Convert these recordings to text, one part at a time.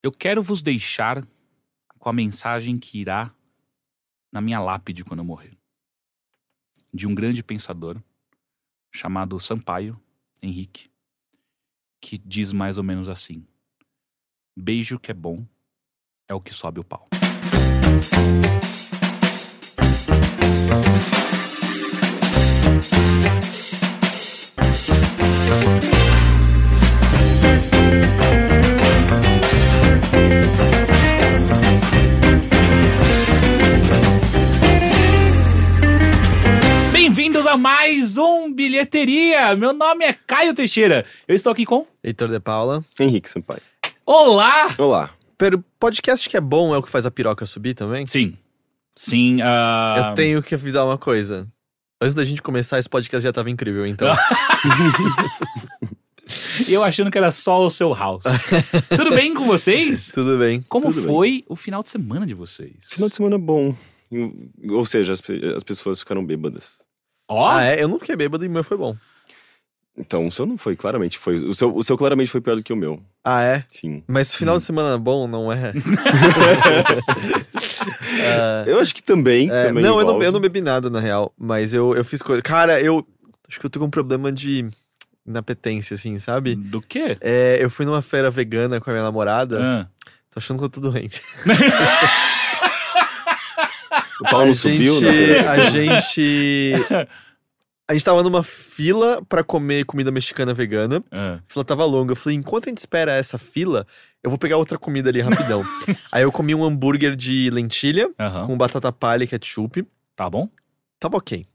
Eu quero vos deixar com a mensagem que irá na minha lápide quando eu morrer. De um grande pensador chamado Sampaio Henrique, que diz mais ou menos assim: Beijo que é bom é o que sobe o pau. Mais um Bilheteria! Meu nome é Caio Teixeira. Eu estou aqui com. Heitor de Paula. Henrique Sampaio. Olá! Olá. Pero podcast que é bom é o que faz a piroca subir também? Sim. Sim, ah, Eu tenho que avisar uma coisa. Antes da gente começar, esse podcast já tava incrível, então. eu achando que era só o seu house. Tudo bem com vocês? Tudo bem. Como Tudo bem. foi o final de semana de vocês? Final de semana bom. Ou seja, as, as pessoas ficaram bêbadas. Ó, Ah, é? Eu não fiquei bêbado e o meu foi bom. Então, o seu não foi, claramente foi. O seu, o seu claramente foi pior do que o meu. Ah, é? Sim. Mas final de semana bom não é? Ah, Eu acho que também. é, também não, eu não, eu não bebi nada, na real. Mas eu, eu fiz coisa. Cara, eu acho que eu tô com um problema de inapetência, assim, sabe? do quê? É, eu fui numa feira vegana com a minha namorada. Ah. Tô achando que eu tô doente. O pau não a subiu, gente, né? A gente. A gente tava numa fila pra comer comida mexicana vegana. Ah. A fila tava longa. Eu falei, enquanto a gente espera essa fila, eu vou pegar outra comida ali rapidão. Aí eu comi um hambúrguer de lentilha Aham. com batata palha e ketchup. Tá bom? Tava ok.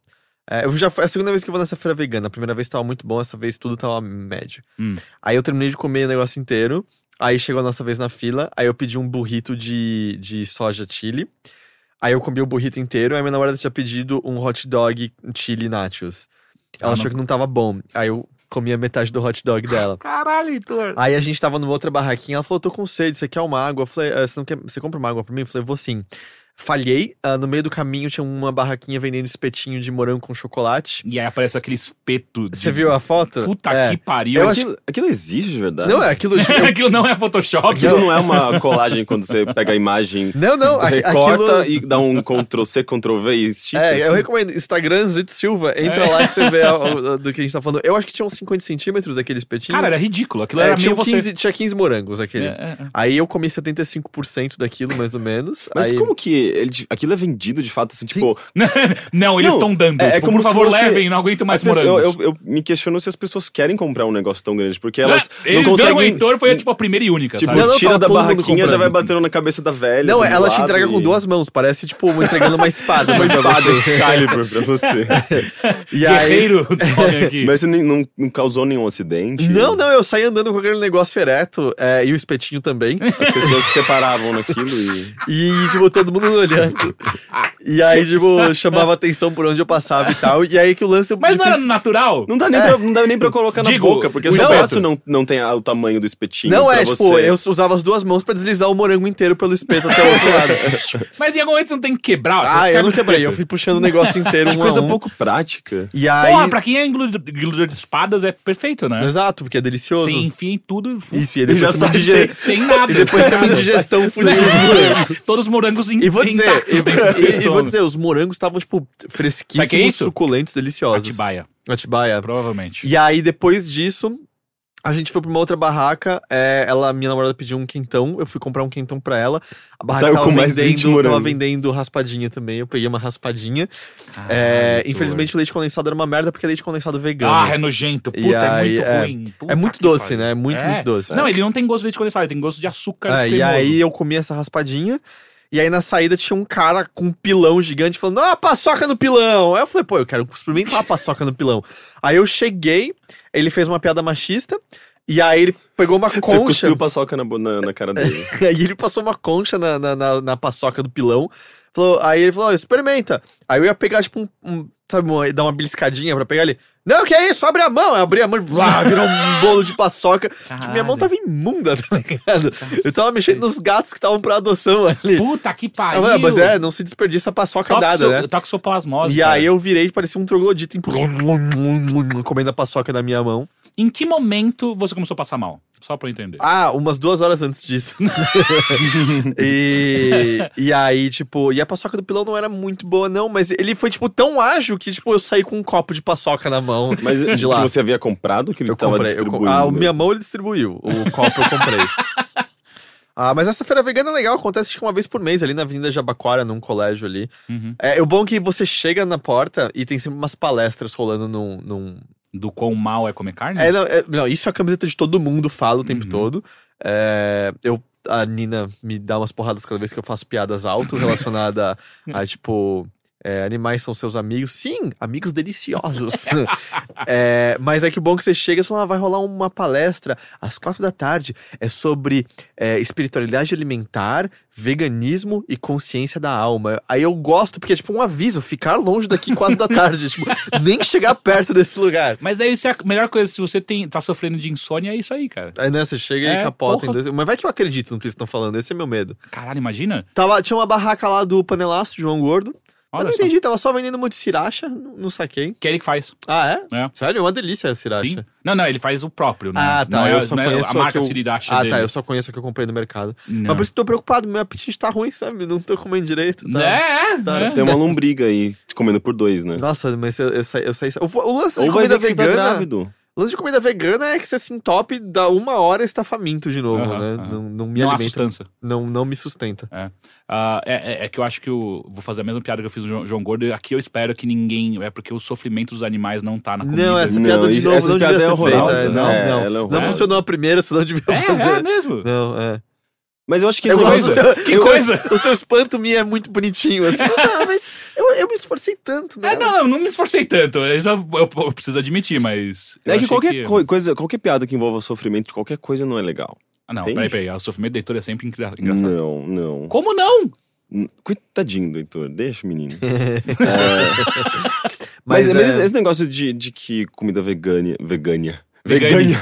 É, eu já foi a segunda vez que eu vou nessa feira vegana. A primeira vez tava muito bom, essa vez tudo tava médio. Hum. Aí eu terminei de comer o negócio inteiro. Aí chegou a nossa vez na fila. Aí eu pedi um burrito de, de soja chili. Aí eu comi o burrito inteiro. Aí minha namorada tinha pedido um hot dog chili nachos. Ela Ah, achou não- que não tava bom. Aí eu comi a metade do hot dog dela. Caralho, Heitor. Aí a gente tava numa outra barraquinha, ela falou, tô com sede, você quer uma água? Eu falei, "Ah, você, não quer, você compra uma água pra mim? Eu falei, vou sim. Falhei, ah, no meio do caminho tinha uma barraquinha vendendo espetinho de morango com chocolate. E aí aparece aquele espeto de... Você viu a foto? Puta É. que pariu. Eu Aquilo, aquilo existe de verdade? Não, é aquilo. tipo, eu- Aquilo não é Photoshop. Aquilo não é uma colagem quando você pega a imagem, Não, não, recorta aquilo. e dá um Ctrl-C, Ctrl-V e estica. É, eu assim. recomendo. Instagram, Zito Silva, entra É. lá que você vê a- a- do que a gente tá falando. Eu acho que tinha uns 50 centímetros aquele espetinho. Cara, era ridículo. Aquilo É, era tinha, meio você... 15, tinha 15 morangos aquele. É, é, é. Aí eu comi 75% daquilo, mais ou menos. Mas aí... como que ele, aquilo é vendido de fato, assim, tipo... não, eles estão dando. é- é tipo, como por favor, fosse- levem, não aguento mais pessoas- morangos. eu, eu, eu me questiono se as pessoas querem comprar um negócio tão grande, porque elas É, eles não dando o. Heitor foi tipo a primeira e única, Tipo, sabe? Não, não, tira da barraquinha, já vai batendo na cabeça da velha. Não, assim, ela te entrega com e- duas mãos, parece tipo entregando uma espada. Uma espada você. Excalibur pra você. E aí... Guerreiro tome aqui. Mas você não, não causou nenhum acidente? Não, não, eu saí andando com aquele negócio ereto é, e o espetinho também. As pessoas se separavam naquilo e... E, tipo, todo mundo olhando. E aí, tipo, chamava atenção por onde eu passava e tal. E aí que o lance. eu Mas não era natural? Não dá nem, pra, não dá nem pra colocar Digo, na boca, porque o o seu espeto. braço não, não tem o tamanho do espetinho Não pra é, você. tipo, eu usava as duas mãos pra deslizar o morango inteiro pelo espeto até o outro lado. Mas em algum momento você não tem que quebrar. você ah, eu não quebrei, eu fui puxando o negócio inteiro Que um coisa um. pouco prática. E aí. Porra, pra quem é engludidor de espadas é perfeito, né? Exato, porque é delicioso. Você enfia em tudo e Isso, e Eu já depois tem uma saí dige- sem nada. E depois sem tem uma nada. digestão fudida Sem. Todos os morangos in, E vou dizer, intactos e, vou dizer, os morangos estavam, tipo, é fresquíssimos, isso? suculentos, deliciosos. Atibaia, Atibaia. provavelmente. E aí, depois disso, a gente foi pra uma outra barraca. É, ela, minha namorada pediu um quentão. Eu fui comprar um quentão pra ela. A barraca Saiu tava com mais 20 vendendo, tava vendendo raspadinha também. Eu peguei uma raspadinha. Caralho, É, infelizmente, o leite condensado era uma merda porque é leite condensado vegano. Ah, é nojento. Puta, E é aí, muito é- ruim. Puta é muito doce, né? É muito, É. muito doce. Não, ele não tem gosto de leite condensado, ele tem gosto de açúcar É, e aí eu comi essa raspadinha. E aí na saída tinha um cara com um pilão gigante falando: Ah, paçoca no pilão! Aí eu falei, pô, eu quero experimentar a paçoca no pilão. Aí eu cheguei, ele fez uma piada machista. E aí ele pegou uma Você concha. cuspiu paçoca na, na, na cara dele. Aí ele passou uma concha na, na, na, na paçoca do pilão. Falou, aí ele falou, experimenta. Aí eu ia pegar, tipo, um, um- sabe, uma- dar uma beliscadinha pra pegar ele. Não, que é isso? Abre a mão. Eu abri a mão e virou um bolo de paçoca. Tipo, minha mão tava imunda, tá ligado? Eu tava mexendo nos gatos que estavam pra adoção ali. Puta que Ah, pariu. mas- mas é, não se desperdiça a paçoca dada, Toxo- né? Toxoplasmose. E cara. aí eu virei, parecia um troglodita, comendo a paçoca da minha mão. Em que momento você começou a passar mal? Só pra eu entender. Ah, umas duas horas antes disso. e, e aí, tipo, e a paçoca do pilão não era muito boa, não, mas ele foi, tipo, tão ágil que, tipo, eu saí com um copo de paçoca na mão. Mas De lá. lá. você havia comprado que ele Eu tava comprei. eu com- distribuindo? ah, a minha mão ele distribuiu. O copo eu comprei. Ah, mas essa feira vegana é legal, acontece acho que uma vez por mês ali na Avenida Jabaquara, num colégio ali. Uhum. É, o bom é que você chega na porta e tem sempre umas palestras rolando num. num... Do quão mal é comer carne? É, não, é- não, isso é a camiseta de todo mundo fala o tempo Uhum. todo. É, eu, a Nina me dá umas porradas cada vez que eu faço piadas alto relacionada a, a, tipo. É, animais são seus amigos. Sim, amigos deliciosos. É, mas é que o bom que você chega e fala, ah, vai rolar uma palestra às quatro da tarde. É sobre é, espiritualidade alimentar, veganismo e consciência da alma. Aí eu gosto, porque é tipo um aviso, ficar longe daqui quatro da tarde. tipo, nem chegar perto desse lugar. Mas daí isso é a melhor coisa, se você tem, tá sofrendo de insônia, é isso aí, cara. Aí, né, você chega É, e capota em porra. dois. Mas vai que eu acredito no que eles estão falando, esse é meu medo. Caralho, imagina. Tava, tinha uma barraca lá do panelaço, João Gordo. Eu Olha não só. entendi, tava só vendendo um monte de sriracha, não, não saquei. Que é ele que faz. Ah, é? É. Sério? É uma delícia a sriracha. Sim. Não, não, ele faz o próprio, né? Ah, tá. Não é, eu só não é conheço a marca eu... Sriracha Ah, dele. tá. Eu só conheço a que eu comprei no mercado. Não. Mas por isso que tô preocupado, meu apetite tá ruim, sabe? Não tô comendo direito. Tá? É, Tá, é. Tem uma lombriga aí, te comendo por dois, né? Nossa, mas eu, eu saí. Eu saí o, o lance de Ou vai comida tá vegana. grávido. O lance de comida vegana é que você se entope, dá uma hora e está faminto de novo, né? Não, não me Não alimenta. sustância. Não, não me sustenta. É, é- é que eu acho que eu vou fazer a mesma piada que eu fiz do João, João Gordo. e Aqui eu espero que ninguém. É porque o sofrimento dos animais não tá na comida. Não, essa Não, piada de novo não devia é ser feita. é, Não, né? não. É não horrorosa. funcionou a primeira, você não devia É, fazer. é mesmo. Não, é. Mas eu acho que Eu gosto do negócio- seu, Que o coisa. O seu espanto me é muito bonitinho. Assim, mas, ah, mas eu, eu me esforcei tanto, né? É, não, não, não me esforcei tanto. Isso eu, eu- eu preciso admitir, mas. eu É que qualquer coi- coisa, qualquer piada que envolva sofrimento de qualquer coisa não é legal. Ah, não, Entende? peraí, peraí. O sofrimento do Heitor é sempre engra- engraçado. Não, não. Como não? Coitadinho do Heitor, deixa o menino. Mas, mas mas é- esse, esse negócio de, de que comida vegana, vegana, Vegane.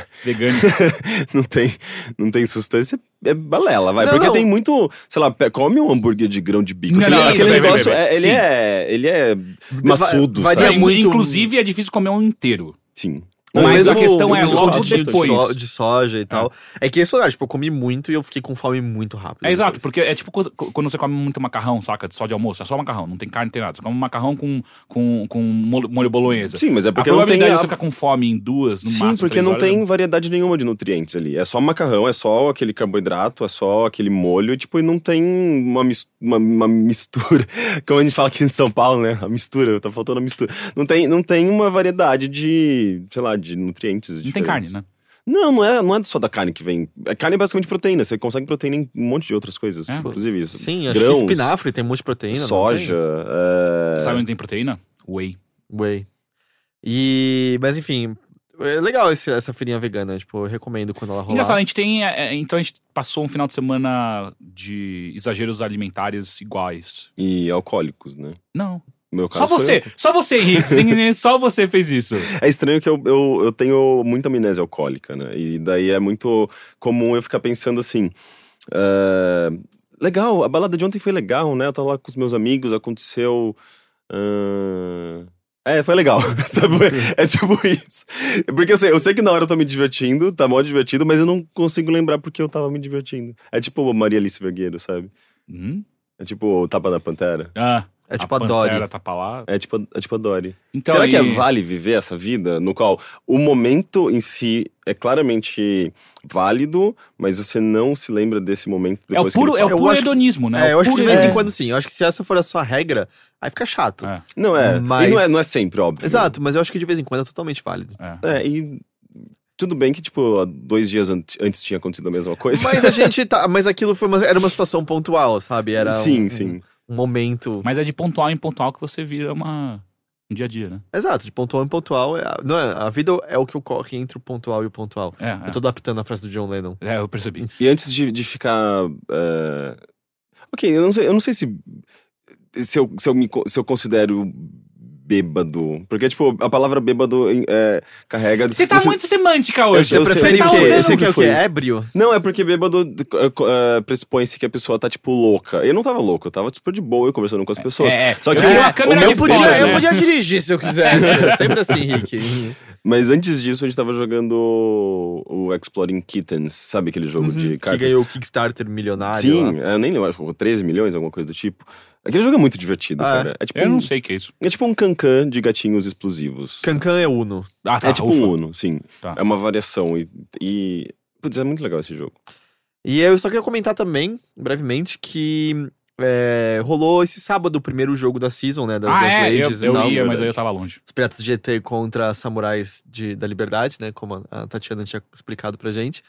não tem, não tem sustância, é balela, vai. Não, Porque não. tem muito, sei lá, come um hambúrguer de grão de bico. Não, não, aquele vem, negócio, vem, vem. é- ele Sim. é, ele é maçudo, varia sabe? Muito- Inclusive, é difícil comer um inteiro. Sim. Mas mesmo a questão é logo de, depois. so- de soja e tal. É que esse lugar, tipo, eu comi muito e eu fiquei com fome muito rápido. É exato, porque é tipo quando você come muito macarrão, saca? Só de almoço, é só macarrão, não tem carne, não tem nada. Você come macarrão com, com, com molho, bolonhesa. Sim, mas é a porque não tem a... você ficar com fome em duas, no Sim, máximo. porque não horas, tem variedade nenhuma de nutrientes ali. É só macarrão, é só aquele carboidrato, é só aquele molho, tipo, e não tem uma, mis- uma, uma mistura. Como a gente fala aqui em São Paulo, né? A mistura, tá faltando a mistura. Não tem, não tem uma variedade de, sei lá, de nutrientes. Não tem carne, né? Não, não é, não é só da carne que vem. A carne é basicamente proteína. Você consegue proteína em um monte de outras coisas, É. inclusive isso. Sim, acho grãos, que espinafre tem um monte de proteína. não soja. é, Sabe onde tem proteína? Whey. Whey. E. Mas enfim. É legal esse- essa feirinha vegana, tipo, eu recomendo quando ela rolar. Engraçado, a gente tem. é, é, então a gente passou um final de semana de exageros alimentares iguais. E alcoólicos, né? Não. Meu Só caso foi- você, só você, Henrique. entender, só você fez isso. É estranho que eu, eu, eu tenho muita amnésia alcoólica, né? E daí é muito comum eu ficar pensando assim. ah, legal, a balada de ontem foi legal, né? Eu tava lá com os meus amigos, aconteceu. ah, é, foi legal. É tipo isso. Porque eu sei, eu sei que na hora eu tô me divertindo, tá mó divertido, mas eu não consigo lembrar porque eu tava me divertindo. É tipo Maria Alice Vergueiro, sabe? Hum? É tipo o Tapa da Pantera. Ah, É tipo a, Dory. Pantera tá pra lá. É tipo, é tipo a Dory. Então, Será que é e- vale viver essa vida no qual o momento em si é claramente válido, mas você não se lembra desse momento É o depois puro, que é o puro hedonismo, né? É, o eu acho que puro de vez em quando sim. Eu acho que se essa for a sua regra, aí fica chato. É, Não é, Mas- e não é, não é sempre, óbvio. Exato, mas eu acho que de vez em quando é totalmente válido. é. É, e tudo bem que, tipo, dois dias ante- antes tinha acontecido a mesma coisa. Mas a gente tá. Mas aquilo foi uma, era uma situação pontual, sabe? Era sim, um, sim. Um momento. Mas é de pontual em pontual que você vira uma... um dia a dia, né? Exato, de pontual em pontual. É, não é, a vida é o que ocorre entre o pontual e o pontual. É, Eu tô adaptando a frase do John Lennon. é. É, eu percebi. E antes de, de ficar. é, Ok, eu não sei, eu não sei se. Se eu, se, eu me, se eu considero bêbado. Porque, tipo, a palavra bêbado é, carrega. Você tá muito semântica hoje. Eu Você sei- eu o sei quê? que- eu Você sei quer que o quê? foi. Ébrio? Não, é porque bêbado é, é, pressupõe-se que a pessoa tá, tipo, louca. Eu não tava louco, eu tava super de boa eu conversando com as pessoas. é. Só que Eu queria uma o câmera meu de Eu podia, fora, eu né? podia dirigir se eu quisesse. Sempre assim, Rick. Mas antes disso, a gente tava jogando o, o Exploring Kittens, sabe aquele jogo de Uhum. Que cartas? ganhou o Kickstarter milionário. Sim, lá. eu nem lembro, acho que foi 13 milhões, alguma coisa do tipo. Aquele jogo é muito divertido, Ah, cara. É tipo, Eu um, não sei o que é isso. é tipo um cancan de gatinhos explosivos. Cancan é Uno. Ah, tá. é tipo ufa. um Uno, sim. Tá. É uma variação. E, e. Putz, é muito legal esse jogo. E eu só queria comentar também, brevemente, que é, rolou esse sábado o primeiro jogo da season, né? Das, Ah, das é, eu, e eu tal. ia, mas eu tava longe. Os Piratas de GT contra Samurais de, da Liberdade, né? Como a Tatiana tinha explicado pra gente.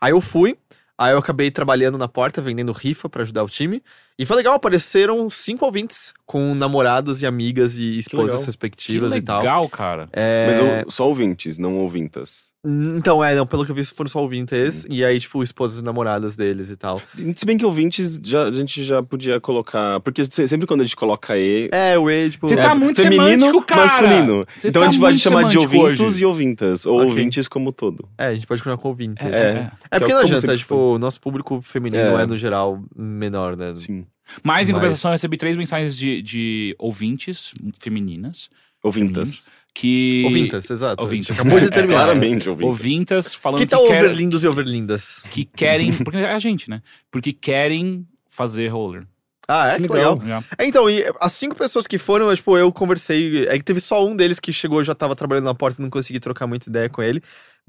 Aí eu fui, aí eu acabei trabalhando na porta, vendendo rifa pra ajudar o time. E foi legal, apareceram cinco ouvintes com namoradas e amigas e esposas legal. Que respectivas e tal. legal, cara. É, Mas eu- só ouvintes, não ouvintas. Então, é, não, pelo que eu vi, foram só ouvintes. E aí, tipo, esposas e namoradas deles e tal. Se bem que ouvintes, já, a gente já podia colocar. Porque se- sempre quando a gente coloca E. É, o E, tipo. Você é, tá muito feminino, cara. masculino. Você então tá a gente pode chamar de ouvintos hoje. e ouvintas. Ou Ok. ouvintes como todo. É, a gente pode continuar com ouvintes. É, É, é. porque que é não adianta, tipo, o nosso público feminino É. é, no geral, menor, né? Sim. Mas, em Mas- compensação, eu recebi três mensagens de, de ouvintes femininas. Ouvintas. Que... Ouvintas, exato. Ouvintas. Acabou de É, terminar. Claramente, ouvintas. Ouvintas falando Que que, tal quer- overlindos e overlindas? que querem... Porque é a gente, né? Porque querem fazer roller. Ah, é? Que Que legal. legal. É. É, então, e as cinco pessoas que foram, tipo, eu conversei. É que teve só um deles que chegou, eu já tava trabalhando na porta e não consegui trocar muita ideia com ele.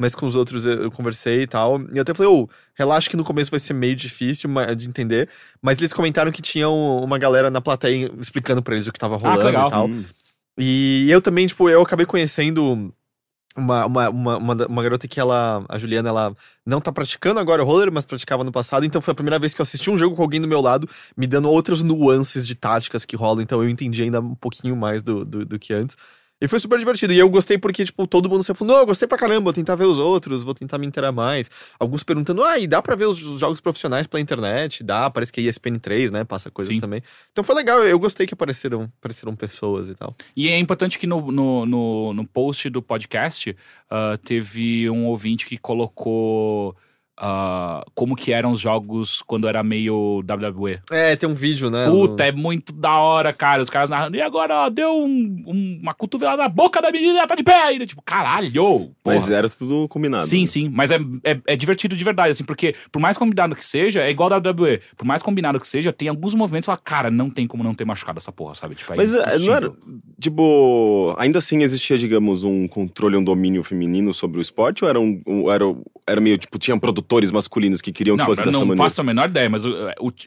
Mas com os outros eu, eu conversei e tal. E eu até falei, ô, relaxa que no começo vai ser meio difícil de entender. Mas eles comentaram que tinha um- uma galera na plateia explicando pra eles o que tava rolando legal. e tal. Hum. E eu também, tipo, eu acabei conhecendo uma, uma, uma, uma garota que ela, a Juliana, ela não tá praticando agora o roller, mas praticava no passado. Então foi a primeira vez que eu assisti um jogo com alguém do meu lado, me dando outras nuances de táticas que rolam. Então eu entendi ainda um pouquinho mais do, do, do que antes. E foi super divertido. E eu gostei porque, tipo, todo mundo se eu gostei pra caramba, vou tentar ver os outros, vou tentar me inteirar mais. Alguns perguntando, ah, e dá pra ver os, os jogos profissionais pela internet? Dá, parece que a ESPN 3, né, passa coisas Sim. também. Então foi legal, eu gostei que apareceram, apareceram pessoas e tal. E é importante que no, no, no, no post do podcast ah, teve um ouvinte que colocou ah, como que eram os jogos quando era meio WWE. É, tem um vídeo, né? Puta, é muito da hora, cara. Os caras narrando. E agora, ó, deu um- um- uma cotovelada na boca da menina, ela tá de pé ainda. Tipo, caralho! Mas porra. era tudo combinado. Sim, né? sim, mas é, é, é divertido de verdade, assim, porque por mais combinado que seja, é igual a WWE. Por mais combinado que seja, tem alguns momentos que fala, cara, não tem como não ter machucado essa porra, sabe? Tipo, é Mas é, não era. Tipo, ainda assim existia, digamos, um controle, um domínio feminino sobre o esporte? Ou era, um, um- era, era meio, tipo, tinham produtores masculinos que queriam que Não, fosse eu dessa não maneira? faço a menor ideia, mas o-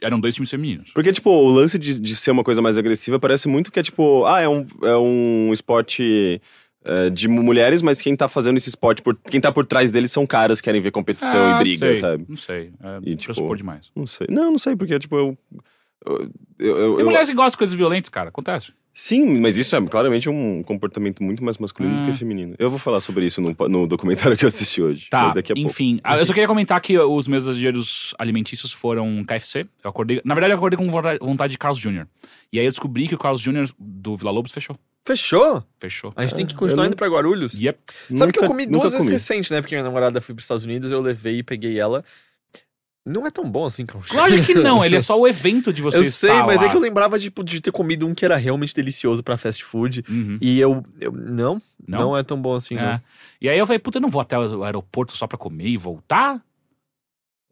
eram dois times femininos. Porque, tipo, o lance de, de ser uma coisa mais agressiva parece muito que é, tipo, ah, é um, é um esporte é, de mulheres, mas quem tá fazendo esse esporte, por, quem tá por trás deles são caras que querem ver competição Ah, e briga, sei, sabe? Não sei. É, E, tipo, supor demais. Não sei. Não, não sei, porque, tipo, eu. eu, eu- eu- Tem eu- mulheres que gostam de coisas violentas, cara. Acontece. Sim, mas isso é claramente um comportamento muito mais masculino do Ah. que feminino. Eu vou falar sobre isso no, no documentário que eu assisti hoje. Tá, mas daqui a pouco. enfim. Ah, Eu só queria comentar que os meus exageros alimentícios foram KFC. Eu acordei... Na verdade, eu acordei com vontade vontade de Carlos Jr. E aí eu descobri que o Carlos Jr. do Vila Lobos fechou. Fechou? Fechou. A gente tem que eu continuar não- indo pra Guarulhos. Yep. Sabe que eu Nunca- comi nunca duas vezes comi. recente, né? Porque minha namorada foi pros Estados Unidos, eu levei e peguei ela. Não é tão bom assim, cara. Lógico que não, ele é só o evento de você Eu estar sei, mas lá. é que eu lembrava tipo, de ter comido um que era realmente delicioso pra fast food. Uhum. E eu, eu- não, Não? não, é tão bom assim, É. não. E aí eu falei, puta, eu não vou até o aeroporto só pra comer e voltar?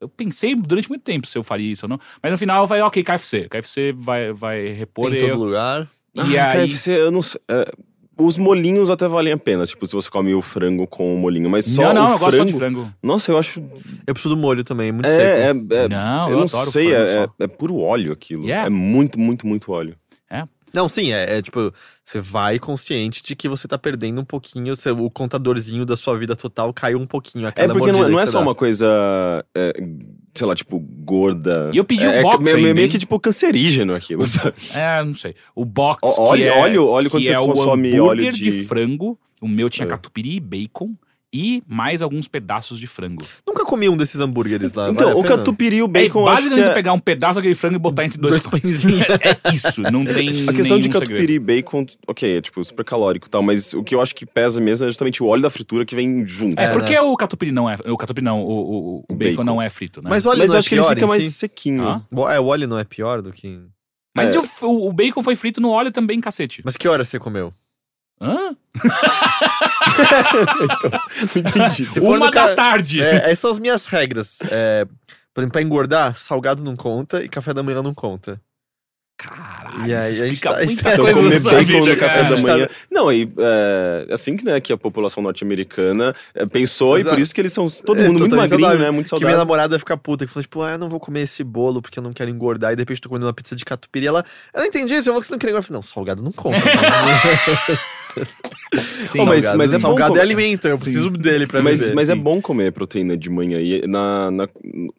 Eu pensei durante muito tempo se eu faria isso ou não. Mas no final eu falei, ok, KFC. KFC vai, vai repor em todo eu- lugar. E Ah, aí... KFC, eu não sei. é, os molinhos até valem a pena, tipo, se você come o frango com o molinho. Mas só não, não, o eu gosto só de frango. Nossa, eu acho. Eu preciso do molho também, é muito É, seco. é, é- Não, eu eu não adoro sei, frango é, só. é, é puro óleo aquilo. Yeah. É muito, muito, muito óleo. Não, sim, é, é tipo, você vai consciente de que você tá perdendo um pouquinho, seu- o contadorzinho da sua vida total caiu um pouquinho a É cada porque não, não que é você só dá. uma coisa, é, sei lá, tipo, gorda. E eu pedi um é, box é, meio, meio que tipo cancerígeno aquilo, sabe? É, não sei. O box Ó, que óleo- é, óleo- óleo que quando você é o consome hambúrguer óleo de... de- frango. O meu tinha É. catupiry e bacon. E mais alguns pedaços de frango. Nunca comi um desses hambúrgueres lá. Então, vale o catupiry e o É bacon, acho basicamente é... pegar um pedaço daquele frango e botar entre dois, Dois pães. pãezinhos. é isso, não tem A questão de catupiry e bacon, ok, é tipo super calórico e tal, mas o que eu acho que pesa mesmo é justamente o óleo da fritura que vem junto. É, É, porque né? o catupiry não é. O catupiry não, o, o, o bacon, bacon. não é frito, né? Mas o óleo Mas não eu é acho que ele fica mais si? sequinho. Ah. É, o óleo não é pior do que... Mas É. o, o, o bacon foi frito no óleo também, cacete. Mas que hora você comeu? Hã? Entendi. Se for Uma da ca- tarde. É, essas são as minhas regras. É, por exemplo, pra engordar, salgado não conta e café da manhã não conta. Caralho, E aí, isso a gente explica tá- muita tá- Então, coisa comer bacon vida, no café da Tá- manhã. Não, e é, assim que, né, que a população norte-americana é, pensou, e Exato. por isso que eles são todo É, mundo muito magrinho, saudável. né? Muito Que minha saudável. namorada fica puta, que fala, tipo, ah, eu não vou comer esse bolo porque eu não quero engordar. E de repente tô comendo uma pizza de catupiry. Ela, eu não entendi isso, eu que você não queria engordar. Eu falei, não, salgado não conta. Sim, Ô, mas- salgado, mas é bom salgado comer. é alimento, eu preciso dele pra Mas, viver. mas é sim. bom comer proteína de manhã. E na, na-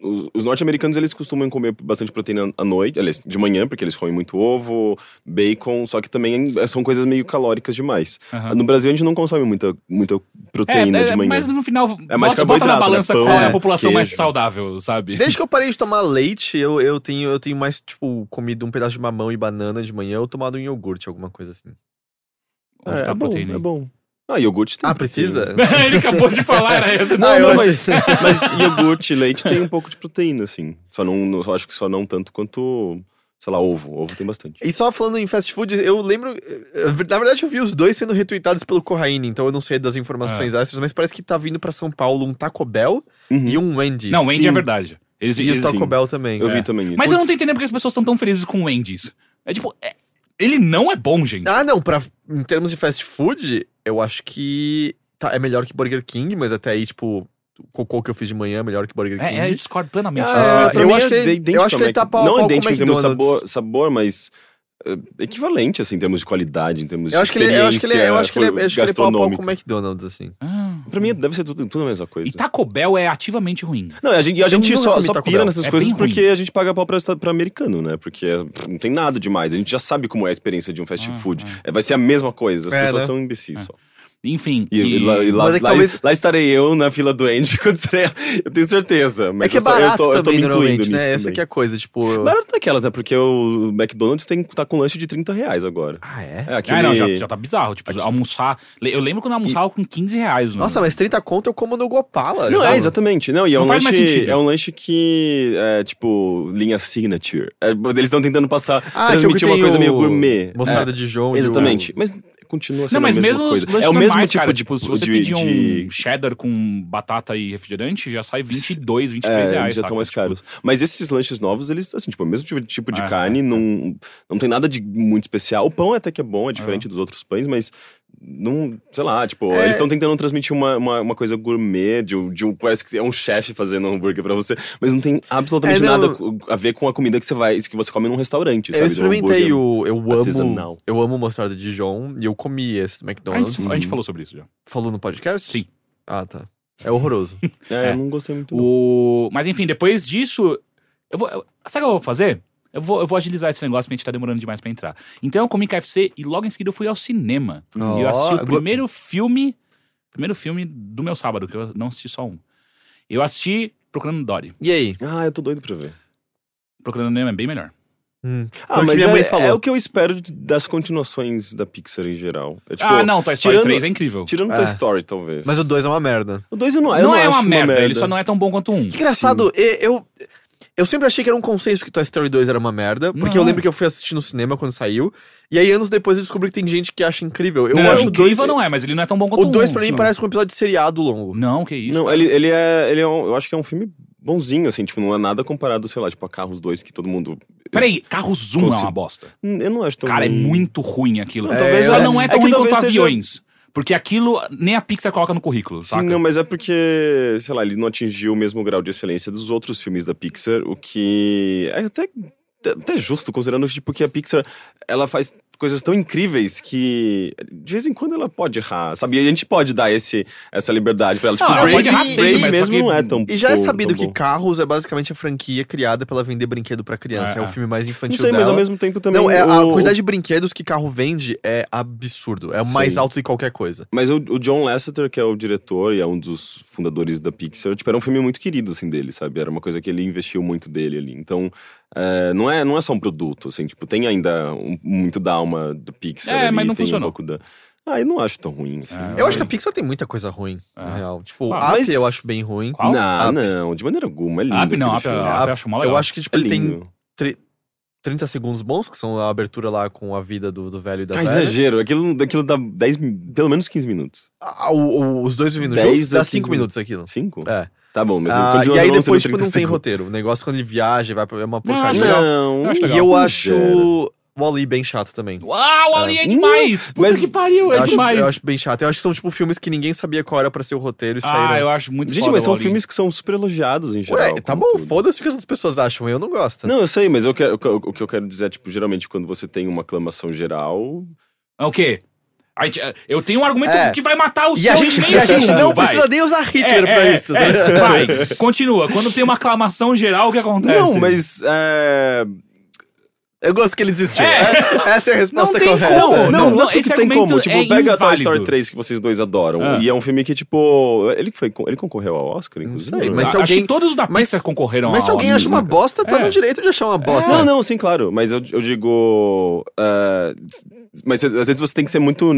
os, os norte-americanos, eles costumam comer bastante proteína à noite, aliás, de manhã, porque eles comem muito ovo, bacon, só que também são coisas meio calóricas demais. No Brasil, a gente não consome muita, muita proteína É, de é, manhã. mas no final, É mais bota, bota na né? balança Pão, qual é a população mais queijo. saudável, sabe? Desde que eu parei de tomar leite, eu, eu, tenho, eu tenho mais, tipo, comido um pedaço de mamão e banana de manhã ou tomado um iogurte, alguma coisa assim. Onde É, tá a é bom, proteína é bom. Ah, iogurte tem Ah, precisa? Ele acabou de falar, era essa Não, não, mas, mas iogurte e leite tem um pouco de proteína, assim. Só não, não- só acho que só não tanto quanto, sei lá, ovo. Ovo tem bastante. E só falando em fast food, eu lembro. eh, Na verdade, eu vi os dois sendo retweetados pelo Corraine, então eu não sei das informações extras, mas parece que tá vindo pra São Paulo um Taco Bell Uhum. e um Wendy's. Não, o Wendy Sim. é verdade. Eles, E o eles- Taco sim. Bell também. Eu É. vi também isso. Mas eu não tô entendendo porque as pessoas estão tão felizes com o Wendy's. É tipo, é- ele não é bom, gente. Ah, não, pra, em termos de fast food, eu acho que tá, é melhor que Burger King, mas até aí, tipo, o cocô que eu fiz de manhã é melhor que Burger King. É, é, eu discordo plenamente Ah, disso. é, eu mim acho que é ele- eu acho que ele tá pau Não pau com o idêntico em termos de McDonald's. sabor, sabor mas é, equivalente, assim, em termos de qualidade, em termos Eu de eu acho que ele, eu acho que ele, eu acho que ele, experiência acho que ele é pau a pau com o. McDonald's, assim. Ah. Pra mim deve ser tudo, tudo a mesma coisa. E Taco Bell é ativamente ruim. Não, a gente, e a gente só, só pira Bell. nessas É coisas porque a gente paga pau pra, pra americano, né? Porque não tem nada demais. A gente já sabe como é a experiência de um fast Ah, food. É, vai ser a mesma coisa. As É, pessoas né? são imbecis só. Enfim. E, e- e lá, e lá- Mas é que lá- talvez- lá estarei eu na fila do Andy quando serei. Eu tenho certeza. Mas é que é eu eu barato tô- eu tô também, me incluindo normalmente, né? nisso Essa também. que é a coisa, tipo... Barato daquelas, né? Porque o McDonald's tem, tá com lanche de 30 reais agora. Ah, é? É aquele... Ah, não, já, já tá bizarro. Tipo, almoçar. Eu lembro quando eu almoçava com 15 reais. Nossa, mas 30 conto eu como no Gopala. Não, sabe? é, exatamente. Não, e é Não um faz mais lanche. sentido. É um lanche que é, tipo, linha signature. É, eles estão tentando passar, Ah, é transmitir uma coisa o meio gourmet. Mostarda É, de João. e o- Exatamente. Mas continua sendo Não, mas a mesma mesmo coisa. os lanches é o mesmo tipo cara. de, tipo, se você de, pedir um de- cheddar com batata e refrigerante, já sai 22, 23 É, reais. já estão mais Tipo, caros. Mas esses lanches novos, eles, assim, tipo, o mesmo tipo, tipo de É, carne, é, não, não tem nada de muito especial. O pão até que é bom, é diferente dos outros pães, mas não, sei lá, tipo, É. eles estão tentando transmitir uma, uma, uma coisa gourmet, de, um- de um, parece que é um chefe fazendo um hambúrguer pra você, mas não tem absolutamente É, não. nada a ver com a comida que você vai, que você come num restaurante, Eu sabe? um experimentei hambúrguer. o. Eu amo. artesanal. Eu amo mostarda de João e eu comi esse do A McDonald's. gente, a gente falou sobre isso já. Falou no podcast? Sim. Ah, tá. É horroroso. É, É. eu não gostei muito. não. O... Mas enfim, depois disso, eu vou. Sabe o que eu vou fazer? Eu vou, eu vou agilizar esse negócio, porque a gente tá demorando demais pra entrar. Então eu comi KFC e logo em seguida eu fui ao cinema. Ó, e eu assisti o primeiro filme. Primeiro filme do meu sábado, que eu não assisti só um. Eu assisti Procurando Dory. E aí? Ah, eu tô doido pra ver. Procurando Nemo é bem melhor. Hum. Ah, mas minha é, mãe falou. é o que eu espero das continuações da Pixar em geral. É, tipo, ah, não, Toy Story tirando- 3 é incrível. Tirando É. Toy Story, talvez. Mas o 2 é uma merda. o 2 eu não, eu não, não é uma merda, ele só não é tão bom quanto um. Que engraçado, e- eu. Eu sempre achei que era um consenso que Toy Story 2 era uma merda, porque eu Não. lembro que eu fui assistir no cinema quando saiu, e aí anos depois eu descobri que tem gente que acha incrível. Eu não, acho o 2. incrível não é, mas ele não é tão bom quanto O 2 pra um, mim não. parece um episódio de seriado longo. Não, que isso. Não, cara. ele, ele é. Ele é um, eu acho que é um filme bonzinho, assim, tipo, não é nada comparado, sei lá, tipo, a Carros 2 que todo mundo. Peraí, Carro Zoom é Consi- uma bosta. Eu não acho tão. Cara, é muito ruim aquilo. Não, talvez Só é- não é é tão que ruim quanto seja- aviões. Porque aquilo nem a Pixar coloca no currículo, Sim, saca? não, mas é porque, sei lá, ele não atingiu o mesmo grau de excelência dos outros filmes da Pixar, o que é até, até justo, considerando tipo, que a Pixar ela faz coisas tão incríveis que de vez em quando ela pode errar, sabe? E a gente pode dar esse, essa liberdade pra ela. Tipo, Não, ela Brave, pode errar Brave sempre, mas só mesmo que- não é tão E já é sabido que. Carros é basicamente a franquia criada pra ela vender brinquedo pra criança. É, É, o é. filme mais Não infantil sei, mas dela. ao mesmo tempo também. Não, é, a o- quantidade de brinquedos que carro vende é absurdo. É o mais Sim. alto de qualquer coisa. Mas o, o John Lasseter, que é o diretor e é um dos fundadores da Pixar, tipo, era um filme muito querido, assim, dele, sabe? Era uma coisa que ele investiu muito dele ali. Então, é, não, é, não é só um produto, assim, tipo, tem ainda um- muito da alma do Pixar. É, ali, mas não funcionou. Um pouco da... Ah, eu não acho tão ruim, assim. É, Eu acho sei. que a Pixar tem muita coisa ruim, na É. real. Tipo, o Up Mas- eu acho bem ruim. Qual? Não, Up. não, de maneira alguma, é lindo. Up não, aquele Up, eu acho mó legal. Eu acho que, tipo, É ele tem lindo. 30 segundos bons, que são a abertura lá com a vida do, do velho e da Ah, velha. exagero, aquilo, aquilo dá 10, mi- pelo menos 15 minutos. Ah, o- o- os dois vivendo 10 juntos, dá a 5 15 minutos aquilo. 5? É. Tá bom, mas Ah, e aí não depois, tipo, 30 não tem roteiro. O negócio quando ele viaja, vai pra, é uma acho porcaria. legal. Não, Eu acho E legal. eu acho o Wall-E bem chato também. Uau, ali é É. demais! Puta Mas- que pariu, é eu, acho, demais! eu acho bem chato. Eu acho que são, tipo, filmes que ninguém sabia qual era pra ser o roteiro e saíram. ah, eu acho muito Gente, mas são o filmes que são super elogiados em geral. Ué, tá bom, foda-se o que as pessoas acham, eu não gosto. Não, eu sei, mas eu quero- o que eu quero dizer é, tipo, geralmente quando você tem uma aclamação geral. É o quê? A gente- eu tenho um argumento É. que vai matar o E seu a gente, e a gente não vai. precisa nem usar Hitler É, pra é, isso. é, né? vai, continua. Quando tem uma aclamação geral, o que acontece? Não, mas. É... Eu gosto que ele desistiu. É. É, Essa é a resposta Não tem correta. como. Não, não, não, não, acho esse que tem argumento como. Tipo, é pega a Toy inválido. Story 3 que vocês dois adoram. Ah. E é um filme que, tipo. Ele, foi, ele concorreu ao Oscar, inclusive? sei, não? mas Ah, se Acho alguém- que todos da mas- Pixar concorreram Mas se alguém Oscar. acha uma bosta, tá É. no direito de achar uma bosta. Não, não, sim, claro. Mas eu, eu digo. Ah, mas às vezes você tem que ser muito.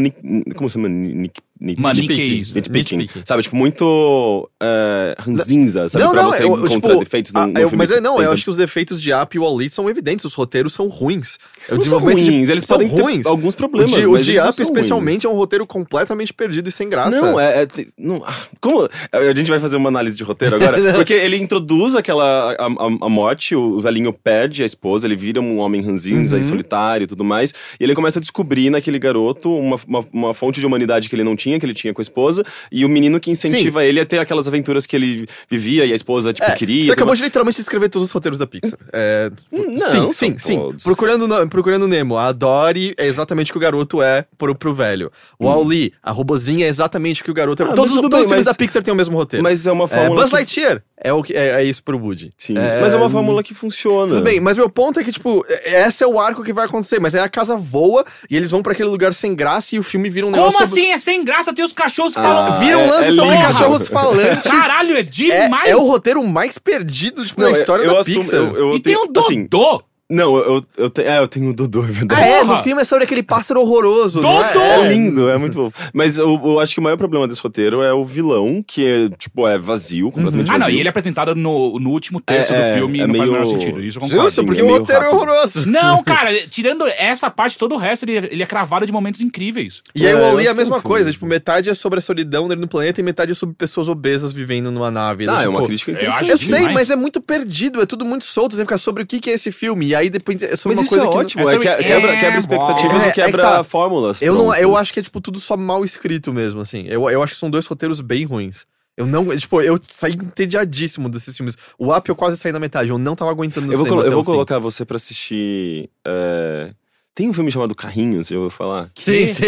Como se chama? Ni- ni- ni- Mano, nitpicking. isso? Nitpicking. Nitpicking. Sabe? Tipo, muito. Uh, ranzinza, sabe? não, pra não, você eu, eu, encontrar tipo, defeitos ah, num, num eu- filme mas eu, não, tem eu tanto- acho que os defeitos de Up e Wall-E são evidentes, os roteiros são ruins. É O Não são desenvolvimento de- ruins, eles são podem ruins. ter alguns O problemas. de, o de eles não Up, especialmente, é um roteiro completamente perdido e sem graça. Não, é. é não, ah, como? A gente vai fazer uma análise de roteiro agora. porque ele introduz aquela. A, a- a morte, o velhinho perde a esposa, ele vira um homem ranzinza Uhum. e solitário e tudo mais. E ele começa a descobrir naquele garoto uma, uma, uma fonte de humanidade que ele não tinha, que ele tinha com a esposa. E o menino que incentiva ele a ter aquelas aventuras que ele vivia e a esposa, tipo, É, queria. Você acabou de literalmente escrever todos os roteiros da Pixar. É, Não, sim, sim, sim. todos. Procurando, no- procurando Nemo, a Dory é exatamente o que o garoto é pro, pro velho. O Wall-E, a robozinha é exatamente o que o garoto é. Ah, todos os bem, filmes da Pixar têm o mesmo roteiro. Mas é uma é, fórmula. Buzz que- Lightyear é, o que, é, é isso pro Woody. Sim. É, Mas é uma fórmula que funciona. Tudo bem, mas meu ponto é que, tipo, é- esse é o arco que vai acontecer, mas aí a casa voa e eles vão pra aquele lugar sem graça e o filme vira um Como negócio. sobre- assim? É sem graça, tem os cachorros que Ah. Vira um é- lance é sobre lindo. cachorros falantes. Caralho, é É, demais! é o roteiro mais perdido tipo, Não, na história eu da assumo- Pixar. eu- eu E tem tenho- um assim, Dodô! Não, eu, eu, te- é, eu tenho o Dodô, é verdade. Ah, é? No filme é sobre aquele pássaro horroroso. é? Dodô! É, É lindo, é muito bom. Mas eu, eu acho que o maior problema desse roteiro é o vilão, que é, tipo, é vazio, completamente Ah, não, vazio. e ele é apresentado no, no último terço É, do é, filme é não faz o menor meio- sentido. Isso eu concordo. Justo, porque é o meio roteiro é rápido. horroroso. Não, cara, tirando essa parte, todo o resto, ele, ele é cravado de momentos incríveis. E aí É, o eu Wall-E é a mesma é coisa, tipo, metade é sobre a solidão dele no planeta e metade é sobre pessoas obesas vivendo numa nave. Ah, né? é uma Tipo, crítica eu interessante. acho Eu sei, demais. mas é muito perdido, é tudo muito solto. Você fica sobre o que que é esse filme. Aí depois é sobre Mas uma isso coisa é que. ótimo, É é, que- quebra, É, quebra expectativas é, e quebra é que tá. fórmulas. Eu, não, eu acho que é, tipo, tudo só mal escrito mesmo, assim. Eu, eu acho que são dois roteiros bem ruins. Eu não. Tipo, eu saí entediadíssimo desses filmes. O Up eu quase saí na metade, eu não tava aguentando no Eu vou, colo- eu vou colocar você pra assistir... é, Tem um filme chamado Carrinhos, já ouviu falar? Sim, sim.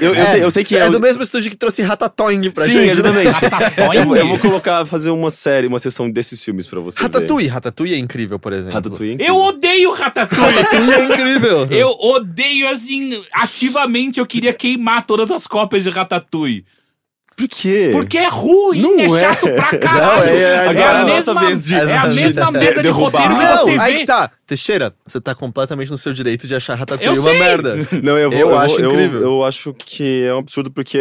Eu, eu sei, eu sei que é, é... do mesmo estúdio que trouxe Ratatouille pra Sim, gente. né? exatamente. Ratatouille? eu, vou- eu vou colocar, fazer uma série, uma sessão desses filmes pra você ver. Ratatouille. Ratatouille é incrível, por exemplo. Ratatouille. é Eu odeio Ratatouille! Ratatouille é incrível. Eu odeio, assim, ativamente eu queria queimar todas as cópias de Ratatouille. Por quê? Porque é ruim, Não é é. chato pra caralho. Não, é- é- é, agora é a a nossa mesma, vez de- é a mesma merda de derrubar. roteiro que Não, você aí vê. que tá. Teixeira, você tá completamente no seu direito de achar Ratatouille Eu uma merda. Não, eu, vou, Eu eu, acho vou- eu- incrível. Eu, acho que é um absurdo porque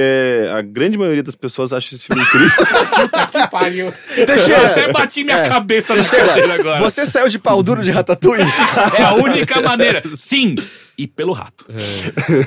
a grande maioria das pessoas acha esse filme incrível. Que pariu. Teixeira. Eu até bati minha É. cabeça na cadeira agora. Você saiu de pau duro de Ratatouille? É a única maneira. Sim, e pelo rato.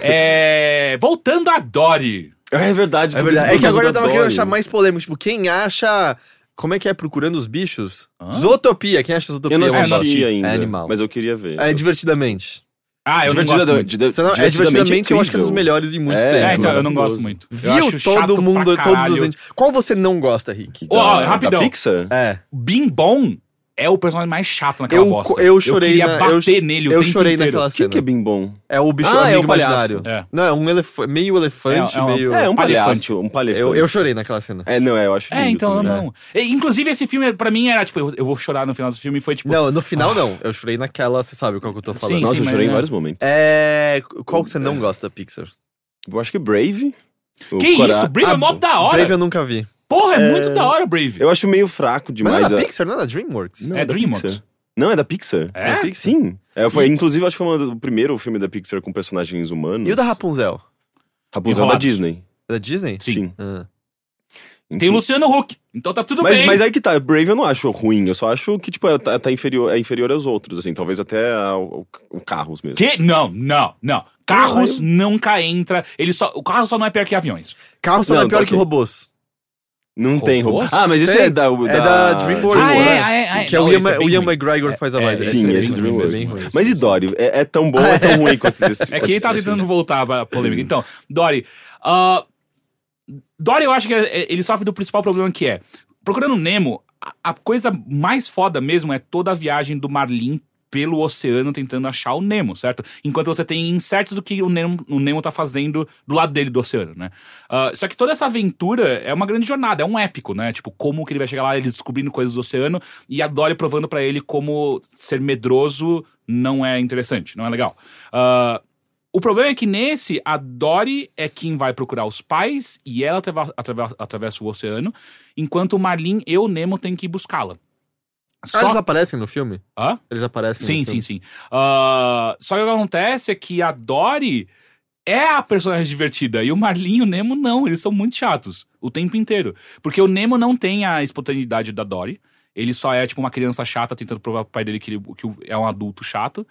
É, Voltando a Dory. É verdade. É verdade. É que agora eu tava querendo achar mais polêmico. Tipo, quem acha. Como é que é Procurando os Bichos? Hã? Zootopia. Quem acha Zootopia? Eu não é assisti bosta? ainda, É animal. mas eu queria ver. É divertidamente. Ah, eu não gosto muito. é divertidamente divertidamente, eu acho que é dos melhores em muito É, tempo. É, então, eu não gosto muito. Eu Viu todo mundo, pra todos os. Qual você não gosta, Rick? Ó, Da- rapidão. Da Pixar? É. Bim Bom é o personagem mais chato naquela Eu- bosta. eu chorei queria na- bater eu- nele o eu tempo chorei inteiro. naquela O que, que é bem bom? É o bicho Ah, é amigo o palhaço. imaginário. É. Não, é um elef meio elefante, É, é um- meio. É, um palhaço. Um palefante. eu, eu chorei naquela cena. É, não, é, eu acho É, lindo então eu também. não. E, Inclusive, esse filme, pra mim, era tipo, eu, eu vou chorar no final desse filme e foi tipo. Não, no final não. Eu chorei naquela, você sabe qual que eu tô falando. Sim, Nossa, eu mas chorei em é- vários momentos. É. Qual que você não gosta da Pixar? Eu acho que Brave. o Que Cora- isso? Brave é Ah, mó da hora. Brave eu nunca vi. Porra, é, muito da hora, Brave. Eu acho meio fraco Mas demais. é da Pixar, não é da Dreamworks? Não, É da DreamWorks. Pixar. Não, é da Pixar. É? Da Pixar? Sim. É, foi, inclusive, acho que foi o primeiro filme da Pixar com personagens humanos. E o da Rapunzel? Rapunzel da Enrolados. Disney. É da Disney? Sim. Ah. Tem Enfim. Luciano Huck. Então tá tudo Mas, bem. mas aí que tá, Brave eu não acho ruim, eu só acho que, tipo, é, tá, tá inferior, é inferior aos outros, assim, talvez até ao, ao Carros mesmo. Que? Não, não, não. Carros nunca entra. Ele só, o carro só não é pior que aviões. Carro só não, Não, é pior tá que ok. robôs. Não tem robô. Robôs? Ah, mas esse Tem. é da, É da DreamWorks. Ah, é, né? ah, é, ah, é. Que é Não, o Ian, é Ian. McGregor faz a É, voz. é, Esse Sim, é esse DreamWorks. é ruim. Mas e Dory? É, é tão bom ou é tão ruim quanto esse? É que ele tá tentando voltar pra polêmica. Então, Dory. ah, Dory, eu acho que é- é- ele sofre do principal problema que é. Procurando Nemo, a coisa mais foda mesmo é toda a viagem do Marlin pelo oceano tentando achar o Nemo, certo? Enquanto você tem incertos do que o Nemo, o Nemo tá fazendo do lado dele do oceano, né? Ah, só que toda essa aventura é uma grande jornada, é um épico, né? Tipo, como que ele vai chegar lá, ele descobrindo coisas do oceano e a Dory provando pra ele como ser medroso não é interessante, não é legal. Ah, o problema é que nesse, a Dory é quem vai procurar os pais e ela atrava- atravessa o oceano, enquanto o Marlin e o Nemo têm que ir buscá-la. Ah, eles aparecem no filme? Hã? Eles aparecem Sim, no sim, filme. sim. Ah, só que o que acontece é que a Dory é a personagem divertida e o Marlin e o Nemo não, eles são muito chatos o tempo inteiro. Porque o Nemo não tem a espontaneidade da Dory, ele só é tipo uma criança chata tentando provar pro pai dele que ele que é um adulto chato.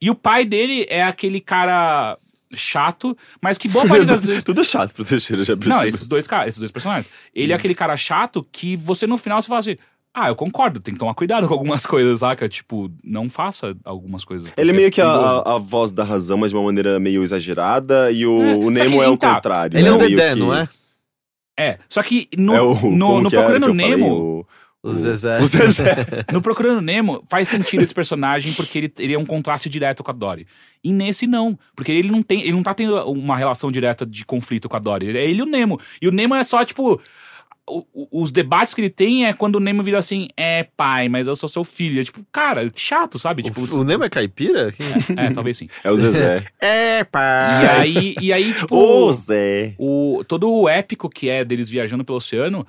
E o pai dele é aquele cara chato, mas que boa parte das vezes. Tudo chato pro Teixeira, já percebi. Não, esses dois esses dois personagens. Ele é aquele cara chato que você no final você fala assim: Ah, eu concordo, tem que tomar cuidado com algumas coisas, saca? Tipo, não faça algumas coisas. Ele é meio que a, a- a voz da razão, mas de uma maneira meio exagerada, e o, É, o Nemo que é o tá. contrário. Ele é né? o Dedé, que- não é? É, só que no, É o, no, no que Procurando que eu falei? Nemo, O- O Zezé. o Zezé. no Procurando Nemo, faz sentido esse personagem porque ele, ele é um contraste direto com a Dory. E nesse não, porque ele não tem, ele não tá tendo uma relação direta de conflito com a Dory. Ele é ele e o Nemo. E o Nemo é só tipo o- o- os debates que ele tem é quando o Nemo vira assim, é pai, mas eu sou seu filho. É tipo, cara, que chato, sabe? Tipo, O, o Nemo é caipira? é, talvez sim. É o Zezé. É, E pai. aí, e aí tipo, Ô, Zé. o, todo o épico que é deles viajando pelo oceano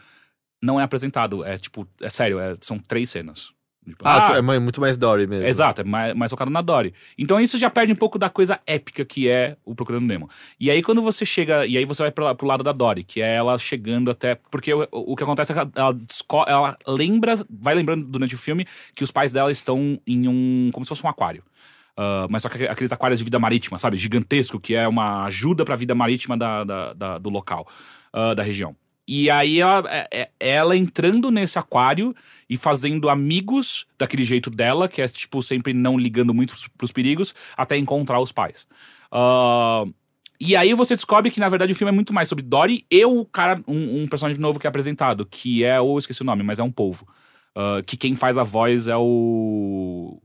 não é apresentado. É tipo, é sério, é- são três cenas. Tipo, Ah, ah, é muito mais Dory mesmo. Exato, é mais, mais focado na Dory. Então isso já perde um pouco da coisa épica que é o Procurando Nemo. E aí quando você chega, e aí você vai pra, pro lado da Dory, que é ela chegando até, porque o, o que acontece é que ela, ela, ela lembra, vai lembrando durante o filme que os pais dela estão em um, como se fosse um aquário. Ah, mas só que aqueles aquários de vida marítima, sabe? Gigantesco, que é uma ajuda pra vida marítima da, da- da- do local, ah, da região. E aí ela, é- é- ela entrando nesse aquário e fazendo amigos daquele jeito dela, que é tipo sempre não ligando muito pros, perigos, até encontrar os pais. Ah, e aí você descobre que, na verdade, o filme é muito mais sobre Dory e o cara, um, um personagem novo que é apresentado, que é, ou eu esqueci o nome, mas é um polvo. Ah, que quem faz a voz é o.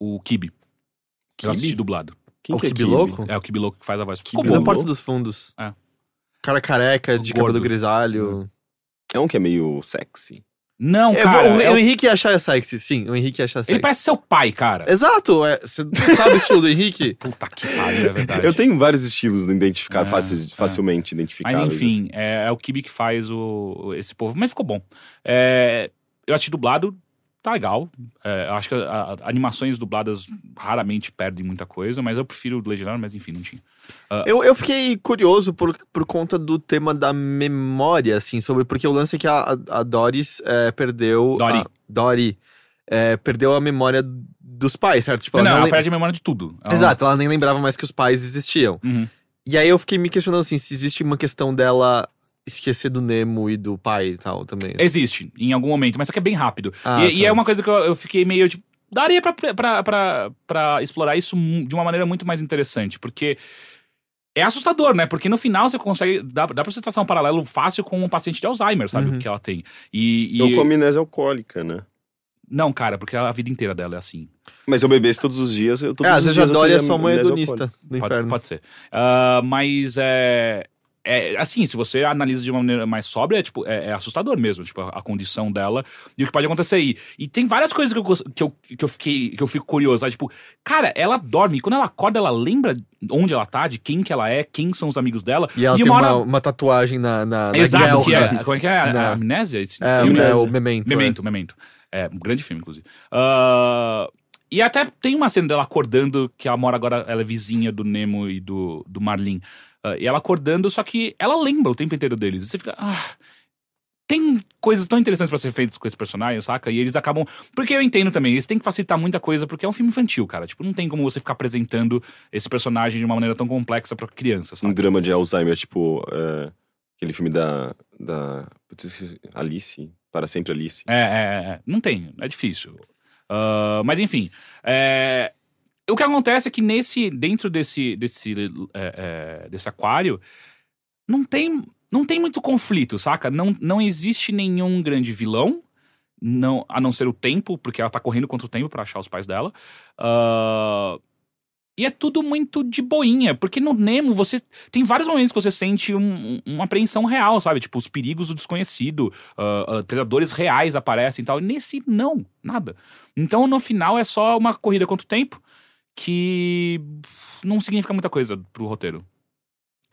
O Kibi. Eu assisti Kibi? dublado. Quem O que é Kibi Kibi? louco? É o Kibi Louco que faz a voz. Ficou Kibi é bom. da dos Fundos. É. Cara careca, de Gordo. cabelo grisalho. É um que é meio sexy. Não, É, cara. o, é o Henrique ia achar sexy, sim. O Henrique ia achar sexy. Ele parece seu pai, cara. Exato, é, você sabe o estilo do Henrique? Puta que pariu, é verdade. Eu tenho vários estilos de identificar, É, faci- é. facilmente Mas identificáveis. enfim, é, é o Kibi que faz o, esse povo. Mas ficou bom. É, eu assisti dublado, tá legal. É, eu acho que a- a- animações dubladas raramente perdem muita coisa, mas eu prefiro o legendário, mas enfim, não tinha. Eu, eu fiquei curioso por, por conta do tema da memória, assim, sobre. Porque o lance é que a, a, Doris é, perdeu. Dory. A, Dory. é, perdeu a memória dos pais, certo? Tipo, Não, não, não ela lem- perde a memória de tudo. Ela- Exato, ela nem lembrava mais que os pais existiam. Uhum. E aí eu fiquei me questionando assim, se existe uma questão dela esquecer do Nemo e do pai e tal também. Existe, em algum momento, mas só que é bem rápido. Ah, e, e tá. é uma coisa que eu, eu fiquei meio tipo. Daria pra, pra, pra, pra explorar isso de uma maneira muito mais interessante, porque. É assustador, né? Porque no final você consegue. Dá, dá pra você traçar um paralelo fácil com um paciente de Alzheimer, sabe? Uhum. O que ela tem. E. e Então, com amnésia alcoólica, né? Não, cara, porque a vida inteira dela é assim. Mas se eu bebesse todos os dias, eu todos É, às vezes a eu Dory é só uma hedonista do Pode, inferno. pode ser. Ah, mas é. É, assim, se você analisa de uma maneira mais sóbria, é, tipo, é, é assustador mesmo, tipo, a, a condição dela e o que pode acontecer aí. E tem várias coisas que eu, que eu, que eu, fiquei, que eu fico curioso, sabe? Tipo, cara, ela dorme, e quando ela acorda, ela lembra onde ela tá, de quem que ela é, quem são os amigos dela. E ela tem uma hora- uma tatuagem na, na, na Exato, que é, como é que é? A- Na- amnésia? Esse É, filme? é, o Memento. é. Memento, Memento. É, um grande filme, inclusive. Ah, e até tem uma cena dela acordando, que ela mora agora, ela é vizinha do Nemo e do, do Marlin. Ah, e ela acordando, só que ela lembra o tempo inteiro deles. E você fica. Ah, tem coisas tão interessantes pra ser feitas com esse personagem, saca? E eles acabam. Porque eu entendo também, eles têm que facilitar muita coisa, porque é um filme infantil, cara. Tipo, não tem como você ficar apresentando esse personagem de uma maneira tão complexa pra criança, Um drama de Alzheimer, tipo é, aquele filme da. da Alice. Para sempre Alice. É, é, é. Não tem, é difícil. Ah, mas enfim. é, o que acontece é que nesse. Dentro desse. desse, é, é, desse aquário, não tem. Não tem muito conflito, saca? Não, não existe nenhum grande vilão. Não, a não ser o tempo, porque ela tá correndo contra o tempo pra achar os pais dela. Ah, e é tudo muito de boinha, porque no Nemo você. Tem vários momentos que você sente um- um- uma apreensão real, sabe? Tipo, os perigos do desconhecido, ah, ah, predadores reais aparecem e tal. E nesse, não, nada. Então no final é só uma corrida contra o tempo que não significa muita coisa pro roteiro.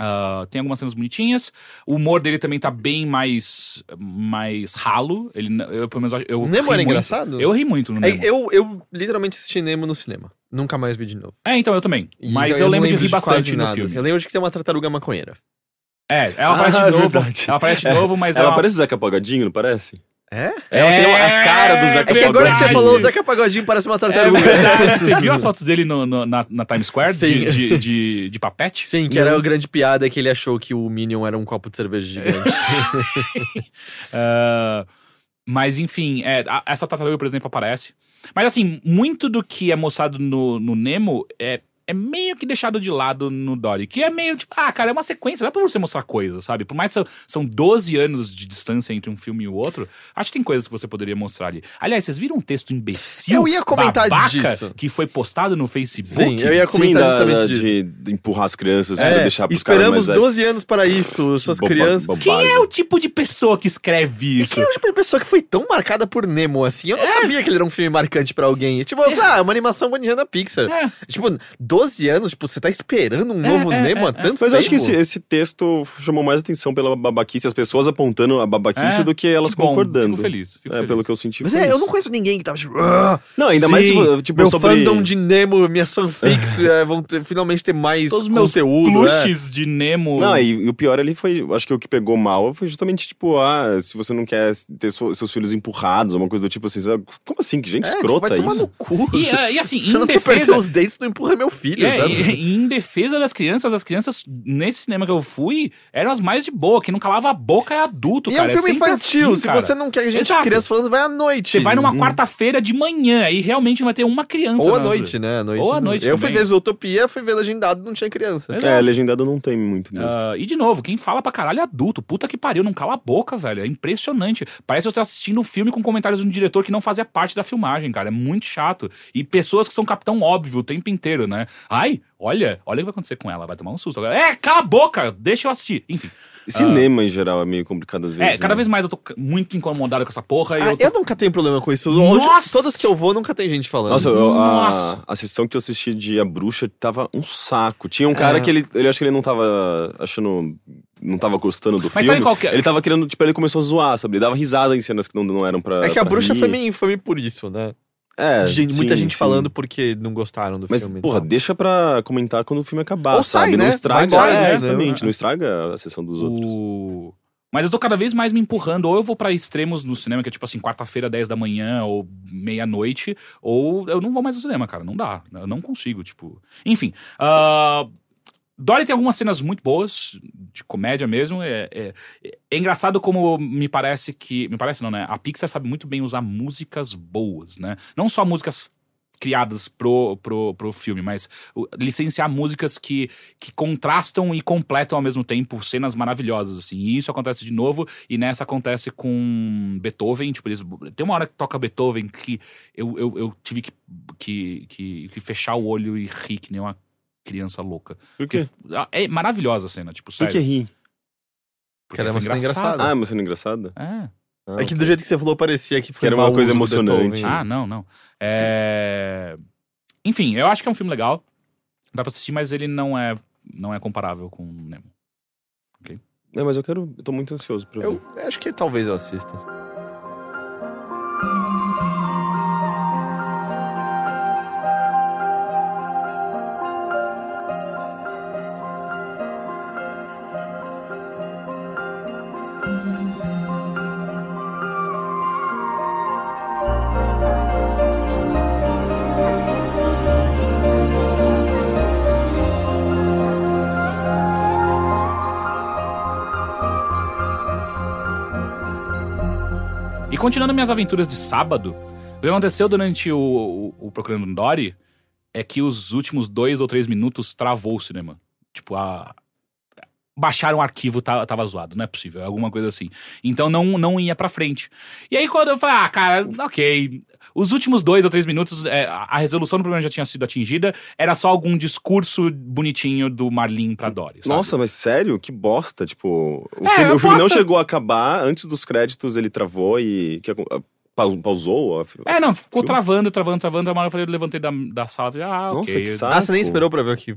Ah, tem algumas cenas bonitinhas. O humor dele também tá bem mais mais ralo. Ele, eu, pelo menos, eu Nemo era muito. engraçado? Eu ri muito no É, Nemo. eu, eu literalmente assisti Nemo no cinema. Nunca mais vi de novo. É, então eu também. E Mas eu eu, não lembro de rir bastante no nada, filme. assim. Eu lembro de que tem uma tartaruga maconheira. É, ela Ah, aparece é de novo. verdade. Ela aparece de novo, mas Ela ela parece o Zeca Pagodinho, não parece? É? Ela tem a cara do Zeca É que agora que você falou, o Zeca Pagodinho parece uma É tartaruga. verdade. Você viu as fotos dele no- no- na, na Times Square Sim. de, de, de, de papete? Sim, que era a grande piada que ele achou que o Minion era um copo de cerveja gigante. Ah, mas enfim, é, a- essa tartaruga, por exemplo, aparece. Mas assim, muito do que é mostrado no, no Nemo é, é meio que deixado de lado no Dory. Que é meio tipo, ah, cara, é uma sequência, dá pra você mostrar coisas, sabe? Por mais que são, são 12 anos de distância entre um filme e o outro, acho que tem coisas que você poderia mostrar ali. Aliás, vocês viram um texto imbecil? Eu ia comentar babaca, disso. Que foi postado no Facebook? Sim, eu ia Sim, comentar da- justamente da- disso. de, de empurrar as crianças pra É, deixar pros caras esperamos velhos. 12 anos para isso, suas Boba- crianças. bobagem. Quem é o tipo de pessoa que escreve E isso? quem é o tipo de pessoa que foi tão marcada por Nemo assim? Eu não sabia que ele era um filme marcante pra alguém. Tipo, ah, é uma animação bonitinha da Pixar. É. Tipo, 12 anos, tipo, você tá esperando um É, novo é, Nemo é, há tanto Mas eu acho que tempo? esse, esse texto chamou mais atenção pela babaquice, as pessoas apontando a babaquice É, do que elas que bom, concordando. Fico feliz. Fico É, feliz. pelo que eu senti. Mas é, eu não conheço ninguém que tava tipo. "Ah, Não, ainda mais sim, se, tipo, meu sobre... fandom de Nemo, minhas fanfics é, vão ter- finalmente ter mais Todos os meus conteúdo. é. Plushes de Nemo. Não, e, e o pior ali foi, acho que o que pegou mal foi justamente, tipo, ah, se você não quer ter so- seus filhos empurrados, uma coisa do tipo assim, sabe? como assim? Que gente É, escrota vai tomar isso. no cu. E, ah, e assim, em eu não quer perder defesa. os dentes, não empurra meu filho, É, sabe? e, e em defesa das crianças, as crianças, nesse cinema que eu fui, eram as mais de boa. Quem não calava a boca é adulto, E cara. é um filme sempre infantil. assim, se cara. você não quer que a gente Exato. criança falando, vai à noite. Você vai numa Hum. quarta-feira de manhã e realmente vai ter uma criança. Ou à noite, né? À noite, Ou à noite Eu fui também. ver Zootopia, fui ver Legendado, não tinha criança. Exato. É, legendado não tem muito mesmo. Ah, e de novo, quem fala pra caralho é adulto. Puta que pariu, não cala a boca, velho. É impressionante. Parece você assistindo um filme com comentários de um diretor que não fazia parte da filmagem, cara. É muito chato. E pessoas que são capitão óbvio o tempo inteiro, né? Ai, olha, olha o que vai acontecer com ela. Vai tomar um susto. agora. É, cala a boca, deixa eu assistir. Enfim. Cinema, em geral, é meio complicado às vezes. É, cada né? vez mais eu tô muito incomodado com essa porra. e Ah, eu tô- eu nunca tenho problema com isso. Nossa! Todas que eu vou, nunca tem gente falando. Nossa, eu- Nossa. a, a sessão que eu assisti de A Bruxa tava um saco. Tinha um cara É. que ele, ele acho que ele não tava achando. Não tava gostando do Mas filme. sabe qual que é? Ele tava querendo, tipo, ele começou a zoar, sabe? Ele dava risada em cenas que não, não eram pra. é que a bruxa foi meio infame por isso, né? É, Gente- muita sim, gente sim. falando porque não gostaram do Mas, filme. e porra, tal. deixa pra comentar quando o filme acabar, Ou sai, sabe? né? Não estraga. embora é, né? exatamente. Não estraga a sessão dos outros. O... Mas eu tô cada vez mais me empurrando. Ou eu vou pra extremos no cinema, que é tipo assim, quarta-feira, 10 da manhã, ou meia-noite, ou eu não vou mais ao cinema, cara. Não dá. Eu não consigo, tipo. Enfim. ah, Dory tem algumas cenas muito boas, de comédia mesmo. É, é- é engraçado como me parece que. Me parece não, né? A Pixar sabe muito bem usar músicas boas, né? Não só músicas criadas pro, pro, pro filme, mas licenciar músicas que, que contrastam e completam ao mesmo tempo cenas maravilhosas, assim. E isso acontece de novo, e nessa acontece com Beethoven, tipo, eles, tem uma hora que toca Beethoven que eu, eu, eu tive que, que, que, que fechar o olho e rir que nem uma criança louca. Por quê? É maravilhosa a cena, tipo, Por sério. que rir? Porque era uma foi cena engraçada. Ah, é uma cena engraçada? É. Ah, É que do jeito que você falou, parecia que foi Que era uma coisa emocionante. Ah, não, não. É... Enfim, eu acho que é um filme legal. Dá pra assistir, mas ele não é, não é comparável com Nemo. É, mas eu quero. Eu tô muito ansioso pra ver. Eu acho que talvez eu assista. Continuando minhas aventuras de sábado, o que aconteceu durante o, o, o Procurando Dory é que os últimos dois ou três minutos travou o cinema. Tipo, a. Baixaram o arquivo, tá- tava zoado, não é possível, alguma coisa assim. Então não, não ia pra frente. E aí quando eu falei, ah, cara, ok. Os últimos dois ou três minutos, é, a resolução do problema já tinha sido atingida, era só algum discurso bonitinho do Marlin pra Dory. sabe? Nossa, mas sério? Que bosta. Tipo, o, É, filme, o filme não chegou a acabar. Antes dos créditos, ele travou e. Que, ah, pau- pausou? É, não, ficou Filme? travando, travando, travando. Uma hora eu falei, eu levantei da, da sala e falei, ah, Nossa, ok. que saco. Ah, você nem esperou pra ver o que.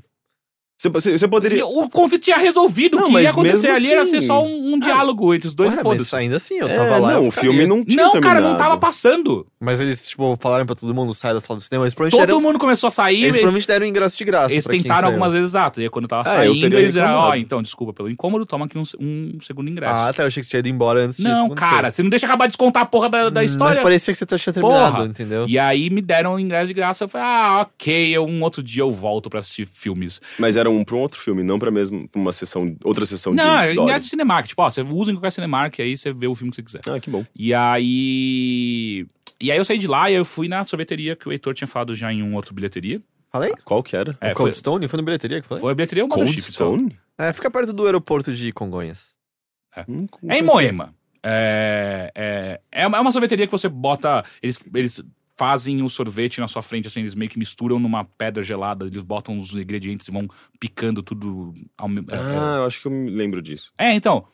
Você, poderia. O conflito tinha resolvido. Não, o que ia acontecer ali era assim- ser só um, um diálogo entre os dois Ué, e mas foda-se. ainda assim, eu É, tava lá. não, eu o filme não tinha Não, cara, não terminado. tava passando. Mas eles, tipo, falaram pra todo mundo sair da sala do cinema. Eles Todo deram, mundo começou a sair. eles Eles, provavelmente deram ingresso de graça. eles tentaram algumas vezes, exato. E aí quando tava É, eu saindo, teria eles eram, ó, reclamado. então, desculpa pelo incômodo, toma aqui um, um segundo ingresso. Ah, tá. Eu achei que você tinha ido embora antes disso não, cara, você não deixa acabar de descontar a porra da, da Hum, história. Mas parecia que você tinha terminado, Porra. entendeu? E aí me deram o ingresso de graça. Eu falei, ah, ok, eu, um outro dia eu volto pra assistir filmes. Mas era um pra um outro filme, não pra mesmo pra uma sessão, outra sessão não, de. é ingresso de Cinemark. Tipo, ó, você usa em qualquer Cinemark, aí você vê o filme que você quiser. Ah, que bom. E aí. E aí eu saí de lá e eu fui na sorveteria que o Heitor tinha falado já em um outro bilheteria. Falei? Qual que era? É, o foi, Cold Stone? Foi no bilheteria que falei? foi a bilheteria ou Cold então. Stone? É, fica perto do aeroporto de Congonhas. Hum, não É em conhecia. Moema. É, é, é uma é uma sorveteria que você bota. Eles, eles fazem o sorvete na sua frente, assim, eles meio que misturam numa pedra gelada, eles botam os ingredientes e vão picando tudo ao mesmo é, Ah, eu acho que eu me lembro disso. é, então.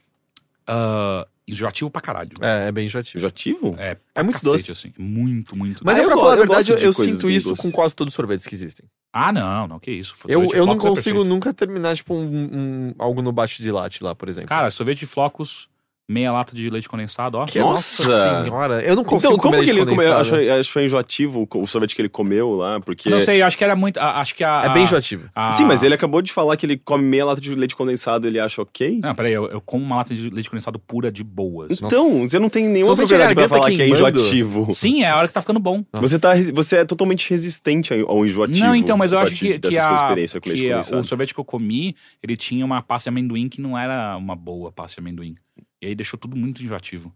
ah, enjoativo pra caralho. É, é bem enjoativo. Jativo? É, É muito cacete, doce. assim. Muito, muito Mas Ah, eu, eu pra falar a eu verdade, eu, eu sinto isso doces. com quase todos os sorvetes que existem. Ah, não, não, que isso. Eu, Sorvete eu não Flocos é consigo perfeito. nunca terminar, tipo, um, um- algo no baixo de latte lá, por exemplo. Cara, sorvete de flocos, meia lata de leite condensado, ó. que nossa! nossa senhora. Eu não consigo Então, como comer que leite ele comeu? Acho, acho que foi enjoativo o sorvete que ele comeu lá, porque. Não sei, acho que era muito. Acho que a. É bem enjoativo. a- Sim, mas ele acabou de falar que ele come meia lata de leite condensado ele acha ok? Não, peraí, eu, eu como uma lata de leite condensado pura de boas. Então, você não tem nenhuma propriedade pra falar que é enjoativo. Sim, é a hora que tá ficando bom. Você, tá, você é totalmente resistente ao enjoativo. Não, então, mas eu acho que, que, sua a, experiência com leite que o sorvete que eu comi, ele tinha uma pasta de amendoim que não era uma boa pasta de amendoim. E aí deixou tudo muito enjoativo.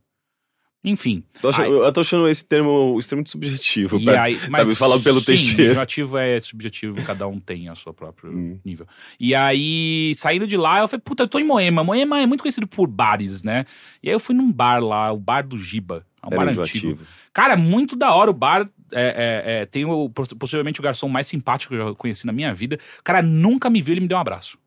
Enfim. Tô achando- aí- eu tô achando esse termo extremamente subjetivo. E pra- aí, sabe, falado pelo sim, Teixeira. é subjetivo, cada um tem a sua próprio Hum. nível. E aí, saindo de lá, eu falei, puta, eu tô em Moema. Moema é muito conhecido por bares, né? E aí eu fui num bar lá, o bar do Giba. É um Era bar enjoativo. antigo. Cara, muito da hora o bar. É, é, é, tem o, poss- possivelmente o garçom mais simpático que eu já conheci na minha vida. O cara nunca me viu, ele me deu um abraço.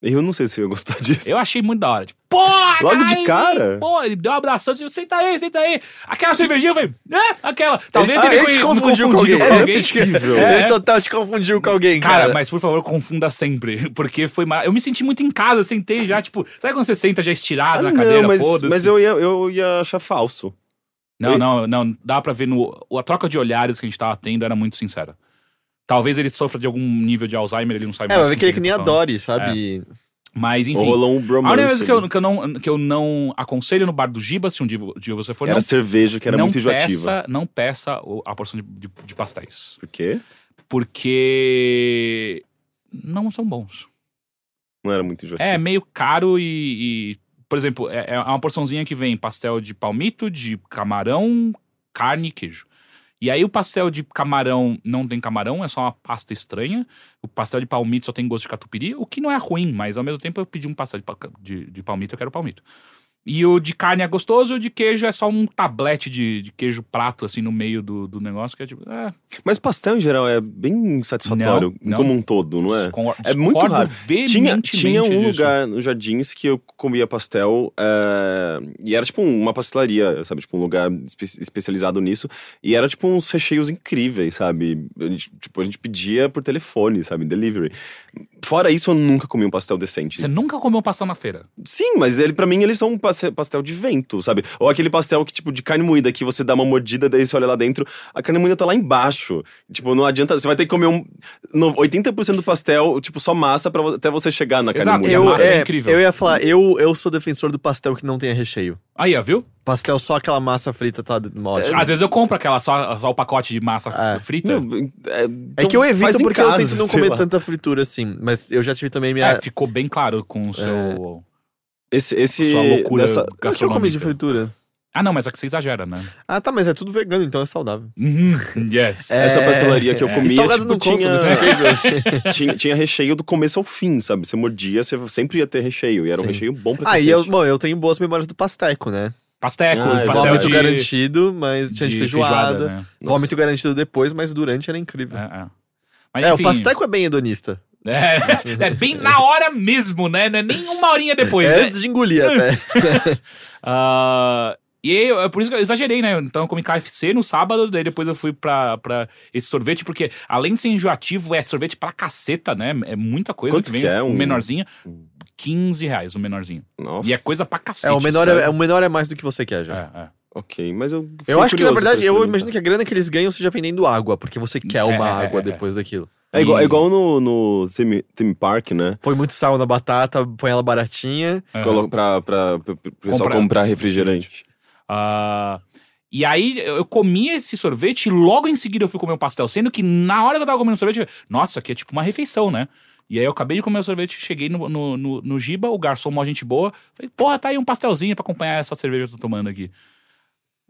Eu não sei se eu ia gostar disso. Eu achei muito da hora. Tipo, pô, Logo de cara? Pô, ele deu um abraço. Eu, senta aí, senta aí. Aquela cervejinha, eu falei, é, aquela. Talvez Ah, tenha ele te me confundiu com alguém. com É alguém. possível. É, Ele total te confundiu com alguém, cara. Cara, mas por favor, confunda sempre. Porque foi mar... Eu me senti muito em casa, sentei já, tipo, sabe quando você senta já estirado Ah, na cadeira, mas, foda-se? mas eu, ia, eu ia achar falso. Não, não, não, dá pra ver no. A troca de olhares que a gente tava tendo era muito sincera. Talvez ele sofra de algum nível de Alzheimer, ele não sabe É, mais vai ver com que ele que nem tá a falando. Dory, sabe? Mas, Ou enfim. rolou um A bromance. única coisa que eu, que, eu não, que eu não aconselho no bar do Giba, se um dia, dia você for, Era não, cerveja que era muito enjoativa. peça, não peça a porção de, de- de pastéis. Por quê? Porque não são bons. Não era muito enjoativo. É meio caro e, e, por exemplo, é, é uma porçãozinha que vem pastel de palmito, de camarão, carne e queijo. E aí o pastel de camarão não tem camarão, é só uma pasta estranha. O pastel de palmito só tem gosto de catupiry, o que não é ruim, mas ao mesmo tempo eu pedi um pastel de, de, de palmito, eu quero palmito. E o de carne é gostoso, o de queijo é só um tablete de, de queijo prato, assim, no meio do, do negócio, que é tipo... É, Mas pastel em geral é bem satisfatório, Não, não. como um todo, não é? É muito raro. Tinha, tinha um disso. lugar nos Jardins que eu comia pastel é, e era tipo uma pastelaria, sabe? Tipo um lugar espe- especializado nisso. E era tipo uns recheios incríveis, sabe? A gente, tipo, a gente pedia por telefone, sabe? Delivery. Fora isso, eu nunca comi um pastel decente. Você nunca comeu pastel na feira? Sim, mas ele para mim eles são um pastel de vento, sabe? Ou aquele pastel que tipo de carne moída que você dá uma mordida, daí você olha lá dentro, a carne moída tá lá embaixo. Tipo, não adianta, você vai ter que comer um no, 80% do pastel, tipo só massa para até você chegar na carne Exato, moída. Eu, massa é é, incrível. eu ia falar, eu, eu sou defensor do pastel que não tenha recheio. Aí, ó, viu? Pastel só aquela massa frita tá ótimo. Às vezes eu compro aquela só, só o pacote de massa É. frita. Não, é, É então que eu faz evito porque eu casa, tento não comer lá. tanta fritura assim. Mas eu já tive também minha. É, ficou bem claro com o seu. Esse, esse Sua loucura. dessa- O que eu comi de gastronômica. fritura? Ah, não, mas é que você exagera, né? Ah, tá, mas é tudo vegano, então é saudável. Uhum, yes. essa pastelaria que eu é. Comia, salgado tipo, não tinha, é assim. tinha, tinha recheio do começo ao fim, sabe? Você mordia, você sempre ia ter recheio. E era um Sim. recheio bom pra Ah, e eu, bom, eu tenho boas memórias do pasteco, né? Pasteco, Ah, é pastel Vômito de, garantido, mas tinha de, de feijoada. né? Vômito garantido depois, mas durante era incrível. É, é. Mas, É, enfim, o pasteco é bem hedonista. É, é bem na hora mesmo, né? Não é nem uma horinha depois. é é- antes de engolir até. Ah, e aí, eu- é por isso que eu exagerei, né? Então eu comi KFC no sábado, daí depois eu fui pra, pra esse sorvete, porque além de ser enjoativo, é sorvete pra caceta, né? É muita coisa Quanto que vem. que é um um- menorzinho, 15 reais o menorzinho. Nossa, E é coisa pra cacete. É, o menor sabe? é, o menor é mais do que você quer já. É, é. Ok. Mas eu. Eu acho que, na verdade, eu imagino que a grana que eles ganham seja vendendo água, porque você quer uma É, é, água é, é. depois daquilo. É igual, E- é igual no, no theme, theme Park, né? Põe muito sal na batata, põe ela baratinha. é. Colo- Pra, pra, pra, pra pessoal Comprar. comprar refrigerante. Ah, e aí eu comi esse sorvete e logo em seguida eu fui comer um pastel, sendo que na hora que eu tava comendo sorvete, eu- nossa, aqui é tipo uma refeição, né? E aí eu acabei de comer o sorvete, cheguei no, no, no, no Giba, o garçom, mó gente boa, falei, porra, tá aí um pastelzinho pra acompanhar essa cerveja que eu tô tomando aqui.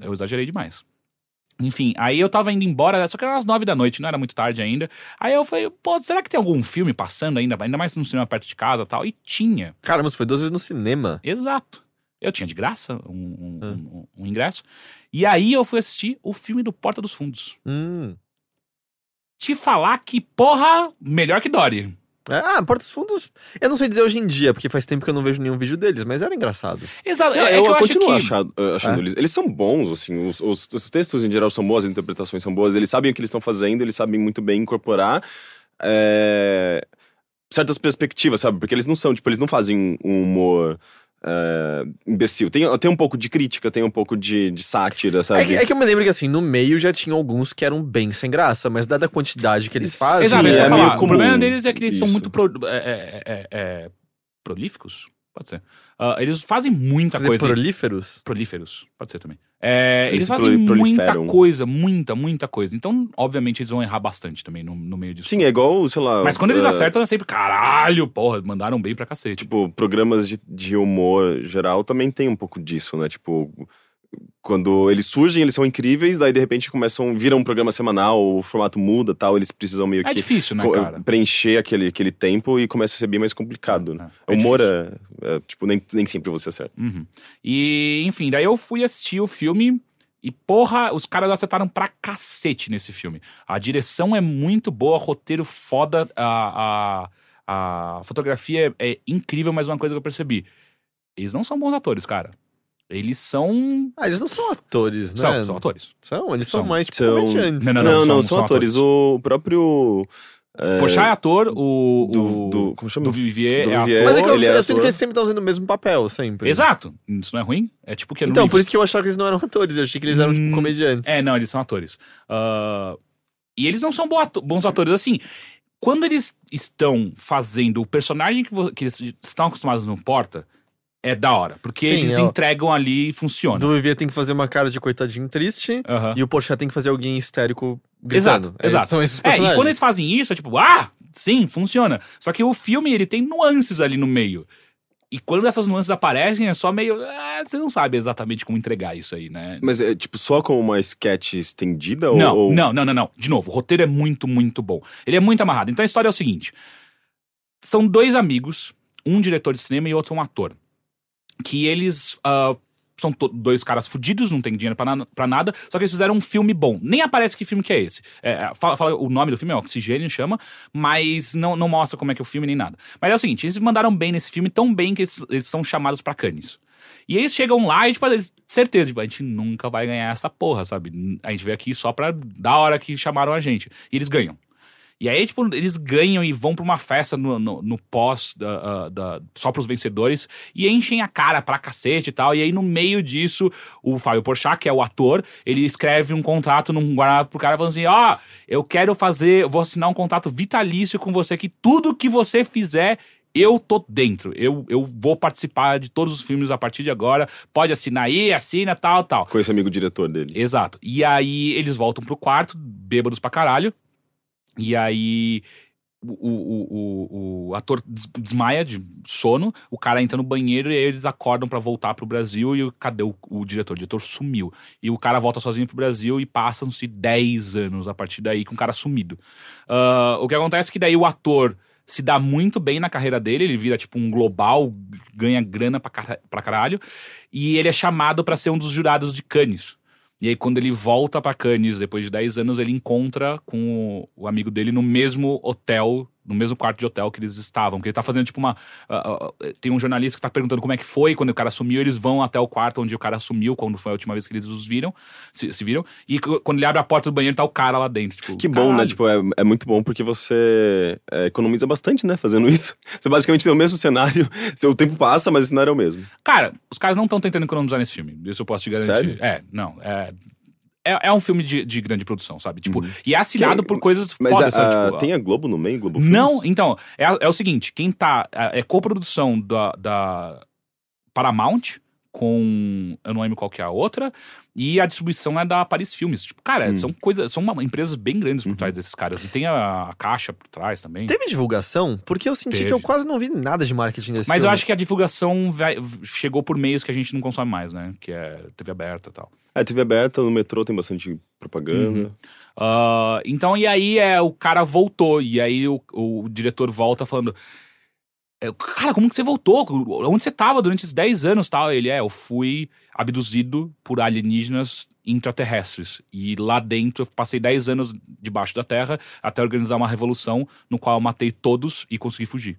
Eu exagerei demais. Enfim, aí eu tava indo embora, só que era umas nove da noite, não era muito tarde ainda. Aí eu falei, pô, será que tem algum filme passando ainda, ainda mais no cinema perto de casa e tal? E tinha. Caramba, você foi duas vezes no cinema. Exato. Eu tinha de graça um, um- Ah. um- um ingresso. E aí eu fui assistir o filme do Porta dos Fundos. Hum. Te falar que, porra, melhor que Dory. É, Ah, Porta dos Fundos. Eu não sei dizer hoje em dia, porque faz tempo que eu não vejo nenhum vídeo deles, mas era engraçado. Exato. É, é eu, que eu acho continuo que... achado, uh, achando É? eles. Eles são bons, assim. Os, os- os textos em geral são bons, as interpretações são boas. Eles sabem o que eles estão fazendo, eles sabem muito bem incorporar é, certas perspectivas, sabe? Porque eles não são, tipo, eles não fazem um humor. É, imbecil. Tem, tem um pouco de crítica, tem um pouco de, de sátira, sabe? É que, é que eu me lembro que assim, no meio já tinha alguns que eram bem sem graça, mas dada a quantidade que eles fazem. Exato, é é meio falar. O comum problema deles é que eles são isso. muito pro- é, é, é, é, prolíficos? Pode ser. Ah, eles fazem muita Quer dizer, coisa. prolíferos. Prolíferos, pode ser também. É, eles, Eles fazem muita coisa, muita, muita coisa. Então, obviamente, eles vão errar bastante também no, no meio disso. Sim, é igual, sei lá. Mas quando eles é, acertam, é sempre caralho, porra, mandaram bem pra cacete. Tipo, programas de, de humor geral também tem um pouco disso, né? Tipo, quando eles surgem, eles são incríveis, daí de repente começam, viram um programa semanal, o formato muda tal, eles precisam meio é que difícil, né, cara? preencher aquele, aquele tempo e começa a ser bem mais complicado, né? É, o é humor é, é, tipo, nem, nem sempre você acerta. Uhum. E, enfim, daí eu fui assistir o filme e, porra, os caras acertaram pra cacete nesse filme. A direção é muito boa, roteiro foda, a, a, a fotografia é, é incrível, mas uma coisa que eu percebi: eles não são bons atores, cara. Eles são. Ah, eles não são atores, né? São, são atores. São, eles são, São. mais tipo São- comediantes. Não, né? Não, não, são- são, são atores. atores. O próprio. é, Porchat é ator, o. do, o- do- como chama? do Vivier Do é Vivier. ator. Mas é que eu, ele é eu sinto ator. que eles sempre estão fazendo o mesmo papel, sempre. Exato. Isso não é ruim? É tipo que Então, por isso que eu achava que eles não eram atores, eu achei que eles eram, tipo, Hum, comediantes. É, não, eles são atores. Ah, e eles não são bons atores. Assim, quando eles estão fazendo o personagem que, vo- que eles estão acostumados no Porta, é da hora. Porque Sim, eles é o- entregam ali e funciona. Do Vivier tem que fazer uma cara de coitadinho triste, e o Porchat tem que fazer alguém histérico Exato, gritando. Eles exato. São esses É, e personagens. quando eles fazem isso, é tipo, ah, sim, funciona. Só que o filme, ele tem nuances ali no meio. E quando essas nuances aparecem, é só meio. ah, você não sabe exatamente como entregar isso aí, né? Mas é tipo só com uma sketch estendida? Não, ou, ou... não, não, não, não. De novo, o roteiro é muito, muito bom. Ele é muito amarrado. Então a história é o seguinte: são dois amigos, um diretor de cinema e outro um ator. Que eles. ah, são dois caras fudidos, não tem dinheiro pra, na- pra nada, só que eles fizeram um filme bom. Nem aparece que filme que é esse. É, fala, fala- o nome do filme é Oxigênio, chama, mas não, não mostra como é que é o filme nem nada. Mas é o seguinte, eles mandaram bem nesse filme, tão bem que eles, eles são chamados pra Cannes. E eles chegam lá e, tipo, eles, certeza, tipo, a gente nunca vai ganhar essa porra, sabe? A gente veio aqui só pra da hora que chamaram a gente. E eles ganham. E aí, tipo, eles ganham e vão pra uma festa no, no, no pós, da, ah, da- só pros vencedores, e enchem a cara pra cacete e tal. E aí, no meio disso, o Fábio Porchat, que é o ator, ele escreve um contrato num guardanapo pro cara falando assim: ó, eu quero fazer, vou assinar um contrato vitalício com você, que tudo que você fizer. Eu tô dentro, eu, eu vou participar de todos os filmes a partir de agora. Pode assinar aí, assina, tal, tal. Com esse amigo diretor dele. Exato. E aí eles voltam pro quarto, bêbados pra caralho. E aí o, o, o, o ator des- desmaia de sono, o cara entra no banheiro e aí eles acordam pra voltar pro Brasil e cadê o, o diretor? O diretor sumiu. E o cara volta sozinho pro Brasil e passam-se 10 anos a partir daí com o cara sumido. Ah, o que acontece é que daí o ator se dá muito bem na carreira dele, ele vira tipo um global, ganha grana pra, cara- pra caralho, e ele é chamado pra ser um dos jurados de Cannes. E aí, quando ele volta pra Cannes, depois de 10 anos, ele encontra com o, o amigo dele no mesmo hotel, no mesmo quarto de hotel que eles estavam. Que ele tá fazendo, tipo, uma. ah, ah, tem um jornalista que tá perguntando como é que foi quando o cara sumiu. Eles vão até o quarto onde o cara sumiu, quando foi a última vez que eles os viram, se, se viram. E quando ele abre a porta do banheiro, tá o cara lá dentro. Tipo, Que bom, né? caralho. Tipo, é, é muito bom porque você é, economiza bastante, né? Fazendo isso. Você basicamente tem o mesmo cenário. Seu tempo passa, mas o cenário é o mesmo. Cara, os caras não estão tentando economizar nesse filme. Isso eu posso te garantir. Sério? É, não. É, é, é um filme de, de grande produção, sabe? Tipo, e é assinado Uhum. Que- por coisas Mas fodas, a- sabe? a- Tipo, tem a Globo no meio, Globo Não, Filmes? então, é, é o seguinte, quem tá. É, é coprodução da, da Paramount com. Eu não lembro qual que é a outra. E a distribuição é da Paris Filmes. Tipo, cara, Hum. são coisas. São uma- empresas bem grandes por trás desses caras. E tem a, a caixa por trás também. Teve divulgação? Porque eu senti Teve. que eu quase não vi nada de marketing desse Mas eu filme. acho que a divulgação vai- chegou por meios que a gente não consome mais, né? Que é TV aberta e tal. É, TV aberta, no metrô tem bastante propaganda. Uhum. Ah, então, e aí é, o cara voltou, e aí o, o diretor volta falando. É, Cara, como que você voltou? Onde você tava durante esses 10 anos tal? Ele é, eu fui abduzido por alienígenas intraterrestres. E lá dentro eu passei 10 anos debaixo da terra até organizar uma revolução no qual eu matei todos e consegui fugir.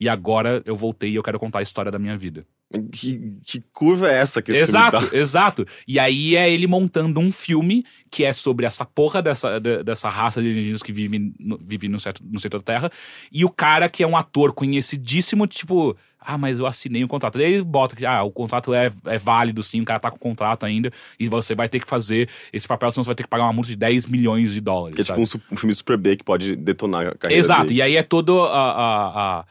E agora eu voltei e eu quero contar a história da minha vida. Que, que curva é essa que esse Exato, dá? exato. E aí é ele montando um filme que é sobre essa porra dessa, de- dessa raça de alienígenas que vive no, vive no, centro, no centro da Terra. E o cara que é um ator conhecidíssimo, tipo, ah, mas eu assinei um contrato. Daí ele bota que, ah, o contrato é, é válido sim, o cara tá com o contrato ainda, e você vai ter que fazer esse papel, senão você vai ter que pagar uma multa de 10 milhões de dólares. Que é tipo sabe? um, su- um filme super B que pode detonar a carreira Exato, dele. e aí é todo a, a, a-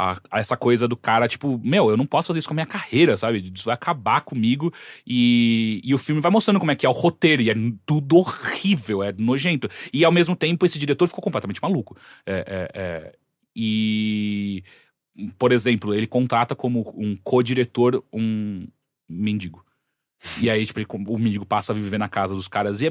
a- a- essa coisa do cara, tipo, meu, eu não posso fazer isso com a minha carreira, sabe? Isso vai acabar comigo. E, e o filme vai mostrando como é que é o roteiro, e é tudo horrível, é nojento. E ao mesmo tempo, esse diretor ficou completamente maluco. É, é, é, e, por exemplo, ele contrata como um co-diretor um mendigo. E aí, tipo, ele- o mendigo passa a viver na casa dos caras. E é,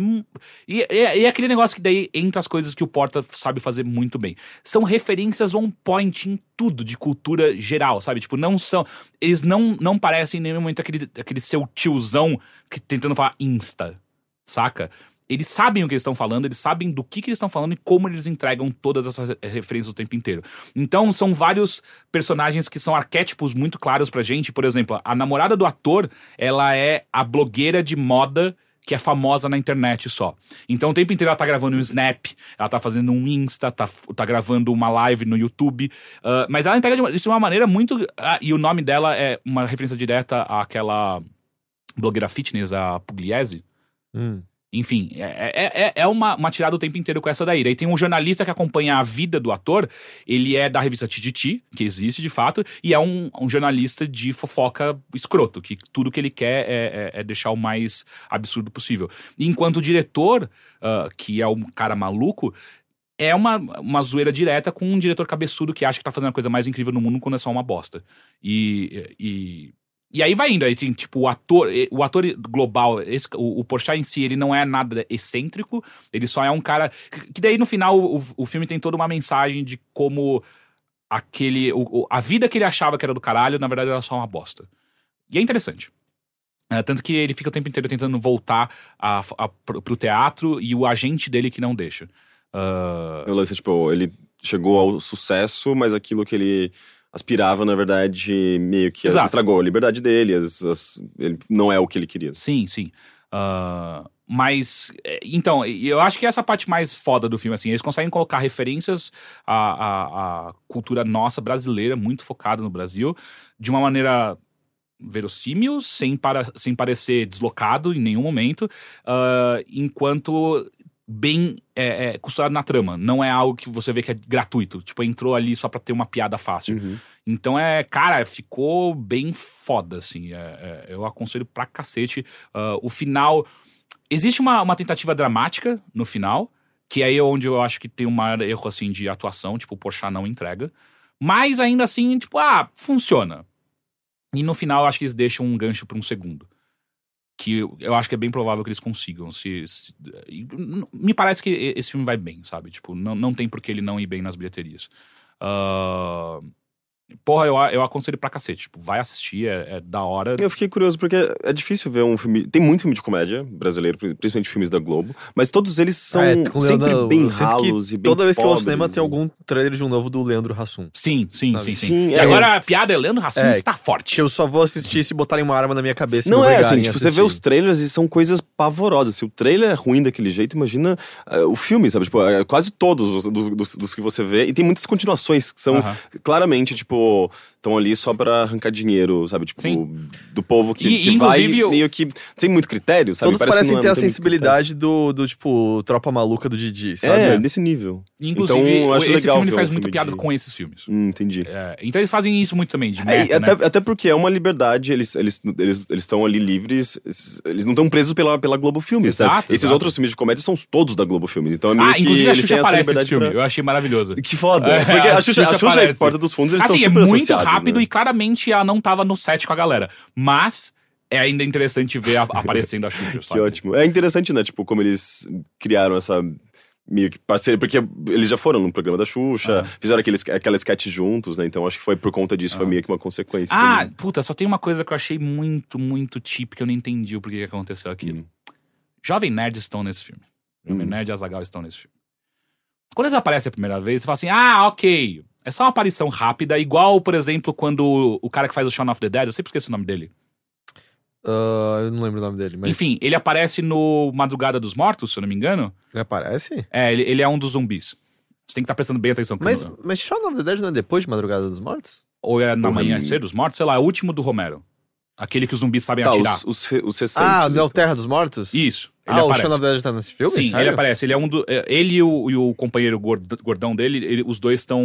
e, é- e é aquele negócio que daí entra as coisas que o Porta sabe fazer muito bem. São referências on point em tudo, de cultura geral, sabe? Tipo, não são. Eles não, não parecem em nenhum momento aquele, aquele seu tiozão que tentando falar insta, saca? Eles sabem o que eles estão falando, eles sabem do que, que eles estão falando e como eles entregam todas essas re- referências o tempo inteiro. Então, são vários personagens que são arquétipos muito claros pra gente. Por exemplo, a namorada do ator, ela é a blogueira de moda que é famosa na internet só. Então o tempo inteiro ela tá gravando um Snap, ela tá fazendo um Insta, tá, tá gravando uma live no YouTube. ah, mas ela entrega de uma- isso de uma maneira muito. ah, e o nome dela é uma referência direta àquela blogueira fitness, a Pugliese. Hum. Enfim, é, é, é- é uma, uma tirada o tempo inteiro com essa daí. Daí tem um jornalista que acompanha a vida do ator, ele é da revista Tititi, que existe de fato, e é um, um jornalista de fofoca escroto, que tudo que ele quer é, é- é deixar o mais absurdo possível. Enquanto o diretor, ah, que é um cara maluco, é uma, uma zoeira direta com um diretor cabeçudo que acha que tá fazendo a coisa mais incrível no mundo quando é só uma bosta. E. e e aí vai indo, aí tem, tipo, o ator, o ator global, esse, o, o Porchat em si, ele não é nada excêntrico, ele só é um cara, que daí no final o, o filme tem toda uma mensagem de como aquele, o- a vida que ele achava que era do caralho, na verdade era só uma bosta. E é interessante. É, tanto que ele fica o tempo inteiro tentando voltar a, a, pro, pro teatro e o agente dele que não deixa. Ah, O lance, tipo, ele chegou ao sucesso, mas aquilo que ele aspirava, na verdade, meio que Exato. estragou a liberdade dele, as- as- ele não é o que ele queria. Sim, sim. Ah, mas, é, então, eu acho que essa é parte mais foda do filme, assim. Eles conseguem colocar referências à, à, à cultura nossa brasileira, muito focada no Brasil, de uma maneira verossímil, sem, para, sem parecer deslocado em nenhum momento, ah, enquanto bem é, é, costurado na trama. Não é algo que você vê que é gratuito. Tipo, entrou ali só pra ter uma piada fácil. Uhum. Então é, cara, ficou bem foda, assim. É- é, eu aconselho pra cacete. Ah, o final. Existe uma, uma tentativa dramática no final, que aí é onde eu acho que tem um maior erro, assim, de atuação. Tipo, o Porchat não entrega. Mas ainda assim, tipo, ah, funciona. E no final eu acho que eles deixam um gancho pra um segundo. Que eu, acho que é bem provável que eles consigam. Se, se- me parece que esse filme vai bem, sabe? Tipo, não, não tem por que ele não ir bem nas bilheterias. Ah, porra, eu, eu aconselho pra cacete. Tipo, vai assistir, é, é da hora. Eu fiquei curioso porque é difícil ver um filme. Tem muito filme de comédia brasileiro, principalmente filmes da Globo, mas todos eles são É, sempre Leandro- bem ralos e bem Toda vez que eu vou ao cinema tem e- algum trailer de um novo do Leandro Hassum. Sim, sim, sim, sim. Sim, e é, agora a piada é Leandro Hassum É, está forte. Que eu só vou assistir se botarem uma arma na minha cabeça e Não me é assim, tipo, você vê os trailers e são coisas pavorosas. Se o trailer é ruim daquele jeito, imagina eh, o filme, sabe? Tipo, é, quase todos os, do- dos, dos que você vê. E tem muitas continuações que são Aham. claramente, tipo, cool estão ali só pra arrancar dinheiro, sabe? Tipo, Sim. do povo que, E, que inclusive, vai meio que sem muito critério, sabe? Todos Parece parecem não é- ter não a muito sensibilidade do, do, tipo, tropa maluca do Didi, sabe? É, desse nível. Inclusive, então, eu acho esse legal filme faz muita piada de- com esses filmes. Hum, entendi. É, então eles fazem isso muito também, de É, meta, e né? até, até porque é uma liberdade, eles eles eles eles estão ali livres, eles não estão presos pela, pela Globo Filmes, sabe? Exato, Esses exato. outros filmes de comédia são todos da Globo Filmes, então é meio Ah, que inclusive a eles Xuxa têm essa aparece nesse liberdade filme. pra- Eu achei maravilhoso. Que foda. É, Porque a a Xuxa, a Xuxa Xuxa e. Porta dos Fundos, eles Assim, é estão super muito associados, rápido né? e claramente ela não tava no set com a galera. Mas é ainda interessante ver a- aparecendo a Xuxa, Que sabe? ótimo. É interessante, né? Tipo, como eles criaram essa meio que parceria, porque eles já foram no programa da Xuxa, Ah. fizeram aqueles, aquela sketch juntos, né? Então acho que foi por conta disso, foi meio que uma consequência. Ah, puta, só tem uma coisa que eu achei muito, muito que eu não entendi o porquê que aconteceu aquilo. Hum. Jovem Nerd estão nesse filme. Jovem Hum. Nerd e Azagal estão nesse filme. Quando eles aparecem a primeira vez, você fala assim: ah, ok. É só uma aparição rápida, igual, por exemplo, quando o cara que faz o Shaun of the Dead, eu sempre esqueço o nome dele. Ah, eu não lembro o nome dele, mas. Enfim, ele aparece no Madrugada dos Mortos, se eu não me engano. Ele aparece? É, ele, ele é um dos zumbis. Você tem que estar prestando bem atenção. Mas, mas Shaun of the Dead não é depois de Madrugada dos Mortos? Ou é na manhã hum. cedo dos mortos, sei lá, é o último do Romero. Aquele que os zumbis sabem Tá, atirar. os, os, os recentes. Ah, não é o então. Terra dos Mortos? Isso. Ele ah, o aparece. Shaun of the Dead tá nesse filme? Sim, Sério? ele aparece. Ele é um do. é, Ele e o, e o companheiro gord- gordão dele, ele- os dois estão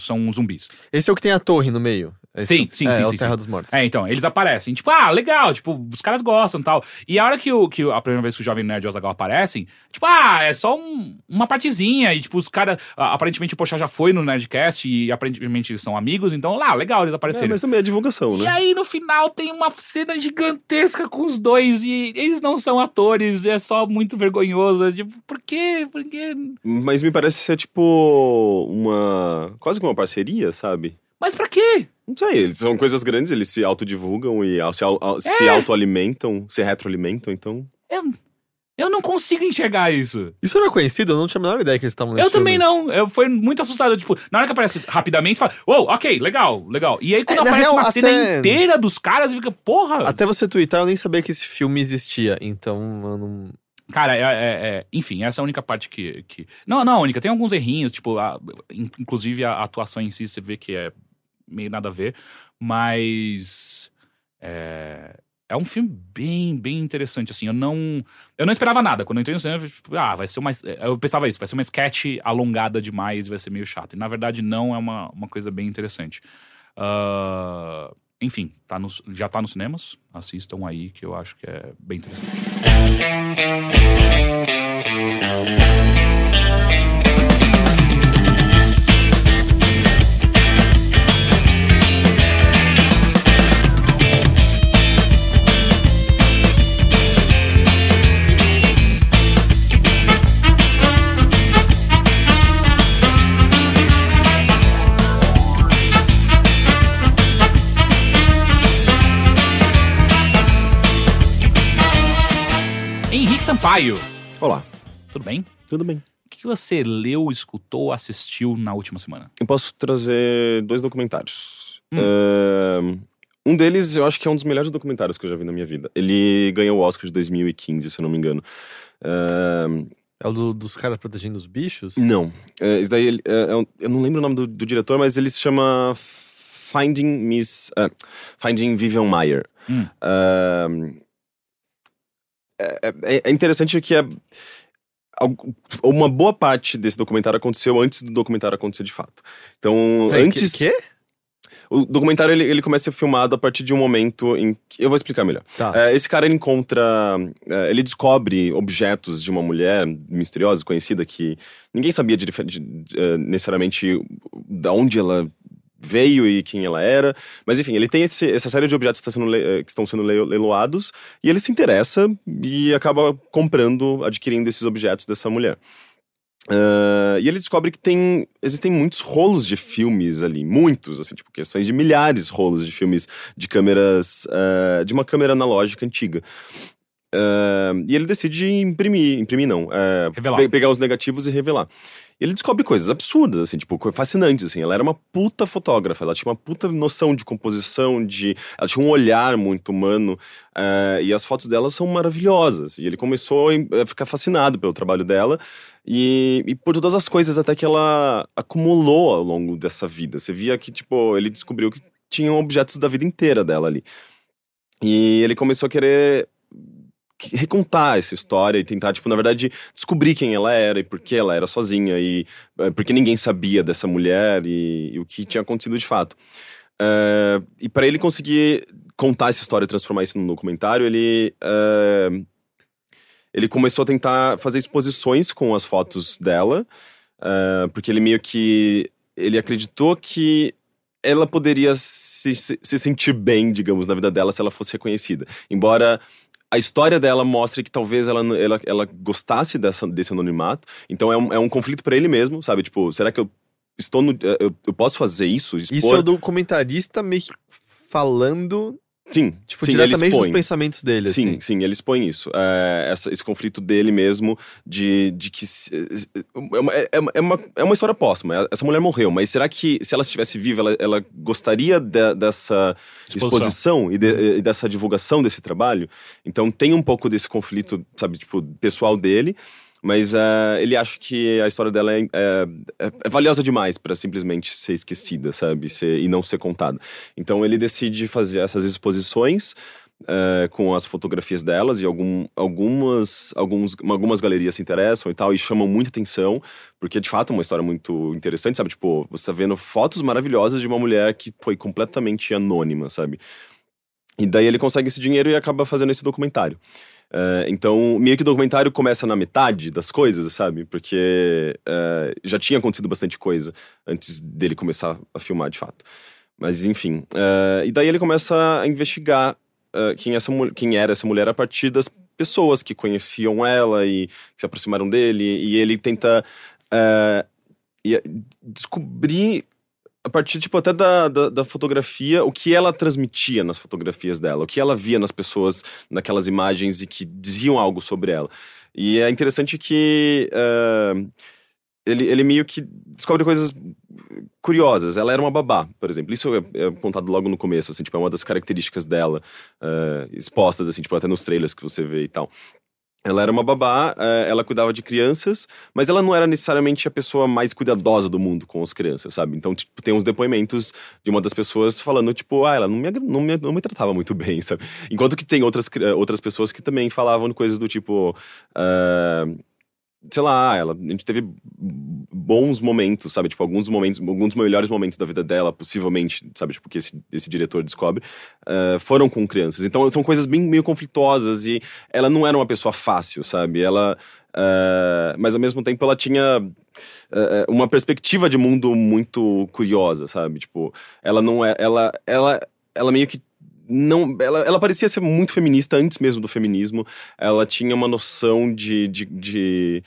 são zumbis. Esse é o que tem a torre no meio. Esse Sim, que- sim, é, sim, É sim, o Terra sim. dos Mortos. É, então, eles aparecem. Tipo, ah, legal, tipo, os caras gostam e tal. E a hora que, o, que o- a primeira vez que o Jovem Nerd e o Azagal aparecem, tipo, ah, é só um- uma partezinha. E, tipo, os caras. Aparentemente o Pochá já foi no Nerdcast e aparentemente eles são amigos, então lá, legal, eles É, apareceram. mas também é divulgação, E né? aí, no final, tem uma cena gigantesca com os dois e eles não são atores, é só muito vergonhoso. Tipo, por quê? Por quê? Mas me parece ser tipo uma. quase que uma parceria, sabe? Mas pra quê? Não sei, eles são coisas grandes, eles se autodivulgam e au- se, au- au- É. se autoalimentam, se retroalimentam, então. Eu, eu não consigo enxergar isso. Isso era conhecido? Eu não tinha a menor ideia que eles estavam nesse eu também não. Eu fui muito assustado. Tipo, na hora que aparece rapidamente, fala, uou, ok, legal, legal. E aí quando É, aparece real, uma cena até- inteira dos caras, fica, porra. Até você twittar, eu nem sabia que esse filme existia. Então, eu não. Cara, é, é- é- enfim, essa é a única parte que, que. Não, não, a única. Tem alguns errinhos, tipo, a- in- inclusive a atuação em si, você vê que é meio nada a ver, mas. É, é um filme bem, bem interessante, assim. Eu não. Eu não esperava nada. Quando eu entrei no cinema, eu, tipo, ah, vai ser uma. Eu pensava isso, vai ser uma sketch alongada demais, vai ser meio chato. E na verdade, não é uma, uma coisa bem interessante. Ah, enfim, tá nos- já tá nos cinemas. Assistam aí, que eu acho que é bem interessante. Sampaio. Olá, Tudo bem? tudo bem? O que você leu, escutou, assistiu na última semana? Eu posso trazer dois documentários. Hum. Ahn, um deles, eu acho que é um dos melhores documentários que eu já vi na minha vida. Ele ganhou o Oscar de 2015, se eu não me engano. Ahn, É o do- dos caras protegendo os bichos? não, é, esse daí, ele- é- é um- eu não lembro o nome do, do diretor, mas ele se chama Finding Miss... ah, Finding Vivian Meyer. Hum. É, é- é interessante que é, uma boa parte desse documentário aconteceu antes do documentário acontecer de fato. Então, Peraí, antes... Que, quê? O documentário ele, ele começa a ser filmado a partir de um momento em que. Eu vou explicar melhor. Tá. É, esse cara ele encontra. é, ele descobre objetos de uma mulher misteriosa, conhecida, que ninguém sabia de, de- de, é, necessariamente da onde ela veio e quem ela era. Mas enfim, ele tem esse- essa série de objetos que, está sendo é, que estão sendo le- leiloados e ele se interessa e acaba comprando, adquirindo esses objetos dessa mulher. Ah, e ele descobre que tem existem muitos rolos de filmes ali, muitos, assim, tipo, questões de milhares de rolos de filmes de câmeras, ah, de uma câmera analógica antiga. Ah, e ele decide imprimir, imprimir não, ah, Revelar. pe- pegar os negativos e revelar. E ele descobre coisas absurdas, assim, tipo, fascinantes, assim. Ela era uma puta fotógrafa, ela tinha uma puta noção de composição, de... Ela tinha um olhar muito humano, ah, e as fotos dela são maravilhosas. E ele começou a ficar fascinado pelo trabalho dela, e, e por todas as coisas até que ela acumulou ao longo dessa vida. Você via que, tipo, ele descobriu que tinham objetos da vida inteira dela ali. E ele começou a querer que- recontar essa história e tentar, tipo, na verdade, descobrir quem ela era e por que ela era sozinha e eh, porque ninguém sabia dessa mulher e, e o que tinha acontecido de fato. Eh, e para ele conseguir contar essa história e transformar isso num documentário, ele eh, ele começou a tentar fazer exposições com as fotos dela, ah, porque ele meio que ele acreditou que ela poderia se, se, se sentir bem, digamos, na vida dela se ela fosse reconhecida. Embora a história dela mostre que talvez ela, ela, ela gostasse dessa, desse anonimato. Então é um, é um conflito para ele mesmo, sabe? Tipo, será que eu estou no. Eu, eu posso fazer isso? Expor? Isso é o documentarista meio que falando, Sim, tipo, sim, ele diretamente dos pensamentos dele, Sim, assim. sim, ele expõe isso. É, essa- esse conflito dele mesmo, de, de que. É uma, é, uma- é uma, é uma história póstuma. Essa mulher morreu, mas será que se ela estivesse viva, ela, ela gostaria de- dessa Exposição. exposição, e, de- e dessa divulgação desse trabalho? Então tem um pouco desse conflito, sabe, tipo, pessoal dele. Mas é, ele acha que a história dela é, é- é- valiosa demais para simplesmente ser esquecida, sabe? Ser- e não ser contada. Então ele decide fazer essas exposições é, com as fotografias delas e algum, algumas, alguns, algumas galerias se interessam e tal e chamam muita atenção, porque de fato é uma história muito interessante, sabe? Tipo, você tá vendo fotos maravilhosas de uma mulher que foi completamente anônima, sabe? E daí ele consegue esse dinheiro e acaba fazendo esse documentário. É, então, meio que o documentário começa na metade das coisas, sabe? Porque é, já tinha acontecido bastante coisa antes dele começar a filmar de fato. Mas enfim. é, e daí ele começa a investigar quem, essa, quem era essa mulher a partir das pessoas que conheciam ela e se aproximaram dele. E ele tenta descobrir a partir, tipo, até da, da, da fotografia, o que ela transmitia nas fotografias dela, o que ela via nas pessoas naquelas imagens e que diziam algo sobre ela. E é interessante que eh, ele, ele meio que descobre coisas curiosas. Ela era uma babá, por exemplo. Isso é, é apontado logo no começo, assim, tipo, é uma das características dela, eh, expostas, assim, tipo, até nos trailers que você vê e tal. Ela era uma babá, eh, ela cuidava de crianças, mas ela não era necessariamente a pessoa mais cuidadosa do mundo com as crianças, sabe? Então, tipo, tem uns depoimentos de uma das pessoas falando, tipo, ah, ela não me, não me, não me tratava muito bem, sabe? Enquanto que tem outras, outras pessoas que também falavam coisas do tipo. ah, sei lá, ela, a gente teve bons momentos, sabe? Tipo, alguns momentos, alguns dos melhores momentos da vida dela, possivelmente, sabe? Tipo, que esse, esse diretor descobre, ah, foram com crianças. Então, são coisas bem meio conflituosas e ela não era uma pessoa fácil, sabe? Ela. ah, mas ao mesmo tempo ela tinha ah, uma perspectiva de mundo muito curiosa, sabe? Tipo, ela não é. Ela, ela, ela meio que não, ela, ela parecia ser muito feminista antes mesmo do feminismo. Ela tinha uma noção de, de, de,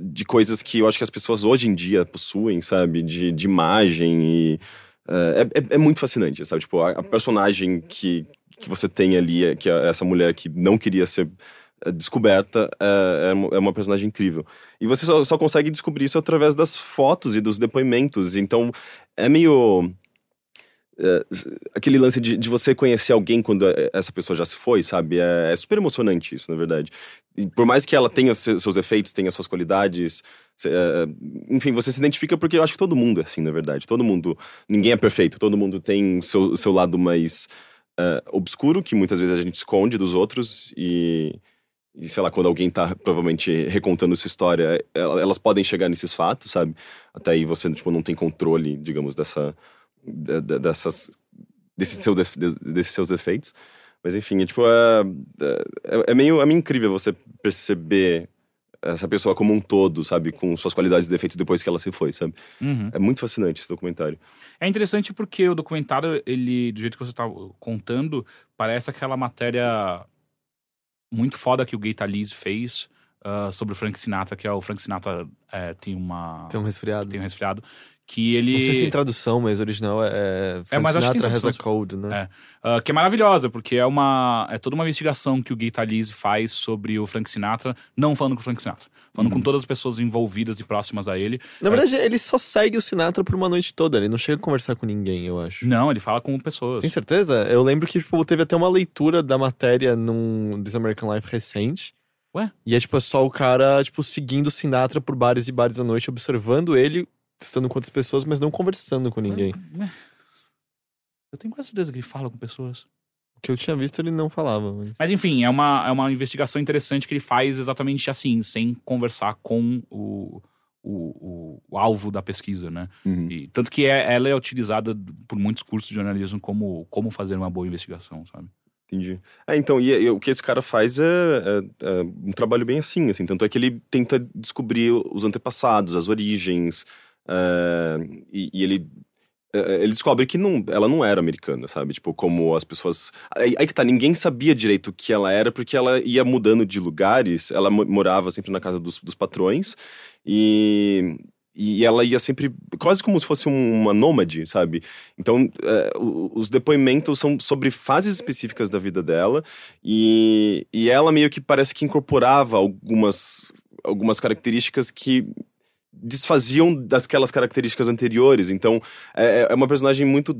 de coisas que eu acho que as pessoas hoje em dia possuem, sabe? De, de imagem e. eh, é, é, é muito fascinante, sabe? Tipo, a, a personagem que, que você tem ali, é- que é essa mulher que não queria ser eh, descoberta, é, uma- é uma personagem incrível. E você só, só consegue descobrir isso através das fotos e dos depoimentos. Então, é meio. É, aquele lance de, de você conhecer alguém quando é- essa pessoa já se foi, sabe? É, é super emocionante isso, na verdade. E por mais que ela tenha se- seus efeitos, tenha suas qualidades, é, enfim, você se identifica porque eu acho que todo mundo é assim, na verdade. Todo mundo. Ninguém é perfeito, todo mundo tem seu, seu lado mais é, obscuro, que muitas vezes a gente esconde dos outros e. E sei lá, quando alguém tá provavelmente recontando sua história, el- elas podem chegar nesses fatos, sabe? Até aí você tipo, não tem controle, digamos, dessa, de- de- dessas, desses, seus def- de- desses seus defeitos. Mas enfim, é, tipo, é, é, é meio, é meio incrível você perceber essa pessoa como um todo, sabe? Com suas qualidades e defeitos depois que ela se foi, sabe? Uhum. É muito fascinante esse documentário. É interessante porque o documentário, ele, do jeito que você tá contando, parece aquela matéria muito foda que o Gay Talese fez ah, sobre o Frank Sinatra, que é o Frank Sinatra é, tem uma. Tem um resfriado. tem um resfriado. Que ele. Não sei se tem tradução, mas original é. é Frank mas acho que tem tradução. code, né? É. Ah, que é maravilhosa, porque é uma. É toda uma investigação que o Gay Talese faz sobre o Frank Sinatra, não falando com o Frank Sinatra, falando com todas as pessoas envolvidas e próximas a ele. Na verdade, ele só segue o Sinatra por uma noite toda. Ele não chega a conversar com ninguém, eu acho. Não, ele fala com pessoas. Tem certeza? Eu lembro que tipo, teve até uma leitura da matéria num This American Life recente. Ué? E é tipo é só o cara, tipo, seguindo o Sinatra por bares e bares à noite, observando ele, estando com outras pessoas, mas não conversando com ninguém. Eu tenho quase certeza que ele fala com pessoas. O que eu tinha visto, ele não falava. Mas... Mas enfim, é uma, é uma investigação interessante que ele faz exatamente assim, sem conversar com o, o, o, o alvo da pesquisa, né? E, tanto que é- ela é utilizada por muitos cursos de jornalismo como, como fazer uma boa investigação, sabe? Entendi. É, então, e, e o que esse cara faz é, é- é um trabalho bem assim, assim. Tanto é que ele tenta descobrir os antepassados, as origens, e, e ele... é, Ele descobre que não, ela não era americana, sabe? Tipo, como as pessoas. Aí, aí que tá, ninguém sabia direito o que ela era, porque ela ia mudando de lugares. Ela mo- morava sempre na casa dos, dos patrões. E, e ela ia sempre. Quase como se fosse um- uma nômade, sabe? Então, é, os depoimentos são sobre fases específicas da vida dela. E, e ela meio que parece que incorporava algumas, algumas características que desfaziam daquelas características anteriores. Então, é, é uma personagem muito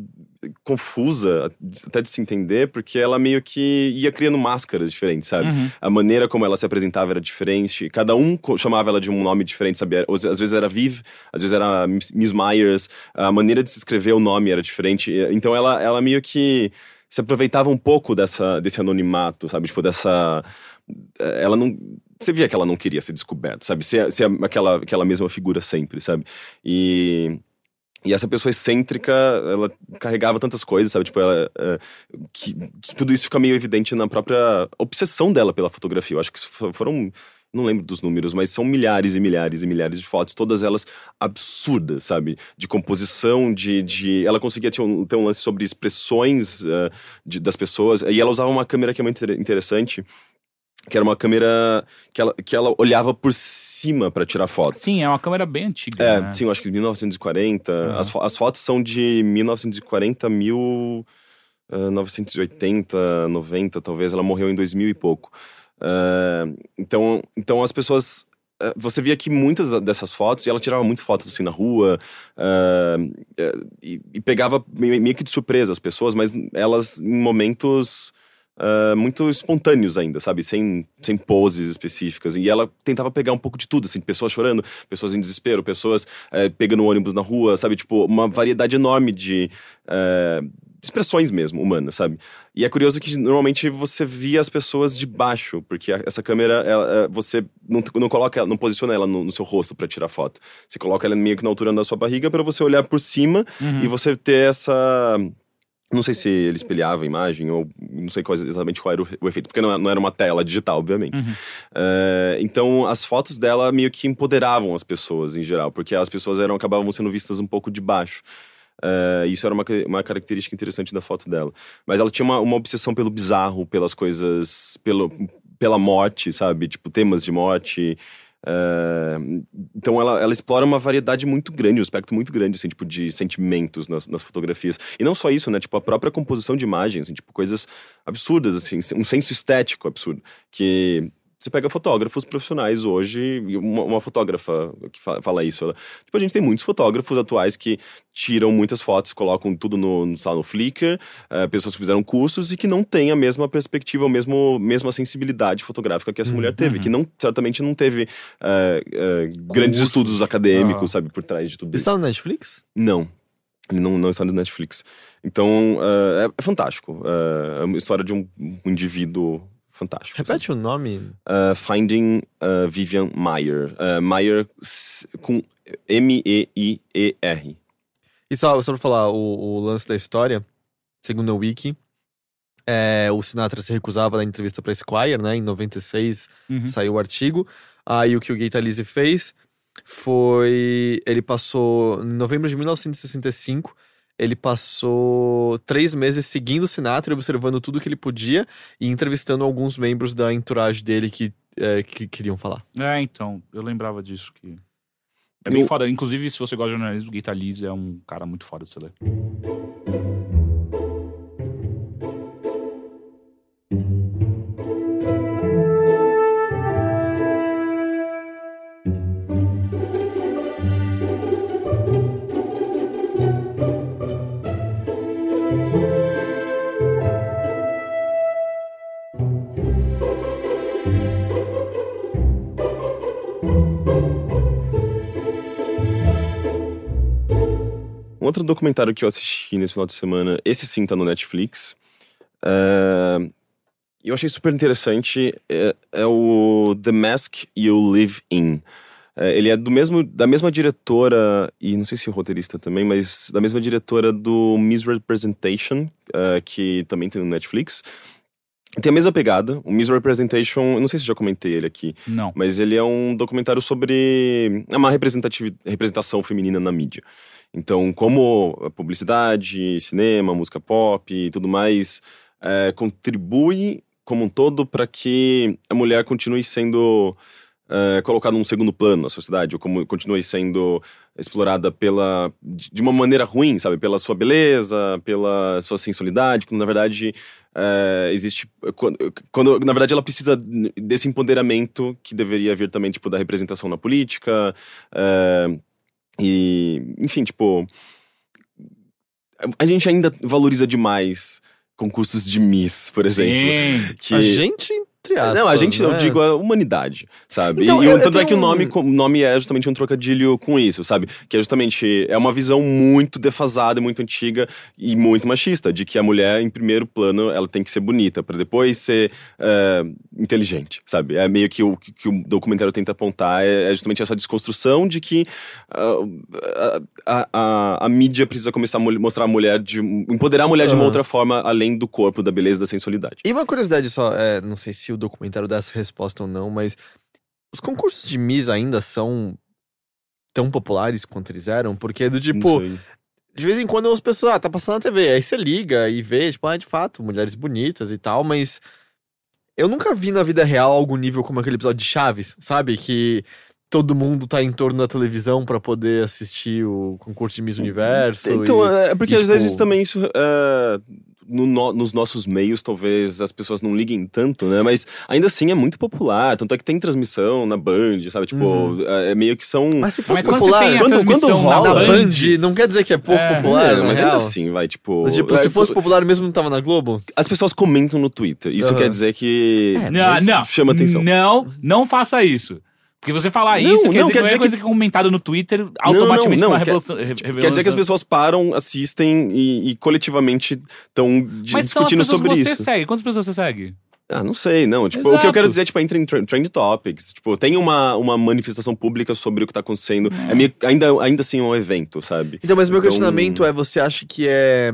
confusa, até de se entender, porque ela meio que ia criando máscaras diferentes, sabe? Uhum. A maneira como ela se apresentava era diferente. Cada um chamava ela de um nome diferente, sabe? Às vezes era Viv, às vezes era Miss Miss Myers. A maneira de se escrever o nome era diferente. Então ela, ela meio que se aproveitava um pouco dessa, desse anonimato, sabe? Tipo, dessa. Ela não. Você via que ela não queria ser descoberta, sabe? Ser, ser aquela, aquela mesma figura sempre, sabe? E. E essa pessoa excêntrica, ela carregava tantas coisas, sabe? Tipo, ela, é, que, que tudo isso fica meio evidente na própria obsessão dela pela fotografia. Eu acho que fo- foram, não lembro dos números, mas são milhares e milhares e milhares de fotos, todas elas absurdas, sabe? De composição, de. de... Ela conseguia ter um, ter um lance sobre expressões eh, de- das pessoas, e ela usava uma câmera que é muito inter- interessante. Que era uma câmera que ela, que ela olhava por cima para tirar fotos. Sim, é uma câmera bem antiga. É, né? sim, eu acho que 1940. Uhum. As, fo- as fotos são de 1940 a 1980, 90, talvez. Ela morreu em 2000 e pouco. Ah, então, então as pessoas. ah, Você via que muitas dessas fotos, e ela tirava muitas fotos assim na rua, ah, e, e pegava meio que de surpresa as pessoas, mas elas em momentos ah, muito espontâneos ainda, sabe? Sem, sem poses específicas. E ela tentava pegar um pouco de tudo, assim, pessoas chorando, pessoas em desespero, pessoas eh, pegando ônibus na rua, sabe? Tipo, uma variedade enorme de. eh, expressões mesmo, humanas, sabe? E é curioso que normalmente você via as pessoas de baixo, porque essa câmera, ela, eh, você não, não coloca, não posiciona ela no, no seu rosto para tirar foto. Você coloca ela meio que na altura da sua barriga para você olhar por cima Uhum. e você ter essa. Não sei se ele espelhava a imagem, ou não sei qual- exatamente qual era o, o efeito, porque não, não era uma tela digital, obviamente. Uhum. É, então, as fotos dela meio que empoderavam as pessoas em geral, porque as pessoas eram acabavam sendo vistas um pouco de baixo. É, isso era uma, uma característica interessante da foto dela. Mas ela tinha uma, uma obsessão pelo bizarro, pelas coisas. Pelo, pela morte, sabe? Tipo, temas de morte. É, então ela, ela explora uma variedade muito grande, um espectro muito grande, assim, tipo, de sentimentos nas, nas fotografias. E não só isso, né? Tipo, a própria composição de imagens, assim, tipo, coisas absurdas, assim, um senso estético absurdo. Que você pega fotógrafos profissionais hoje, uma, uma fotógrafa que fa- fala isso, ela, tipo, a gente tem muitos fotógrafos atuais que tiram muitas fotos, colocam tudo no, no, lá, no Flickr, eh, pessoas que fizeram cursos e que não têm a mesma perspectiva, a mesmo, mesma sensibilidade fotográfica que essa mulher teve, que não, certamente não teve eh, eh, grandes estudos acadêmicos, Ah. sabe, por trás de tudo isso. Está no Netflix? Não. Ele não, não está no Netflix. Então, eh, é, é fantástico. É uma história de um, um indivíduo fantástico. Repete o nome. Uh, Finding uh, Vivian Meyer. Uh, Meyer com M-E-I-E-R. E só, só pra falar, o, o lance da história, segundo a Wiki, é, o Sinatra se recusava da entrevista pra Esquire, né? Em 96 Uhum. saiu o artigo. Aí o que o Gay Talese fez foi. Ele passou. Em novembro de 1965, ele passou três meses seguindo o Sinatra, e observando tudo que ele podia e entrevistando alguns membros da entourage dele que, é, que queriam falar. É, então, eu lembrava disso que. É bem Eu- foda. Inclusive, se você gosta de jornalismo, o Guita Lise é um cara muito foda de você ler. Outro documentário que eu assisti nesse final de semana, esse sim tá no Netflix. é, eu achei super interessante. É, é o The Mask You Live In. É, ele é do mesmo, da mesma diretora, e não sei se o roteirista também, mas da mesma diretora do Misrepresentation, é, que também tem no Netflix. Tem a mesma pegada. O Misrepresentation, eu não sei se já comentei ele aqui, Não. mas ele é um documentário sobre é uma representação feminina na mídia. Então, como publicidade, cinema, música pop e tudo mais é, contribui como um todo para que a mulher continue sendo é, colocada num segundo plano na sociedade, ou como continue sendo explorada pela de de uma maneira ruim, sabe, pela sua beleza, pela sua sensualidade, quando na verdade é, existe quando, quando na verdade ela precisa desse empoderamento que deveria vir também tipo da representação na política é, e enfim tipo a gente ainda valoriza demais concursos de Miss por exemplo Sim. que A gente, aspas. não, a gente, eu né? digo a humanidade, sabe? Então, e eu- o- eu tanto é que o tenho nome, um- o nome é justamente um trocadilho com isso, sabe? Que é justamente, é uma visão muito defasada, muito antiga e muito machista, de que a mulher, em primeiro plano, ela tem que ser bonita, para depois ser é, inteligente, sabe? É meio que o que, que o documentário tenta apontar, é, é justamente essa desconstrução de que ah, a, a, a mídia precisa começar a mostrar a mulher, de, empoderar a mulher de uma outra forma, além do corpo, da beleza, da sensualidade. E uma curiosidade só, é, não sei se o documentário dá essa resposta ou não, mas os concursos de Miss ainda são tão populares quanto eles eram? Porque do tipo, de vez em quando as pessoas, ah, tá passando na TV, aí você liga e vê, tipo, ah, de fato, mulheres bonitas e tal, mas eu nunca vi na vida real algum nível como aquele episódio de Chaves, sabe? Que todo mundo tá em torno da televisão pra poder assistir o concurso de Miss Universo. Então, e- é porque e, às tipo- vezes também isso. é, no no- nos nossos meios, talvez as pessoas não liguem tanto, né? Mas ainda assim é muito popular. Tanto é que tem transmissão na Band, sabe? Tipo, Uhum. é, é meio que são. Mas se fosse Mas quando popular, quando- transmissão quando na rola- na Band, não quer dizer que é pouco É, popular, É, mas ainda real. assim, vai, tipo. Tipo, se fosse popular mesmo não tava na Globo? As pessoas comentam no Twitter. Isso Aham. quer dizer que. É, Não, não. chama atenção. Não, não faça isso. Porque você falar Não, isso, não, quer dizer, quer que dizer qualquer coisa que é comentada no Twitter, não, automaticamente não, tem uma quer- revelação. re- Quer dizer que as pessoas param, assistem e, e coletivamente estão Mas são as discutindo pessoas sobre que você isso. segue. Quantas pessoas você segue? Ah, não sei, não. Tipo, o que eu Exato. quero dizer, tipo, entra em trend, topics. Tipo, tem uma, uma manifestação pública sobre o que tá acontecendo. É, meio, ainda, ainda assim um evento, sabe? Então, mas meu Então- questionamento é: você acha que é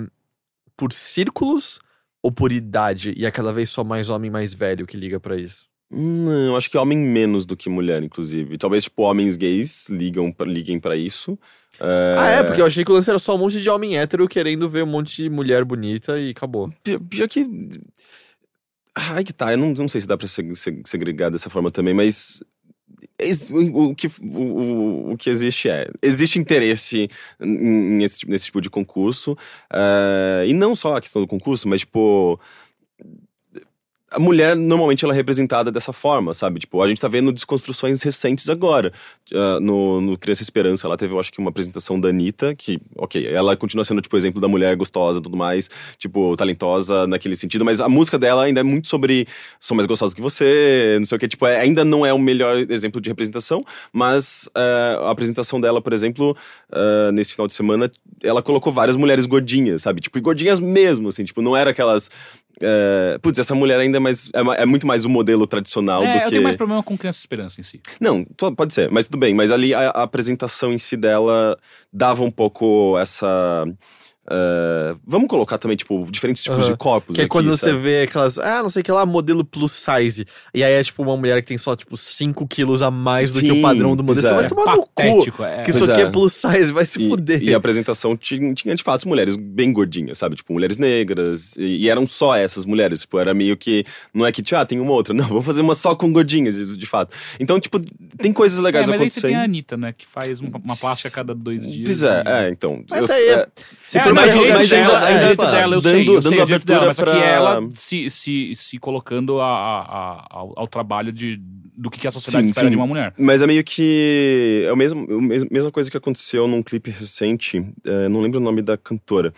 por círculos ou por idade? E é cada vez só mais homem mais velho que liga pra isso? Não, eu acho que homem menos do que mulher, inclusive. Talvez, tipo, homens gays ligam, liguem pra isso. É, Ah, é? Porque eu achei que o lance era só um monte de homem hétero querendo ver um monte de mulher bonita e acabou. Pior, pior que. Ai que tá, eu não, não sei se dá pra seg- seg- segregar dessa forma também, mas. O, que, o, o- que existe é. Existe interesse em- em esse tipo- nesse tipo de concurso. eh, e não só a questão do concurso, mas, tipo. A mulher normalmente ela é representada dessa forma, sabe? Tipo, a gente tá vendo desconstruções recentes agora. Uh, no, no Criança Esperança, ela teve, eu acho que, uma apresentação da Anitta, que, ok, ela continua sendo, tipo, exemplo da mulher gostosa e tudo mais, tipo, talentosa naquele sentido, mas a música dela ainda é muito sobre sou mais gostosa que você, não sei o que, tipo, é, ainda não é o melhor exemplo de representação, mas uh, a apresentação dela, por exemplo, uh, nesse final de semana, ela colocou várias mulheres gordinhas, sabe? Tipo, gordinhas mesmo, assim, tipo, não era aquelas é, putz, essa mulher ainda é, mais, é, é muito mais o um modelo tradicional é, do que. Eu tenho mais problema com Criança Esperança em si. Não, pode ser, mas tudo bem. Mas ali a, a apresentação em si dela dava um pouco essa. Uh, vamos colocar também, tipo, diferentes tipos uhum. de corpos. Que é aqui, quando sabe? você vê aquelas, ah, não sei o que lá, modelo plus size. E aí é tipo uma mulher que tem só, tipo, 5 quilos a mais do Sim, que o padrão do modelo. Você é. vai tomar no Patético, cu. é. Que Pois isso aqui é é. plus size, vai se E, fuder. e a apresentação tinha, tinha, de fato, mulheres bem gordinhas, sabe? Tipo, mulheres negras. E, e eram só essas mulheres. Tipo, era meio que. Não é que, tipo, ah, tem uma outra. Não, vamos fazer uma só com gordinhas, de, de fato. Então, tipo, tem coisas legais É, mas aí você acontecendo. tem a Anitta, né? Que faz uma, uma plástica a cada dois dias. Pois é, e- é, então. Mas eu- é- é, Se é, for não, mais é mas dela, ainda- direito fala, dela, eu dando- sei, eu dando sei, direito dela, mas aqui pra- ela se, se, se colocando a, a- ao, ao trabalho de, do que, a sociedade Sim, espera sim. de uma mulher. Mas é meio que. É a mesma, mesma coisa que aconteceu num clipe recente. é, não lembro o nome da cantora.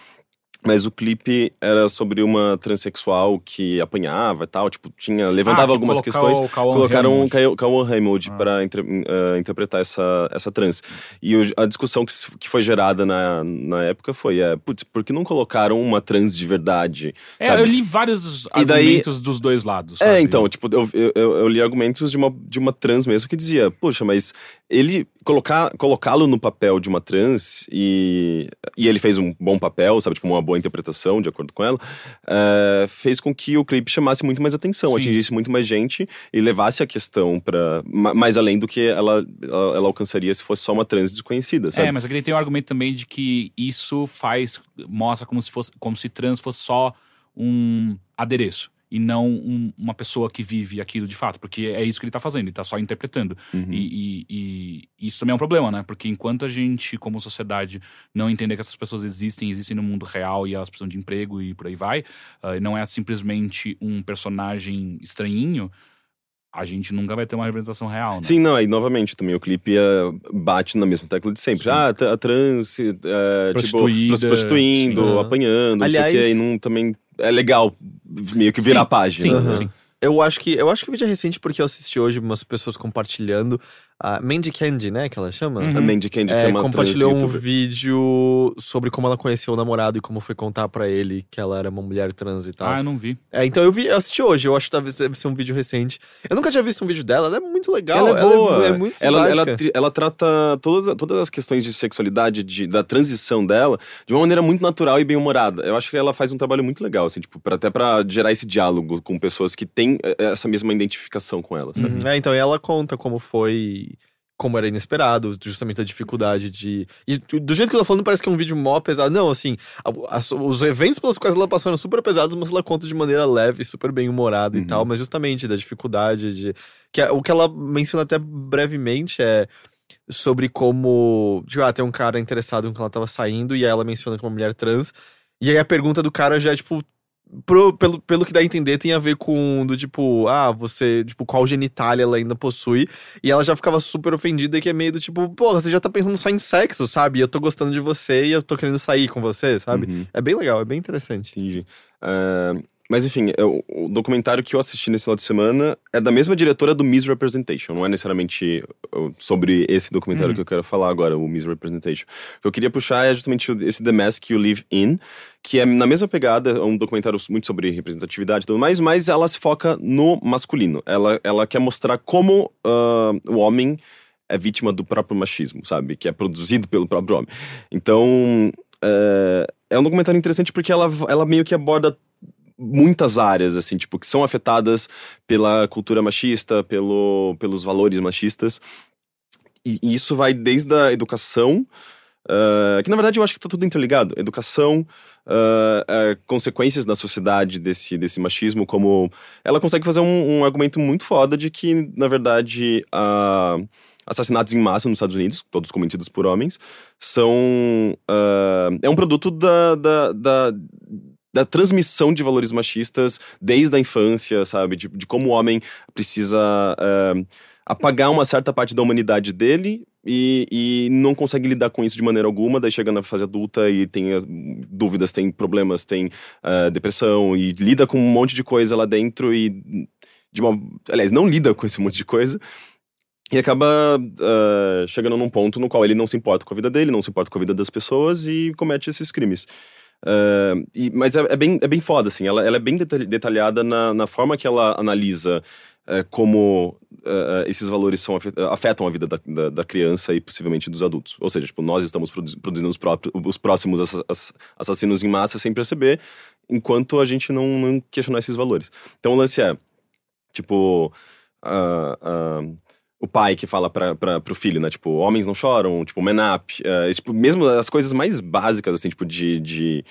Mas o clipe era sobre uma transexual que apanhava e tal. Tipo, tinha. Levantava Ah, algumas questões. o Colocaram Cauã- Cauã Raymond Ah. pra inter- eh, interpretar essa, essa trans. E o- a discussão que, que foi gerada na, na época foi: é, putz, por que não colocaram uma trans de verdade? É, sabe? eu li vários E daí- argumentos dos dois lados. É, sabe? então, tipo, eu, eu, eu- eu li argumentos de uma, de uma trans mesmo que dizia, poxa, mas ele colocar colocá-lo no papel de uma trans e, e ele fez um bom papel, sabe, tipo, uma boa interpretação, de acordo com ela, eh, fez com que o clipe chamasse muito mais atenção, Sim. atingisse muito mais gente e levasse a questão para mais além do que ela, ela, ela alcançaria se fosse só uma trans desconhecida, sabe? É, mas aqui ele tem o argumento também de que isso faz, mostra como se fosse, como se trans fosse só um adereço e não um- uma pessoa que vive aquilo de fato, porque é isso que ele tá fazendo, ele tá só interpretando. Uhum. E, e- e isso também é um problema, né? Porque enquanto a gente, como sociedade, não entender que essas pessoas existem, existem no mundo real e elas precisam de emprego e por aí vai, e não é simplesmente um personagem estranhinho, a gente nunca vai ter uma representação real, né? Sim, não, aí novamente também o clipe eh, bate na mesma tecla de sempre. Sim. Ah, a trans, eh, tipo, prostituindo, sim. apanhando, não sei o Aliás- que, e não também é legal meio que virar Sim, a página. Sim, né? sim. Eu acho que eu acho que o vídeo é recente porque eu assisti hoje umas pessoas compartilhando a Mandy Candy, né, que ela chama. Uhum. A Mandy Candy, que É, é uma compartilhou trans um vídeo sobre como ela conheceu o namorado e como foi contar pra ele que ela era uma mulher trans e tal. Ah, eu não vi. É, então eu vi, eu assisti hoje, eu acho que talvez deve ser um vídeo recente. Eu nunca tinha visto um vídeo dela, ela é muito legal. Ela é boa. é, muito ela, ela, ela trata todas, todas as questões de sexualidade, de, da transição dela, de uma maneira muito natural e bem humorada. Eu acho que ela faz um trabalho muito legal, assim, tipo, pra, até pra gerar esse diálogo com pessoas que têm eh, essa mesma identificação com ela, sabe? Uhum. É, então e ela conta como foi. Como era inesperado, justamente a dificuldade de. E do jeito que eu tô falando, parece que é um vídeo mó pesado. Não, assim, a- as- os eventos pelos quais ela passou eram super pesados, mas ela conta de maneira leve, super bem humorada Uhum. e tal, mas justamente da dificuldade de. Que é- o que ela menciona até brevemente é sobre como. Tipo, ah, tem um cara interessado em que ela tava saindo, e aí ela menciona que é uma mulher trans. E aí a pergunta do cara já é, tipo. Pro- pelo, pelo que dá a entender, tem a ver com do tipo, ah, você, tipo, qual genitália ela ainda possui. E ela já ficava super ofendida, que é meio do tipo, pô, você já tá pensando só em sexo, sabe? E eu tô gostando de você e eu tô querendo sair com você, sabe? Uhum. É bem legal, é bem interessante. Entendi. Ah, mas enfim, eu- o documentário que eu assisti nesse final de semana é da mesma diretora do Misrepresentation. Não é necessariamente uh, sobre esse documentário Uhum. que eu quero falar agora, o Misrepresentation. O que eu queria puxar é justamente esse The Mask You Live In, que é na mesma pegada, é um documentário muito sobre representatividade e tudo mais, mas ela se foca no masculino. Ela, ela quer mostrar como ah, o homem é vítima do próprio machismo, sabe? Que é produzido pelo próprio homem. Então, é, é um documentário interessante porque ela, ela meio que aborda muitas áreas, assim, tipo, que são afetadas pela cultura machista, pelo, pelos valores machistas. E, e isso vai desde a educação, ah, que na verdade eu acho que tá tudo interligado. Educação, ah, ah, consequências na sociedade desse, desse machismo, como... Ela consegue fazer um, um argumento muito foda de que, na verdade, ah, assassinatos em massa nos Estados Unidos, todos cometidos por homens, são... ah, é um produto da, da, da, da transmissão de valores machistas desde a infância, sabe? De, de como o homem precisa eh, apagar uma certa parte da humanidade dele e, e não consegue lidar com isso de maneira alguma, daí chega na fase adulta e tem dúvidas, tem problemas, tem eh, depressão e lida com um monte de coisa lá dentro e de uma, aliás, não lida com esse monte de coisa e acaba uh, chegando num ponto no qual ele não se importa com a vida dele, não se importa com a vida das pessoas e comete esses crimes. Uh, e, mas é, é, bem, é bem foda, assim. Ela, ela é bem detalhada na, na forma que ela analisa uh, como esses valores são, afetam a vida da, da, da, criança e possivelmente dos adultos. Ou seja, tipo, nós estamos produzindo os, próprios, os próximos assassinos em massa sem perceber, enquanto a gente não, não questionar esses valores. Então o lance é, tipo... Uh, o pai que fala pra, pra, pro filho, né? Tipo, homens não choram, tipo, man up. Uh, tipo, mesmo as coisas mais básicas, assim, tipo, de. de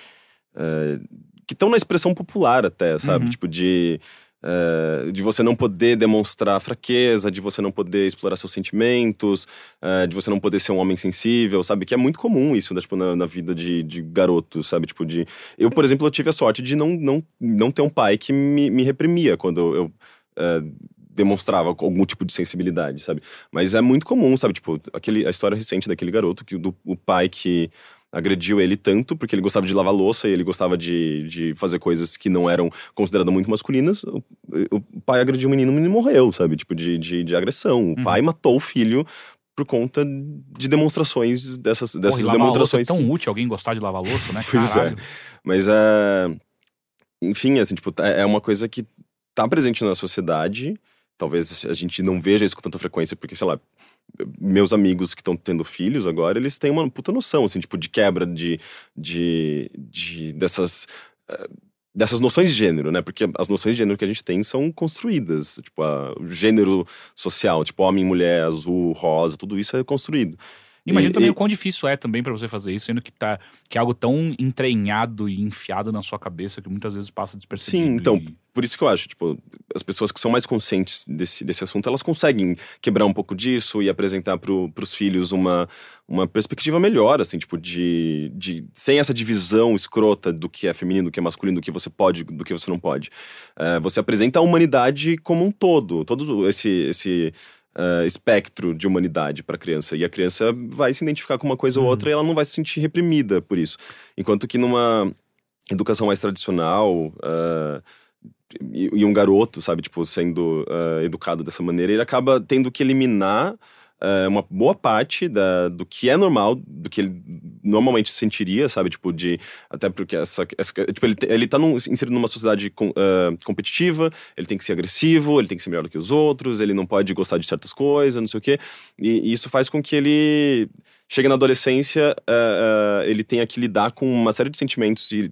uh, que estão na expressão popular até, sabe? Uhum. Tipo, de. Uh, de você não poder demonstrar fraqueza, de você não poder explorar seus sentimentos, uh, de você não poder ser um homem sensível, sabe? Que é muito comum isso, né? tipo, na, na vida de, de garoto, sabe? Tipo, de... Eu, por exemplo, eu tive a sorte de não, não, não ter um pai que me, me reprimia quando eu... Uh, demonstrava algum tipo de sensibilidade, sabe? Mas é muito comum, sabe? Tipo, aquele, a história recente daquele garoto, que do, o pai que agrediu ele tanto porque ele gostava de lavar louça e ele gostava de, de fazer coisas que não eram consideradas muito masculinas. O, o pai agrediu o menino, o menino morreu, sabe? Tipo, de, de, de agressão. O uhum. pai matou o filho por conta de demonstrações dessas, dessas Porra, demonstrações. é tão útil alguém gostar de lavar louça, né? pois é. Caralho. é. Mas é. Enfim, assim, tipo, é, é uma coisa que tá presente na sociedade Talvez a gente não veja isso com tanta frequência, porque, sei lá, meus amigos que estão tendo filhos agora, eles têm uma puta noção, assim, tipo, de quebra de, de, de dessas, uh, dessas noções de gênero, né? Porque as noções de gênero que a gente tem são construídas, tipo, a, o gênero social, tipo, homem, mulher, azul, rosa, tudo isso é construído. Imagina também e... o quão difícil é também para você fazer isso, sendo que tá que é algo tão entranhado e enfiado na sua cabeça que muitas vezes passa despercebido. Sim, então, e... por isso que eu acho, tipo, as pessoas que são mais conscientes desse, desse assunto, elas conseguem quebrar um pouco disso e apresentar pro, pros filhos uma, uma perspectiva melhor, assim, tipo, de, de sem essa divisão escrota do que é feminino, do que é masculino, do que você pode, do que você não pode. Uh, você apresenta a humanidade como um todo, todo esse, esse uh, espectro de humanidade para a criança. E a criança vai se identificar com uma coisa ou uhum. outra e ela não vai se sentir reprimida por isso. Enquanto que numa educação mais tradicional. Uh, e, e, um garoto, sabe, tipo, sendo uh, educado dessa maneira, ele acaba tendo que eliminar é, uma boa parte da, do que é normal, do que ele normalmente sentiria, sabe? Tipo, de. Até porque essa. essa tipo, ele, ele tá num, inserido numa sociedade com, uh, competitiva, ele tem que ser agressivo, ele tem que ser melhor do que os outros, ele não pode gostar de certas coisas, não sei o quê. E, e isso faz com que ele. Chega na adolescência, uh, uh, ele tenha que lidar com uma série de sentimentos e,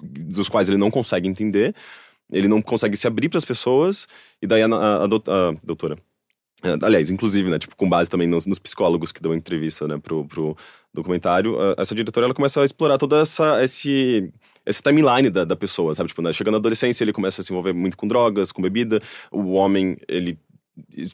dos quais ele não consegue entender, ele não consegue se abrir para as pessoas, e daí a, a, a, a doutora aliás, inclusive, né, tipo, com base também nos, nos psicólogos que dão entrevista, né, pro, pro documentário, essa diretora, ela começa a explorar toda essa, esse, esse timeline da, da pessoa, sabe? Tipo, né, chegando na adolescência, ele começa a se envolver muito com drogas, com bebida, o homem, ele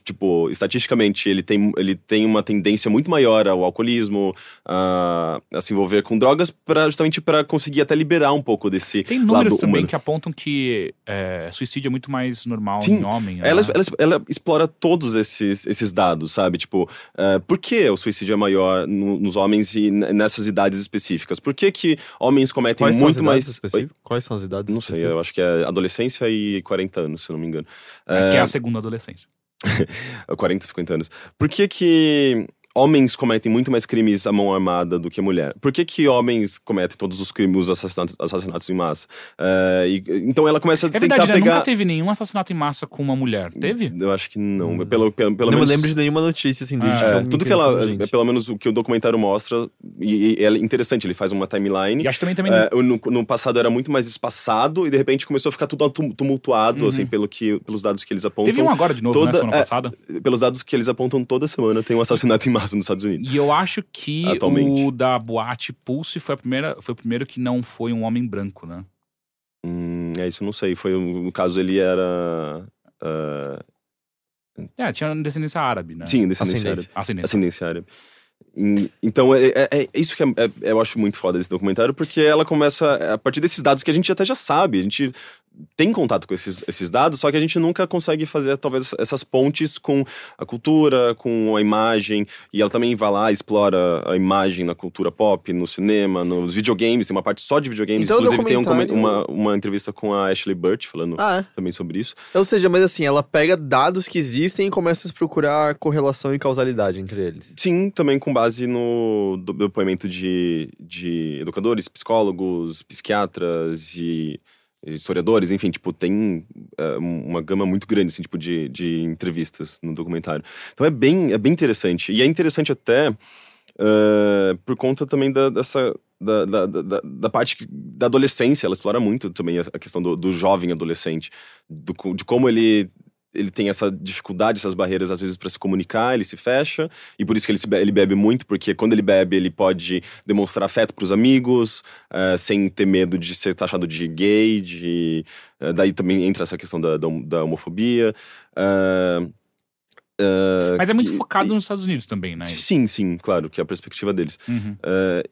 tipo, estatisticamente, ele tem, ele tem uma tendência muito maior ao alcoolismo, a, a se envolver com drogas, pra, justamente para conseguir até liberar um pouco desse. Tem números também humano. que apontam que é, suicídio é muito mais normal Sim, em homem. Ela, ela, ela, explora todos esses, esses dados, sabe? Tipo, uh, por que o suicídio é maior no, nos homens e nessas idades específicas? Por que, que homens cometem Quais muito mais. Quais são as idades? Não sei, eu acho que é adolescência e 40 anos, se eu não me engano. É, uh, que é a segunda adolescência. 40, 50 anos. Por que que homens cometem muito mais crimes à mão armada do que mulher. Por que, que homens cometem todos os crimes, os assassinatos, assassinatos em massa? Uh, e, então ela começa a é tentar verdade, né? pegar... nunca teve nenhum assassinato em massa com uma mulher. Teve? Eu acho que não. Pelo, pelo, pelo não menos... me lembro de nenhuma notícia, assim, desde é, que eu Tudo que ela... É, pelo menos o que o documentário mostra, e, e é interessante, ele faz uma timeline. E acho também... também uh, no, no, passado era muito mais espaçado, e de repente começou a ficar tudo tumultuado, uhum. assim, pelo que, pelos dados que eles apontam. Teve um agora de novo, né, toda, né, semana é, passada. Pelos dados que eles apontam toda semana, tem um assassinato em massa nos Estados Unidos. E eu acho que Atualmente. o da boate Pulse foi, a primeira, foi o primeiro que não foi um homem branco, né? Hum, é isso, não sei. Foi, no caso, ele era. Uh... É, tinha descendência árabe, né? Sim, descendência árabe. Ascendência. Ascendência árabe. Então, é, é- é isso que é- é- eu acho muito foda desse documentário, porque ela começa a partir desses dados que a gente até já sabe, a gente tem contato com esses, esses dados, só que a gente nunca consegue fazer, talvez, essas pontes com a cultura, com a imagem, e ela também vai lá e explora a imagem na cultura pop, no cinema, nos videogames, tem uma parte só de videogames, Então, o inclusive tem um uma, uma entrevista com a Ashley Burt falando Ah, é. também sobre isso. Ou seja, mas assim, ela pega dados que existem e começa a procurar correlação e causalidade entre eles. Sim, também com base no depoimento de, de educadores, psicólogos, psiquiatras e historiadores, enfim, tipo, tem é, uma gama muito grande, assim, tipo, de, de entrevistas no documentário. Então é bem, é bem interessante. E é interessante até é, por conta também da, dessa... Da, da, da, da parte da adolescência, ela explora muito também a a questão do, do jovem adolescente, do de como ele ele tem essa dificuldade, essas barreiras às vezes para se comunicar, ele se fecha e por isso que ele, be- ele bebe muito, porque quando ele bebe ele pode demonstrar afeto para os amigos, eh, sem ter medo de ser taxado de gay, de eh, daí também entra essa questão da, da, da homofobia. eh, Mas é muito que- focado nos Estados Unidos também, né? Sim, sim, claro, que é a perspectiva deles. Uhum.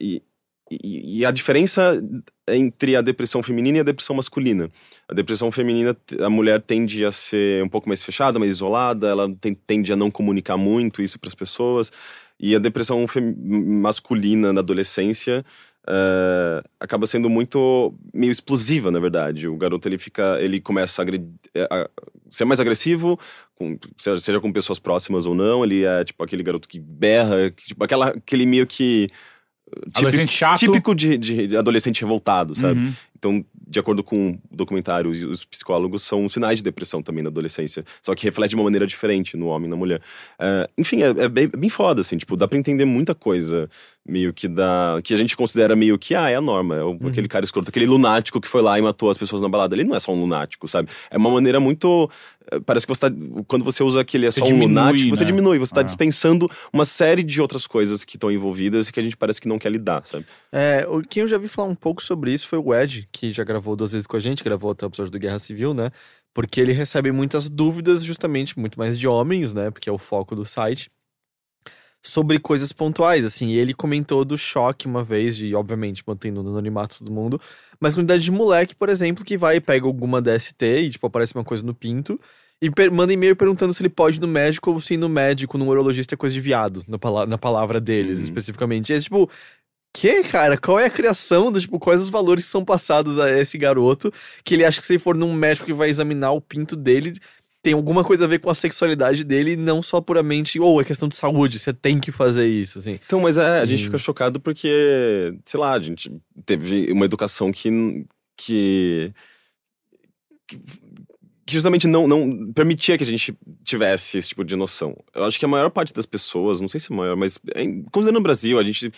E, e, e a diferença entre a depressão feminina e a depressão masculina. A depressão feminina, a mulher tende a ser um pouco mais fechada, mais isolada, ela tem- tende a não comunicar muito isso para as pessoas. E a depressão masculina na adolescência eh, acaba sendo muito meio explosiva, na verdade. O garoto ele fica, ele começa a, agre- a ser mais agressivo, com- seja, seja com pessoas próximas ou não. Ele é tipo aquele garoto que berra, que, tipo aquela, aquele meio que Adolescente chato. típico de, de- adolescente revoltado, sabe? Uhum. Então, de acordo com o documentário, os- os psicólogos são sinais de depressão também na adolescência. Só que reflete de uma maneira diferente no homem e na mulher. Ah, enfim, é, é bem, é bem foda, assim. Tipo, dá pra entender muita coisa meio que da... Que a gente considera meio que, ah, é a norma. É o- aquele cara escroto, aquele lunático que foi lá e matou as pessoas na balada. Ele não é só um lunático, sabe? É uma maneira muito... eh, Parece que você tá... Quando você usa aquele é Você só um diminui, lunático, você né? diminui. Você tá Ah. dispensando uma série de outras coisas que estão envolvidas e que a gente parece que não quer lidar, sabe? É, o- quem eu já vi falar um pouco sobre isso foi o Ed, que já gravou duas vezes com a gente, gravou até o episódio do Guerra Civil, né? Porque ele recebe muitas dúvidas, justamente, muito mais de homens, né? Porque é o foco do site. Sobre coisas pontuais, assim. E ele comentou do choque uma vez, de, obviamente, mantendo no anonimato todo mundo. Mas quantidade de moleque, por exemplo, que vai e pega alguma DST e, tipo, aparece uma coisa no pinto. E manda e-mail perguntando se ele pode ir no médico ou se ir no médico, no urologista é coisa de viado, na, pala- na palavra deles, Uhum. especificamente. E é tipo, que, cara? Qual é a criação do, tipo, quais os valores que são passados a esse garoto que ele acha que se ele for num médico que vai examinar o pinto dele, tem alguma coisa a ver com a sexualidade dele, e não só puramente, ou é questão de saúde, você tem que fazer isso, assim. Então, mas é, a gente Hum. fica chocado porque, sei lá, a gente teve uma educação que. que, que justamente não, não permitia que a gente tivesse esse tipo de noção. Eu acho que a maior parte das pessoas, não sei se é maior, mas considerando o Brasil, a gente,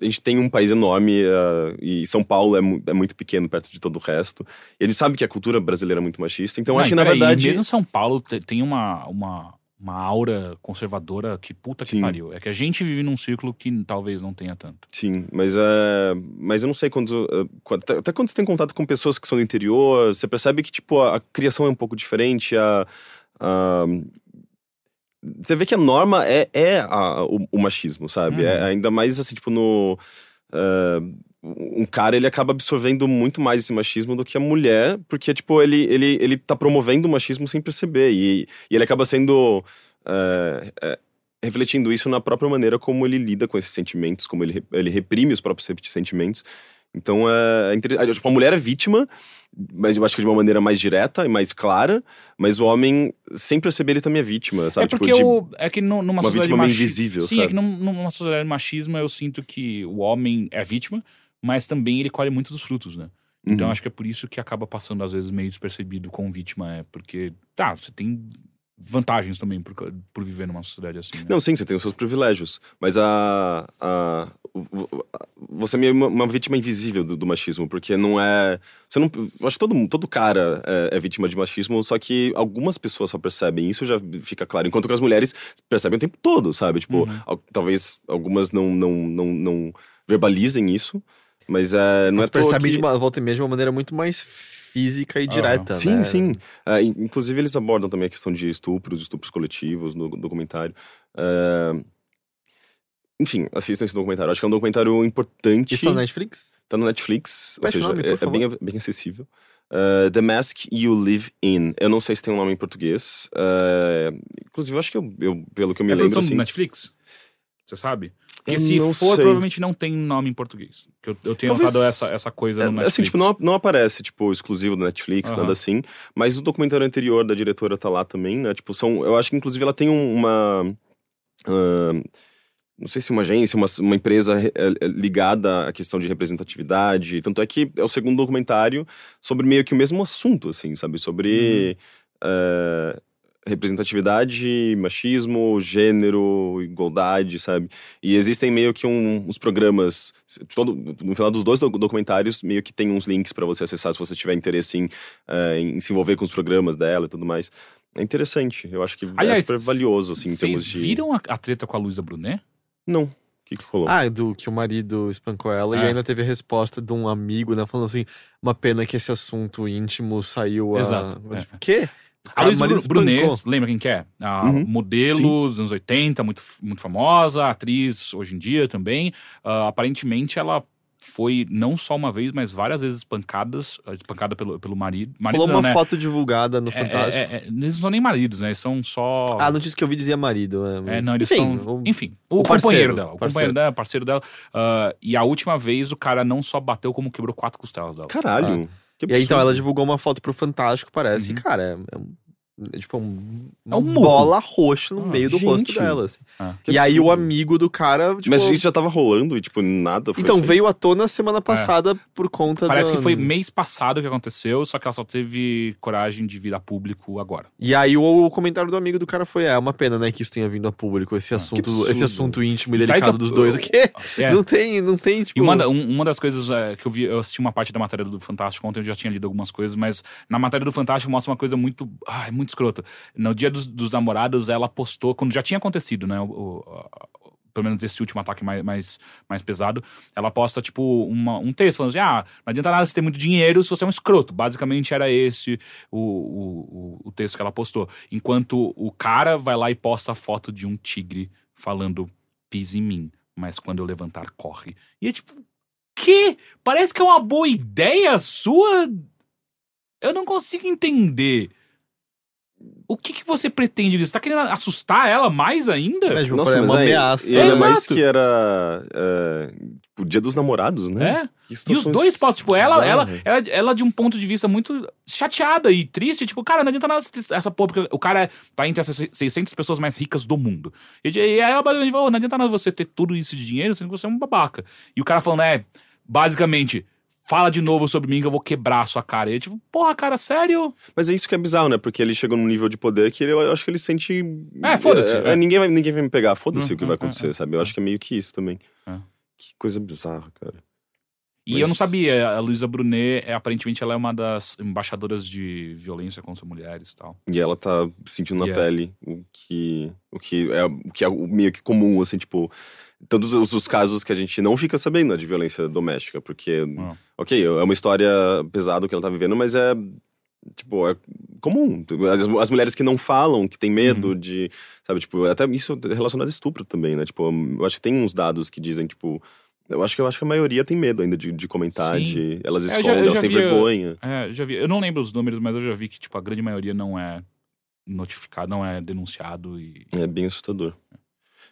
a gente tem um país enorme ah, e São Paulo é, mu- é muito pequeno perto de todo o resto. E a gente sabe que a cultura brasileira é muito machista, então Não, acho que na verdade. Mesmo São Paulo te- tem uma, uma, uma aura conservadora que puta que Sim. pariu. É que a gente vive num ciclo que talvez não tenha tanto. Sim, mas, é, mas eu não sei quando, quando- até- quando você tem contato com pessoas que são do interior, você percebe que, tipo, a, a criação é um pouco diferente, a. a- você vê que a norma é, é a- o, o machismo, sabe? Uhum. É, ainda mais assim, tipo, no. é, um cara, ele acaba absorvendo muito mais esse machismo do que a mulher, porque, tipo, ele, ele, ele tá promovendo o machismo sem perceber. E, e ele acaba sendo. é, é, refletindo isso na própria maneira como ele lida com esses sentimentos, como ele, ele reprime os próprios sentimentos. Então, é, é. Tipo, a mulher é vítima, mas eu acho que de uma maneira mais direta e mais clara, mas o homem, sem perceber, ele também é vítima, sabe? é porque tipo, o, é que nu- numa uma sociedade vítima machi- invisível, Sim, sabe? é que num- numa sociedade de machismo eu sinto que o homem é vítima, mas também ele colhe muito dos frutos, né? Então Uhum. acho que é por isso que acaba passando às vezes meio despercebido com vítima é, porque tá, você tem vantagens também por, por viver numa sociedade assim. Né? Não, sim, você tem os seus privilégios, mas a, a, você é uma, uma vítima invisível do, do machismo, porque não é, você não, eu acho que todo todo cara é, é vítima de machismo, só que algumas pessoas só percebem isso, já fica claro, enquanto que as mulheres percebem o tempo todo, sabe? Tipo, Uhum. al- talvez algumas não, não, não, não verbalizem isso, mas é, não Mas é percebe que... de uma volta e meia de uma maneira muito mais física e direta, Sim, né? sim. É, in- inclusive, eles abordam também a questão de estupros, estupros coletivos no documentário. É, enfim, assistam esse documentário. Acho que é um documentário importante. Isso na Netflix? Tá no Netflix, ou seja, nome, é, é bem, bem acessível. Uh, The Mask You Live In. Eu não sei se tem um nome em português. Uh, inclusive, acho que eu, eu, pelo que eu me é lembro. produção Assim, do Netflix? Você sabe? Eu se não for, sei. provavelmente não tem nome em português. Que eu, eu tenho Talvez- notado essa, essa coisa no É, Netflix. assim, tipo, não, não aparece, tipo, exclusivo do Netflix, Aham. nada assim. Mas o documentário anterior da diretora tá lá também, né? Tipo, são. Eu acho que, inclusive, ela tem um- uma. ah, não sei se uma agência, uma, uma empresa eh, ligada à questão de representatividade. Tanto é que é o segundo documentário sobre meio que o mesmo assunto, assim, sabe? Sobre eh, representatividade, machismo, gênero, igualdade, sabe? E existem meio que um, uns programas. Todo, no final dos dois doc- documentários, meio que tem uns links pra você acessar se você tiver interesse em, eh, em se envolver com os programas dela e tudo mais. É interessante. Eu acho que é Aliás, super valioso, assim, em termos Vocês de. viram a, a treta com a Luísa Brunet? Não. O que, que rolou? Ah, do que o marido espancou ela e É. ainda teve a resposta de um amigo, né? Falando assim, uma pena que esse assunto íntimo saiu a... Exato, Mas, é. Quê? A Ah, Bru- Brunet, espancou. lembra quem que é? A Uhum. modelo dos anos 80, muito, muito famosa, atriz hoje em dia também. Ah, aparentemente ela foi não só uma vez, mas várias vezes espancadas, ah, espancada pelo, pelo marido. marido Rolou não, uma né? foto divulgada no É, Fantástico. é, é, eles não são nem maridos, né? Eles são só. Ah, a notícia que eu vi dizia marido. É, mas... É, não, eles Enfim, são. o- Enfim, o, o parceiro, companheiro dela. O parceiro. companheiro dela, parceiro dela. ah, e a última vez o cara não só bateu, como quebrou quatro costelas dela. Caralho. E aí, então, ela divulgou uma foto pro Fantástico, parece. Uhum. E, cara, é, é um- tipo um, É um bola roxa no Ah, meio do rosto gente. dela. assim. Ah. E aí, o amigo do cara. Tipo, Mas isso já tava rolando e, tipo, nada foi então, feito. veio à tona semana passada por conta É. Parece da- que foi mês passado que aconteceu, só que ela só teve coragem de vir a público agora. E aí, o, o comentário do amigo do cara foi: é uma pena, né, que isso tenha vindo a público, esse assunto, absurdo. esse assunto íntimo e delicado eu- dos dois. O quê? É. Não tem, não tem, tipo. E uma, um- uma das coisas é, que eu vi, eu assisti uma parte da matéria do Fantástico ontem, eu já tinha lido algumas coisas, mas na matéria do Fantástico mostra uma coisa muito. Ai, muito escrota. No dia dos, dos namorados, ela postou, quando já tinha acontecido, né? o- o- pelo menos esse último ataque mais, mais, mais pesado, ela posta, tipo, uma- um texto falando assim: ah, não adianta nada você ter muito dinheiro se você é um escroto. Basicamente era esse o, o, o, o texto que ela postou. Enquanto o cara vai lá e posta a foto de um tigre falando pise em mim, mas quando eu levantar, corre. E é tipo, que? Parece que é uma boa ideia sua? Eu não consigo entender. O que, que você pretende? Você tá querendo assustar ela mais ainda? É, tipo, Nossa, é uma aí, ameaça. E ainda Exato. mais que era é, o dia dos namorados, né? É? E os dois postos, tipo, ela, ela, ela, ela de um ponto de vista muito chateada e triste, tipo, cara, não adianta nada essa- essa porra, porque o cara tá entre as 600 pessoas mais ricas do mundo. E, e aí ela basicamente falou, não adianta nada você ter tudo isso de dinheiro, sendo que você é um babaca. E o cara falando, é, basicamente, fala de novo sobre mim que eu vou quebrar a sua cara. E eu, tipo, porra, cara, sério? Mas é isso que é bizarro, né? Porque ele chegou num nível de poder que ele- eu acho que ele sente. É, foda-se, É, é. Ninguém, vai, ninguém vai me pegar, foda-se Hum, o que vai hum, acontecer, hum, sabe? Eu acho que é meio que isso também. É. Que coisa bizarra, cara. E Mas- eu não sabia, a Luísa Brunet, é, aparentemente, ela é uma das embaixadoras de violência contra mulheres e tal. E ela tá sentindo na Yeah. pele o que, o que é o que é meio que comum, assim, tipo. Todos os, os casos que a gente não fica sabendo né, de violência doméstica, porque, Ah. ok, é uma história pesada que ela tá vivendo, mas é, tipo, é comum. As, as mulheres que não falam, que têm medo Uhum. de, sabe, tipo, até isso é relacionado a estupro também, né? Tipo, eu acho que tem uns dados que dizem, tipo, eu acho que, eu acho que a maioria tem medo ainda de, de comentar, Sim. de, elas É, eu escondem, já- eu elas têm vi, eu- vergonha. É, já vi. Eu não lembro os números, mas eu já vi que, tipo, a grande maioria não é notificado, não é denunciado e. É bem assustador.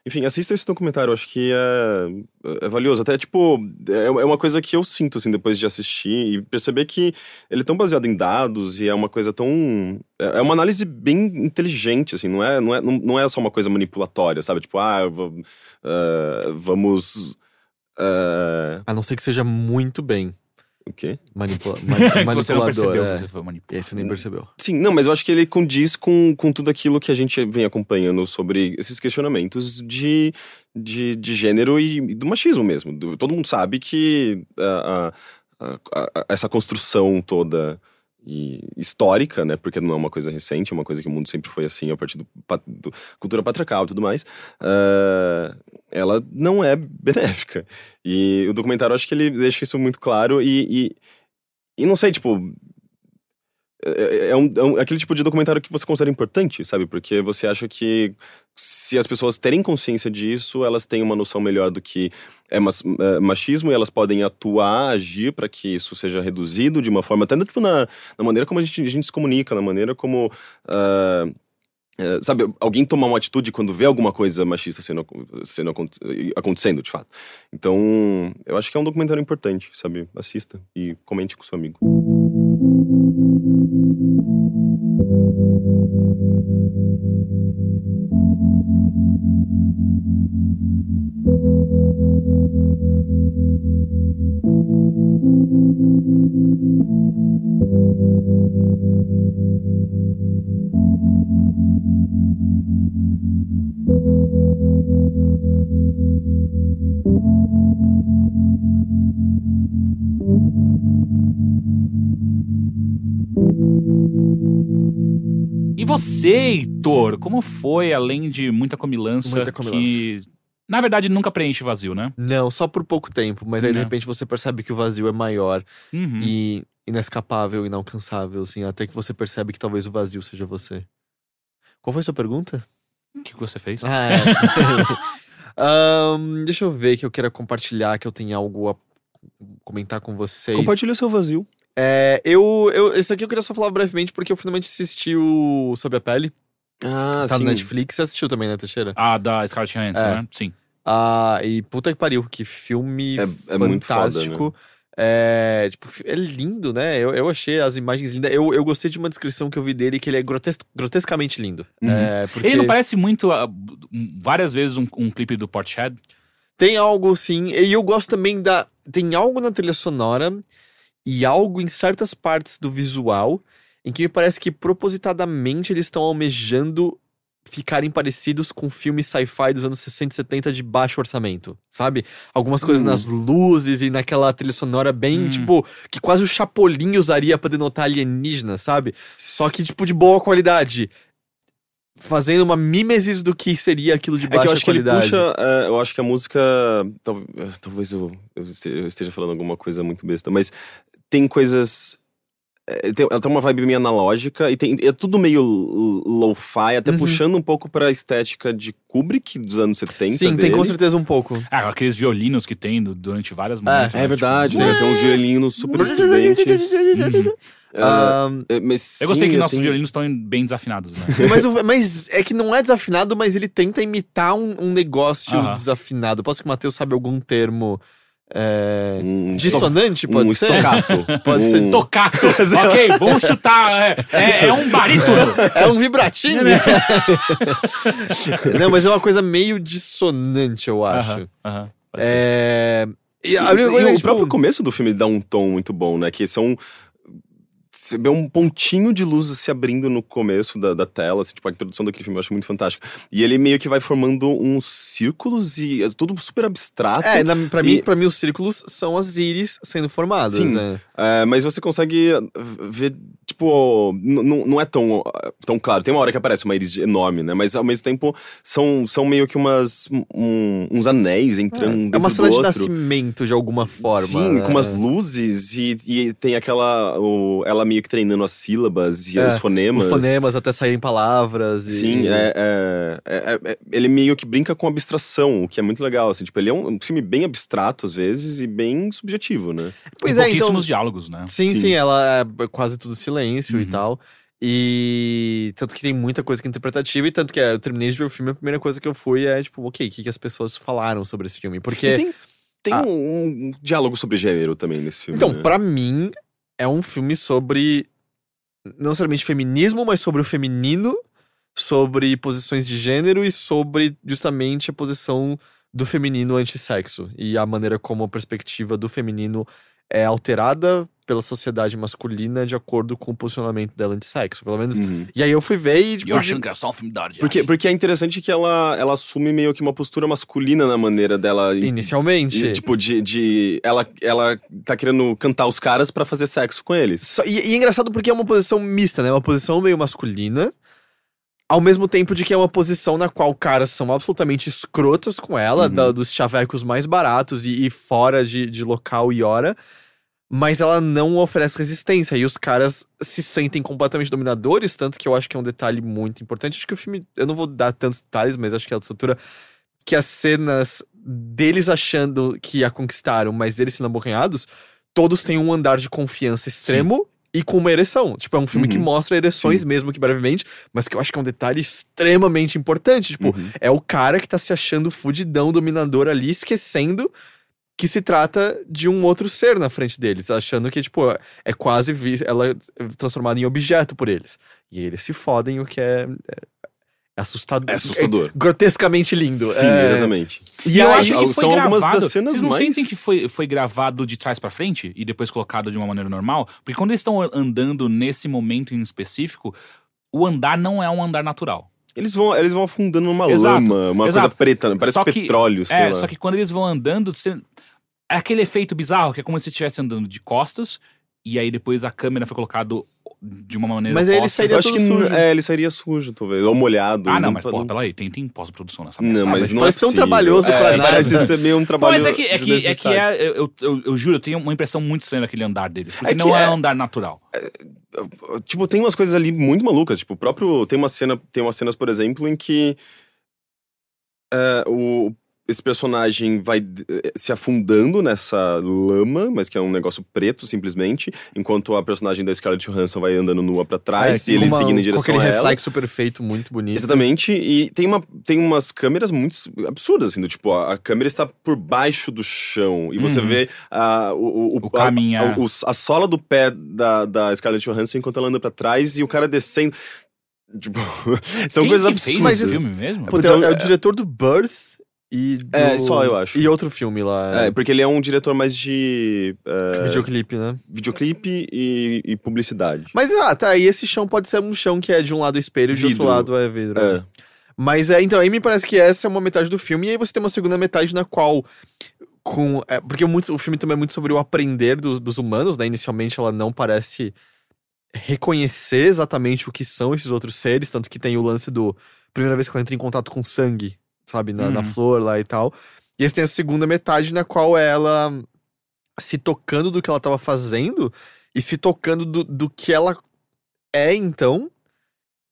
Enfim, assista esse documentário, acho que é, é valioso. Até, tipo, é é uma coisa que eu sinto, assim, depois de assistir e perceber que ele é tão baseado em dados e é uma coisa tão... É é uma análise bem inteligente, assim, não é, não é, não, é só uma coisa manipulatória, sabe? Tipo, ah, ah, vamos... ah, A não ser que seja muito bem o quê? manipula você não manipulador. percebeu é. você foi E manipulado. você nem percebeu. Sim, não, mas eu acho que ele condiz com, com tudo aquilo que a gente vem acompanhando sobre esses questionamentos de, de, de gênero e, e do machismo mesmo. Do- todo mundo sabe que ah, ah, ah, essa construção toda e histórica, né? Porque não é uma coisa recente, é uma coisa que o mundo sempre foi assim a partir do, do cultura patriarcal e tudo mais. ah, ela não é benéfica. E o documentário, acho que ele deixa isso muito claro e, e, e não sei, tipo, é, é um, é um- aquele tipo de documentário que você considera importante, sabe? Porque você acha que se as pessoas terem consciência disso, elas têm uma noção melhor do que é, mas- é, machismo e elas podem atuar, agir para que isso seja reduzido de uma forma, até tipo, na, na maneira como a gente, a gente se comunica, na maneira como. ah, é, sabe, alguém tomar uma atitude quando vê alguma coisa machista sendo, sendo acon- acontecendo, de fato. Então, eu acho que é um documentário importante, sabe? Assista e comente com seu amigo. Você, Heitor, como foi, além de muita comilança, Muita comilança. que na verdade nunca preenche vazio, né? Não, só por pouco tempo, mas aí de Não. repente você percebe que o vazio é maior Uhum. e inescapável, inalcançável, assim, até que você percebe que talvez o vazio seja você. Qual foi a sua pergunta? O que você fez? Ah, é. Ahn, deixa eu ver que eu queira compartilhar, que eu tenha algo a comentar com vocês. Compartilha o seu vazio. É, eu, eu, esse aqui eu queria só falar brevemente, porque eu finalmente assisti o Sob a Pele. Ah, tá no Netflix. Você assistiu também, né, Teixeira? Ah, da Scarlett Johansson, É. né? Sim. Ah, e puta que pariu, que filme É- é muito foda, fantástico. É, tipo, é lindo, né? Eu, eu achei as imagens lindas. Eu, eu gostei de uma descrição que eu vi dele, que ele é grotes- grotescamente lindo. Uhum. É, porque Ele não parece muito, ah, várias vezes, um, um clipe do Portishead? tem algo, sim. E eu gosto também da... Tem algo na trilha sonora e algo em certas partes do visual em que me parece que propositadamente eles estão almejando ficarem parecidos com filmes sci-fi dos anos 60 e 70 de baixo orçamento, sabe? Algumas coisas Hum. nas luzes e naquela trilha sonora bem, Hum. tipo, que quase o Chapolin usaria pra denotar alienígena, sabe? Só que, tipo, de boa qualidade. Fazendo uma mímesis do que seria aquilo de É baixa que eu acho que ele qualidade. puxa. é, eu acho que a música. tal- talvez eu, eu esteja falando alguma coisa muito besta, mas tem coisas. é, tem, ela tem uma vibe meio analógica e tem, é tudo meio lo-fi, até Uhum. puxando um pouco pra estética de Kubrick dos anos 70. Sim, tem com dele. certeza um pouco. Ah, aqueles violinos que tem du- durante vários momentos. É né? verdade, Tipo, né? Tem uns violinos super estridentes. uhum. É, Ah, é, mas Eu gostei sim, que nossos tem- violinos estão bem desafinados, né? mas, mas é que não é desafinado, mas ele tenta imitar um, um negócio desafinado. Posso que o Matheus sabe algum termo é, Um, dissonante, pode um ser? stoccato. Pode um, ser Tocato! ok, vamos chutar. É, é- é um barítono. É um vibratinho? não, mas é uma coisa meio dissonante, eu acho. Aham, aham, pode ser. É. E E, e é o tipo, próprio começo do filme dá um tom muito bom, né? Que são. Você vê um pontinho de luz se abrindo no começo da, da tela, assim, tipo, a introdução daquele filme eu acho muito fantástico. E ele meio que vai formando uns círculos e é tudo super abstrato. É, na, pra, mim, E- pra mim, os círculos são as íris sendo formadas. Sim. né? É, mas você consegue ver, tipo, não é tão, tão claro. Tem uma hora que aparece uma íris enorme, né? Mas ao mesmo tempo são, são meio que umas, um- uns anéis entrando É, é uma cena de nascimento, de alguma forma. Sim, né? com umas luzes e, e tem aquela. o- ela meio que treinando as sílabas e É, os fonemas. Os fonemas até saírem palavras. E... Sim, é, é- é- é- ele meio que brinca com abstração, o que é muito legal. Assim, tipo, ele é um, um filme bem abstrato às vezes e bem subjetivo, né? Pois Tem é, então. pouquíssimos diálogos, né? Sim, sim, Sim. ela é quase tudo silêncio e Uhum. tal. E tanto que tem muita coisa que é interpretativa, e tanto que é, eu terminei de ver o filme, a primeira coisa que eu fui é, tipo, ok, o que, que as pessoas falaram sobre esse filme? E Porque. tem tem Ah. um, um diálogo sobre gênero também nesse filme. Então, né? pra mim, é um filme sobre. Não necessariamente feminismo, mas sobre o feminino, sobre posições de gênero e sobre justamente a posição do feminino antissexo. E a maneira como a perspectiva do feminino é alterada pela sociedade masculina de acordo com o posicionamento dela antissexo. Pelo menos. Uhum. E aí eu fui ver e, tipo. E eu de- achando que era só um filme da de Porque, porque é interessante que ela, ela assume meio que uma postura masculina na maneira dela. Inicialmente. de- tipo, de. de ela, ela tá querendo cantar os caras pra fazer sexo com eles. Só- e, e é engraçado porque é uma posição mista, né? Uma posição meio masculina. Ao mesmo tempo de que é uma posição na qual caras são absolutamente escrotos com ela, Uhum. da- dos chavecos mais baratos e, e fora de, de local e hora. Mas ela não oferece resistência. E os caras se sentem completamente dominadores, tanto que eu acho que é um detalhe muito importante. Acho que o filme. Eu não vou dar tantos detalhes, mas acho que é a estrutura. Que as cenas deles achando que a conquistaram, mas eles sendo abocanhados, todos têm um andar de confiança extremo. E com uma ereção. Tipo, é um filme que Uhum. mostra ereções Sim. mesmo que brevemente, mas que eu acho que é um detalhe extremamente importante. Tipo, Uhum. é o cara que tá se achando fudidão, dominador ali, esquecendo que se trata de um outro ser na frente deles, achando que, tipo, é quase vi- ela é transformada em objeto por eles. E eles se fodem, o que é, é assustador. É assustador. grotescamente lindo. Sim, É, exatamente. E E eu aí, acho que foi são algumas gravado. das cenas Vocês não mais- sentem que foi, foi gravado de trás pra frente e depois colocado de uma maneira normal? Porque quando eles estão andando nesse momento em específico, o andar não é um andar natural. Eles vão, eles vão afundando numa Exato, lama, uma exato. coisa preta, parece Só que- petróleo, sei é, lá. só que quando eles vão andando, você- é aquele efeito bizarro que é como se estivesse andando de costas e aí depois a câmera foi colocado de uma maneira Mas aí ele Eu acho que sujo. é, ele sairia sujo, talvez. Ou molhado. Ah, não, mas porra, peraí, tem, tem pós-produção nessa Não, merda. mas, mas não parece é tão trabalhoso é, pra nada. Parece ser meio um trabalho mas é que, é que, é, que é eu, eu, eu juro, eu tenho uma impressão muito estranha daquele andar deles. Porque É que não é é- um andar natural. Tipo, tem umas coisas ali muito malucas. Tipo, o próprio. Tem uma cena. Tem umas cenas, por exemplo, em que. é, o, esse personagem vai eh, se afundando nessa lama, mas que é um negócio preto, simplesmente, enquanto a personagem da Scarlett Johansson vai andando nua pra trás é, e ele uma- seguindo em Com direção aquele a ela. reflexo perfeito, muito bonito. Exatamente, e tem, uma, tem umas câmeras muito absurdas, assim, do tipo, a, a câmera está por baixo do chão, e você Uhum. vê a, o, o, O a- caminhar. a, o- a sola do pé da, da Scarlett Johansson enquanto ela anda pra trás e o cara descendo. Tipo, são Quem coisas que fez absurdas. esse filme mesmo? Pô, Então, é, o é- diretor do Birth e do... É, só eu acho. E outro filme lá. É, porque ele é um diretor mais de é, Videoclipe, né? videoclipe e, e publicidade. Mas, ah, tá, e esse chão pode ser um chão que é de um lado espelho e de outro lado é vidro. É. Mas é, então, aí me parece que essa é uma metade do filme, e aí você tem uma segunda metade na qual. Com, é, porque muito, o filme também é muito sobre o aprender do- dos humanos, né? Inicialmente ela não parece reconhecer exatamente o que são esses outros seres, tanto que tem o lance do. Primeira vez que ela entra em contato com sangue, sabe? Na, na Uhum. flor lá e tal. E aí você tem a segunda metade na qual ela se tocando do que ela tava fazendo e se tocando do, do que ela é então.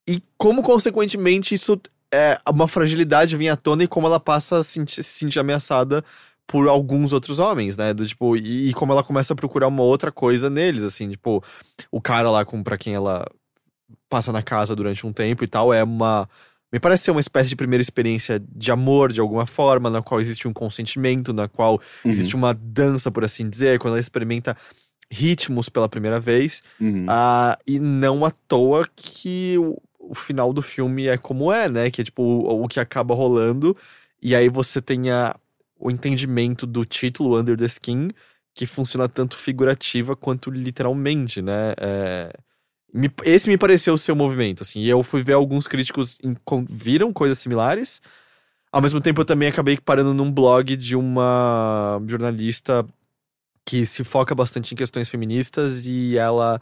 E como, consequentemente, isso é uma fragilidade vem à tona e como ela passa a sentir- se sentir ameaçada por alguns outros homens, né? Do, tipo, e, e como ela começa a procurar uma outra coisa neles, assim, tipo, o cara lá com para quem ela passa na casa durante um tempo e tal, é uma. Me parece ser uma espécie de primeira experiência de amor, de alguma forma, na qual existe um consentimento, na qual Uhum, existe uma dança, por assim dizer, quando ela experimenta ritmos pela primeira vez. uhum. Ah, e não à toa que o, o final do filme é como é, né? Que é tipo o, o que acaba rolando. E aí você tem a- o entendimento do título Under the Skin, que funciona tanto figurativa quanto literalmente, né? É, me- esse me pareceu o movimento, assim. E eu fui ver alguns críticos em- viram coisas similares. Ao mesmo tempo, eu também acabei parando num blog de uma jornalista que se foca bastante em questões feministas e ela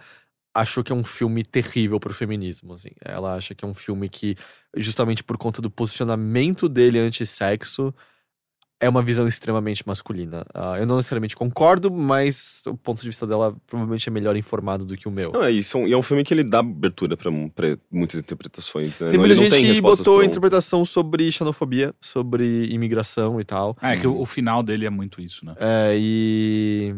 achou que é um filme terrível pro feminismo, assim. Ela acha que é um filme que, justamente por conta do posicionamento dele anti-sexo, é uma visão extremamente masculina. Ah, eu não necessariamente concordo, mas o ponto de vista dela provavelmente é melhor informado do que o meu. Não, é isso. E é um filme que ele dá abertura pra, pra muitas interpretações. Né? Tem muita gente que respostas botou prontas. interpretação sobre xenofobia, sobre imigração e tal. Ah, é que o, o final dele é muito isso, né? É, e.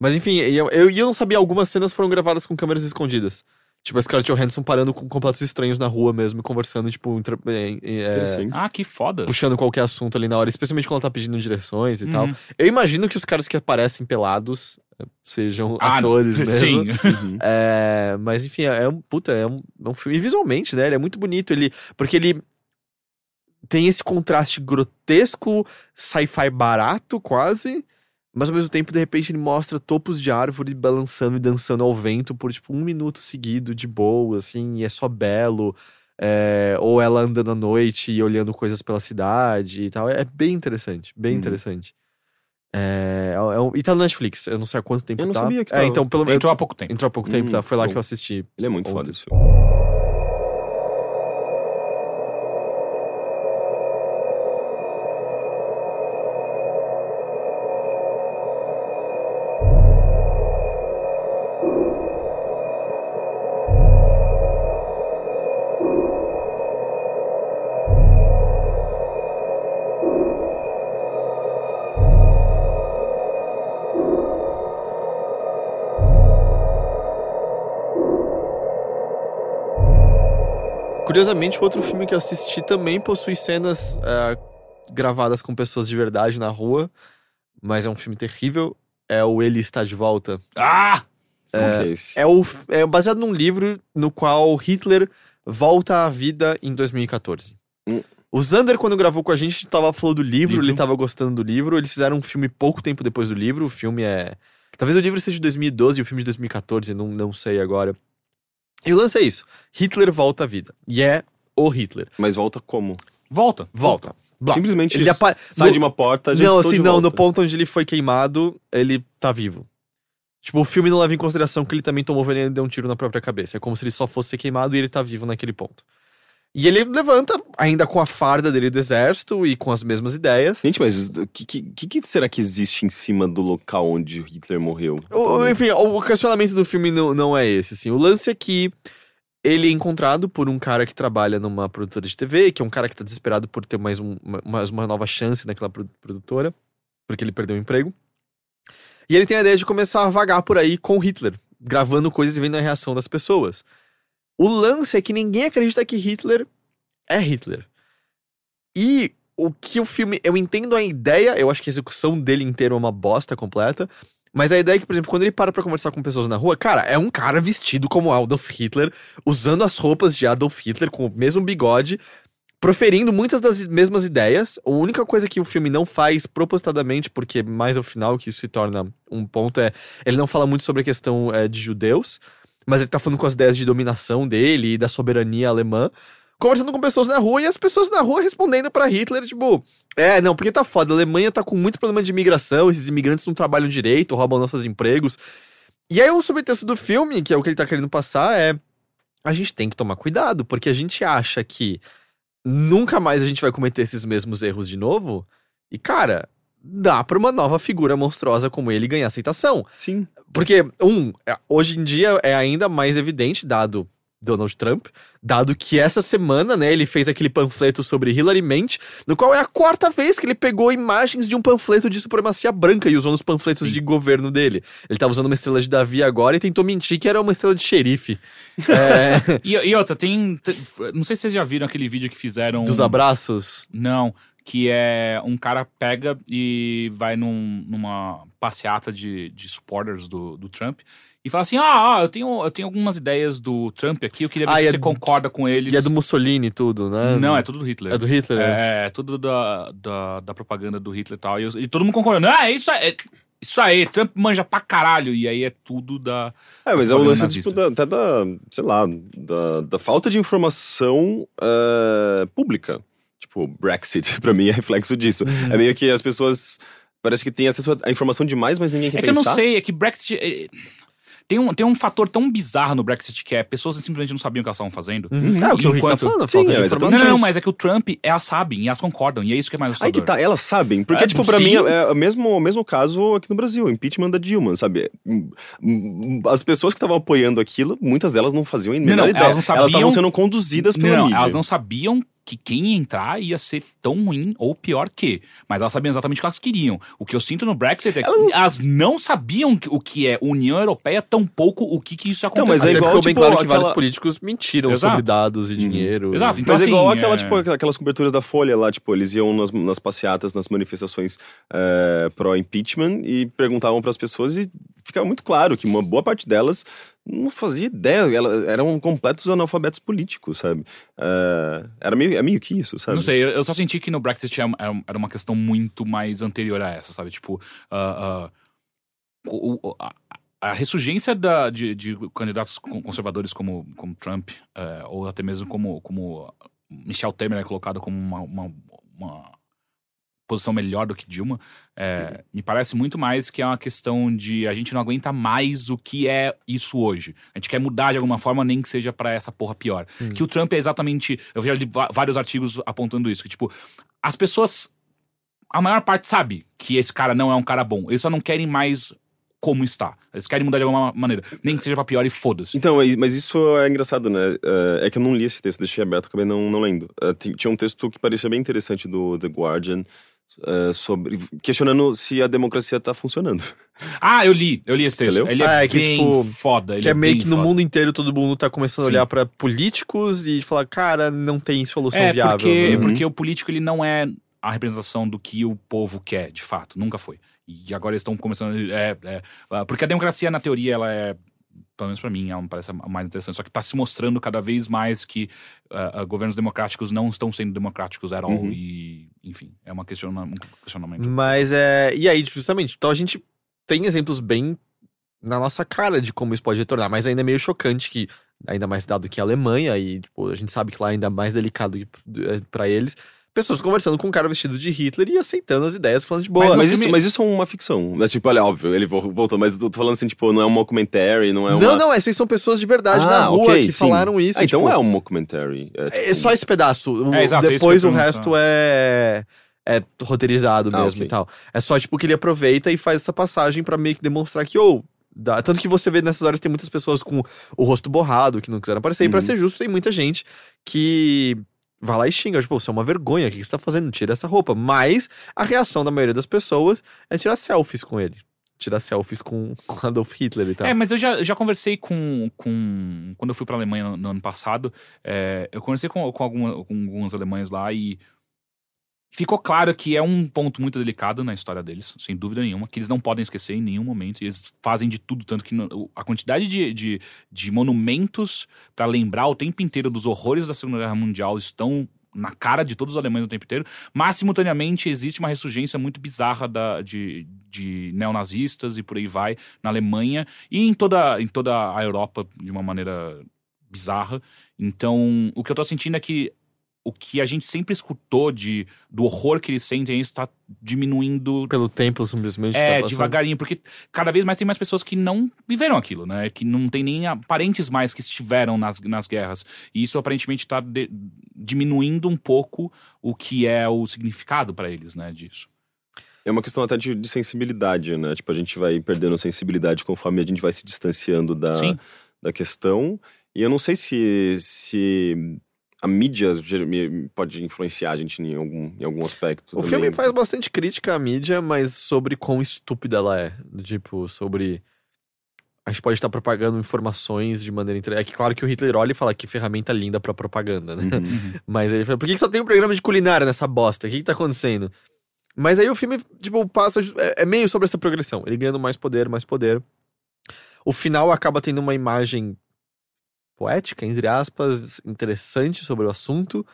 Mas enfim, eu, eu, e eu não sabia, algumas cenas foram gravadas com câmeras escondidas. Tipo, a Scarlett Johansson parando com completos estranhos na rua mesmo, e conversando, tipo, entre- é, é. Ah, que foda. puxando qualquer assunto ali na hora, especialmente quando ela tá pedindo direções e tal. Uhum. Eu imagino que os caras que aparecem pelados eh, sejam Ah, atores mesmo. Sim. Uhum. É, mas enfim, é um puta, é um, é um filme. E visualmente, né? Ele é muito bonito. Ele, porque ele tem esse contraste grotesco, sci-fi barato, quase. Mas ao mesmo tempo, de repente, ele mostra topos de árvore balançando e dançando ao vento por tipo um minuto seguido, de boa, assim, e é só belo. É, ou ela andando à noite e olhando coisas pela cidade e tal. É bem interessante, bem Uhum. interessante. É, é um- e tá no Netflix, eu não sei há quanto tempo Eu não tá. sabia que É, tava. então, pelo menos. Entrou há pouco tempo. Entrou há pouco tempo, Hum, tá? Foi lá bom. que eu assisti. Ele é muito Ontem. foda esse filme. Curiosamente, o outro filme que eu assisti também possui cenas é, gravadas com pessoas de verdade na rua, mas é um filme terrível. É o Ele Está de Volta. Ah! É esse? É, o, é baseado num livro no qual Hitler volta à vida em 2014. Hum. O Zander, quando gravou com a gente, tava falando do livro, Livro. ele tava gostando do livro. Eles fizeram um filme pouco tempo depois do livro. O filme é. Talvez o livro seja de 2012 e o filme de 2014, não, não sei agora. E o lance é isso: Hitler volta à vida. E é o Hitler. Mas volta como? Volta. Volta. Blá. Simplesmente Ele apa- sai no- de uma porta, gente, Não, assim, de não, volta. no ponto onde ele foi queimado, ele tá vivo. Tipo, o filme não leva em consideração que ele também tomou veneno e deu um tiro na própria cabeça. É como se ele só fosse ser queimado e ele tá vivo naquele ponto. E ele levanta, ainda com a farda dele do exército e com as mesmas ideias. Gente, mas o que, que, que- será que existe em cima do local onde Hitler morreu? O- enfim, o questionamento do filme não, não é esse, assim. O lance é que ele é encontrado por um cara que trabalha numa produtora de TV, que é um cara que tá desesperado por ter mais, um- uma, mais uma nova chance naquela produ- produtora, porque ele perdeu o emprego. E ele tem a ideia de começar a vagar por aí com Hitler, gravando coisas e vendo a reação das pessoas. O lance é que ninguém acredita que Hitler é Hitler. E o que o filme. Eu entendo a ideia, eu acho que a execução dele inteiro é uma bosta completa. Mas a ideia é que, por exemplo, quando ele para pra conversar com pessoas na rua, cara, é um cara vestido como Adolf Hitler, usando as roupas de Adolf Hitler, com o mesmo bigode, proferindo muitas das mesmas ideias. A única coisa que o filme não faz propositadamente, porque mais ao final que isso se torna um ponto, é ele não fala muito sobre a questão é, de judeus, mas ele tá falando com as ideias de dominação dele e da soberania alemã. Conversando com pessoas na rua e as pessoas na rua respondendo pra Hitler, tipo, é, não, porque tá foda, a Alemanha tá com muito problema de imigração, esses imigrantes não trabalham direito, roubam nossos empregos. E aí o subtexto do filme, que é o que ele tá querendo passar, é a gente tem que tomar cuidado, porque a gente acha que nunca mais a gente vai cometer esses mesmos erros de novo. E, cara, dá pra uma nova figura monstruosa como ele ganhar aceitação. Sim. Porque, um, é- hoje em dia é ainda mais evidente, dado Donald Trump, dado que essa semana, né, ele fez aquele panfleto sobre Hillary Mente, no qual é a quarta vez que ele pegou imagens de um panfleto de supremacia branca e usou nos panfletos Sim. de governo dele. Ele tá usando uma estrela de Davi agora e tentou mentir que era uma estrela de xerife. É, E, e outra, tem, tem- Não sei se vocês já viram aquele vídeo que fizeram. dos abraços. Não. Que é um cara pega e vai num- numa passeata de, de supporters do, do Trump e fala assim: Ah, ah, eu tenho, eu tenho algumas ideias do Trump aqui, eu queria ver Ah, se é você do- concorda com eles. E é do Mussolini e tudo, né? Não, é tudo do Hitler. É do Hitler, né? É, é tudo da, da, da propaganda do Hitler e tal. E, eu- e todo mundo concordando. Ah, é isso aí. é isso aí, Trump manja pra caralho. E aí é tudo da. É, mas é o lance tipo, da, até da, sei lá, da, da falta de informação eh, pública. Tipo, Brexit, pra mim, é reflexo disso. Uhum. É meio que as pessoas. Parece que tem acesso à informação demais, mas ninguém quer É que eu pensar. não sei, é que Brexit. é- Tem um, tem um fator tão bizarro no Brexit que é pessoas simplesmente não sabiam o que elas estavam fazendo. Uhum. É o que o Rick tá Enquanto- falando, a Sim, é, de exatamente. informação. Não, não, não, mas é que o Trump, elas sabem e elas concordam. E é isso que é mais Aí assustador. que tá, elas sabem. Porque, É, tipo, pra sim. mim, é o mesmo, mesmo caso aqui no Brasil, o impeachment da Dilma, sabe? Hum, hum, As pessoas que estavam apoiando aquilo, muitas delas não faziam a menor não, ideia. elas não sabiam- estavam sendo conduzidas pela Não, mídia. elas não sabiam que quem entrar ia ser tão ruim ou pior que. Mas elas sabiam exatamente o que elas queriam. O que eu sinto no Brexit é que Elas não- elas não sabiam o que é União Europeia, tampouco o que, que isso Não, acontecer. mas é igual, ficou bem tipo, claro que vários políticos mentiram Exato. sobre dados e dinheiro. Exato, então Mas é assim, igual aquela, é- tipo, aquelas coberturas da Folha lá, tipo, eles iam nas, nas passeatas, nas manifestações é, pró-impeachment e perguntavam pras pessoas e ficava muito claro que uma boa parte delas não fazia ideia, elas eram completos analfabetos políticos, sabe? É, era meio, é meio que isso, sabe? Não sei, eu eu só senti que no Brexit era era- era uma questão muito mais anterior a essa, sabe? Tipo, ah, ah, o- a, a ressurgência da- de, de candidatos con- conservadores como, como Trump, eh, ou até mesmo como, como Michel Temer é colocado como uma, uma, uma posição melhor do que Dilma, eh, me parece muito mais que é uma questão de a gente não aguenta mais o que é isso hoje. A gente quer mudar de alguma forma, nem que seja pra essa porra pior. Que o Trump é exatamente. Eu já li vários artigos apontando isso, que tipo, as pessoas. A maior parte sabe que esse cara não é um cara bom. Eles só não querem mais como está. Eles querem mudar de alguma maneira. Nem que seja pra pior e foda-se. Então, mas- isso é engraçado, né? É é que eu não li esse texto, deixei aberto, acabei não, não lendo. É, ti- Tinha um texto que parecia bem interessante do The Guardian eh, sobre questionando se a democracia tá funcionando. Ah, eu li, eu li esse Você texto. leu? Ele é, Ah, é que, bem tipo, foda. Ele Que é meio bem que no foda. mundo inteiro todo mundo tá começando a Sim. olhar pra políticos e falar, cara, não tem solução É, viável. porque? Uhum. porque o político ele não é a representação do que o povo quer, de fato. Nunca foi. E agora eles estão começando. É, é, porque a democracia, na teoria, ela é. Pelo menos pra mim, ela me parece a mais interessante. Só que tá se mostrando cada vez mais que ah, governos democráticos não estão sendo democráticos at all. Uhum. E, enfim, é uma questiona, um questionamento. Mas é. E aí, justamente, então a gente tem exemplos bem na nossa cara de como isso pode retornar, mas ainda é meio chocante que, ainda mais dado que a Alemanha, e tipo, a gente sabe que lá é ainda mais delicado que- pra eles, pessoas conversando com um cara vestido de Hitler e aceitando as ideias, falando de boa. Mas Mas, isso, mas isso é uma ficção. Mas, tipo, olha, óbvio, ele vo- voltou, mas eu tô falando assim, tipo, não é um mockumentary, não é uma. Não, não, essas são pessoas de verdade na Ah, rua ok, que sim. falaram isso. Ah, então tipo, é um mockumentary. É, tipo, É só esse pedaço. É, exato, é Depois o resto é. É roteirizado Ah, mesmo ok. e tal. É só, tipo, que ele aproveita e faz essa passagem pra meio que demonstrar que, ou. dá- Tanto que você vê nessas horas tem muitas pessoas com o rosto borrado que não quiseram aparecer. E pra Uhum. ser justo, tem muita gente que vai lá e xinga. Tipo, você é uma vergonha, o que você tá fazendo? Tira essa roupa. Mas a reação da maioria das pessoas é tirar selfies com ele. Tirar selfies com, com Adolf Hitler e tal. É, mas eu já, já conversei com, com. Quando eu fui pra Alemanha no, no ano passado, é, eu conversei com, com, alguma, com alguns alemães lá e ficou claro que é um ponto muito delicado na história deles, sem dúvida nenhuma, que eles não podem esquecer em nenhum momento. E eles fazem de tudo, tanto que a quantidade de, de, de monumentos pra lembrar o tempo inteiro dos horrores da Segunda Guerra Mundial estão na cara de todos os alemães o tempo inteiro, mas simultaneamente existe uma ressurgência muito bizarra da, de, de neonazistas e por aí vai na Alemanha e em toda, em toda a Europa de uma maneira bizarra. Então, o que eu tô sentindo é que o que a gente sempre escutou de, do horror que eles sentem está diminuindo Pelo tempo, simplesmente. é, tá devagarinho, porque cada vez mais tem mais pessoas que não viveram aquilo, né? Que não tem nem parentes mais que estiveram nas, nas guerras. E isso aparentemente está diminuindo um pouco o que é o significado para eles, né? Disso. É uma questão até de, de sensibilidade, né? Tipo, a gente vai perdendo sensibilidade conforme a gente vai se distanciando da, Sim. da questão. E eu não sei se, se a mídia pode influenciar a gente em algum, em algum aspecto. O também. filme faz bastante crítica à mídia, mas sobre quão estúpida ela é. Do Tipo, sobre. A gente pode estar propagando informações de maneira. entre- É que claro que o Hitler olha e fala que ferramenta linda pra propaganda, né? Uhum. Mas ele fala, por que que só tem um programa de culinária nessa bosta? O que, que tá acontecendo? Mas aí o filme, tipo, passa. É, é meio sobre essa progressão. Ele ganhando mais poder, mais poder. O final acaba tendo uma imagem poética, entre aspas, interessante sobre o assunto.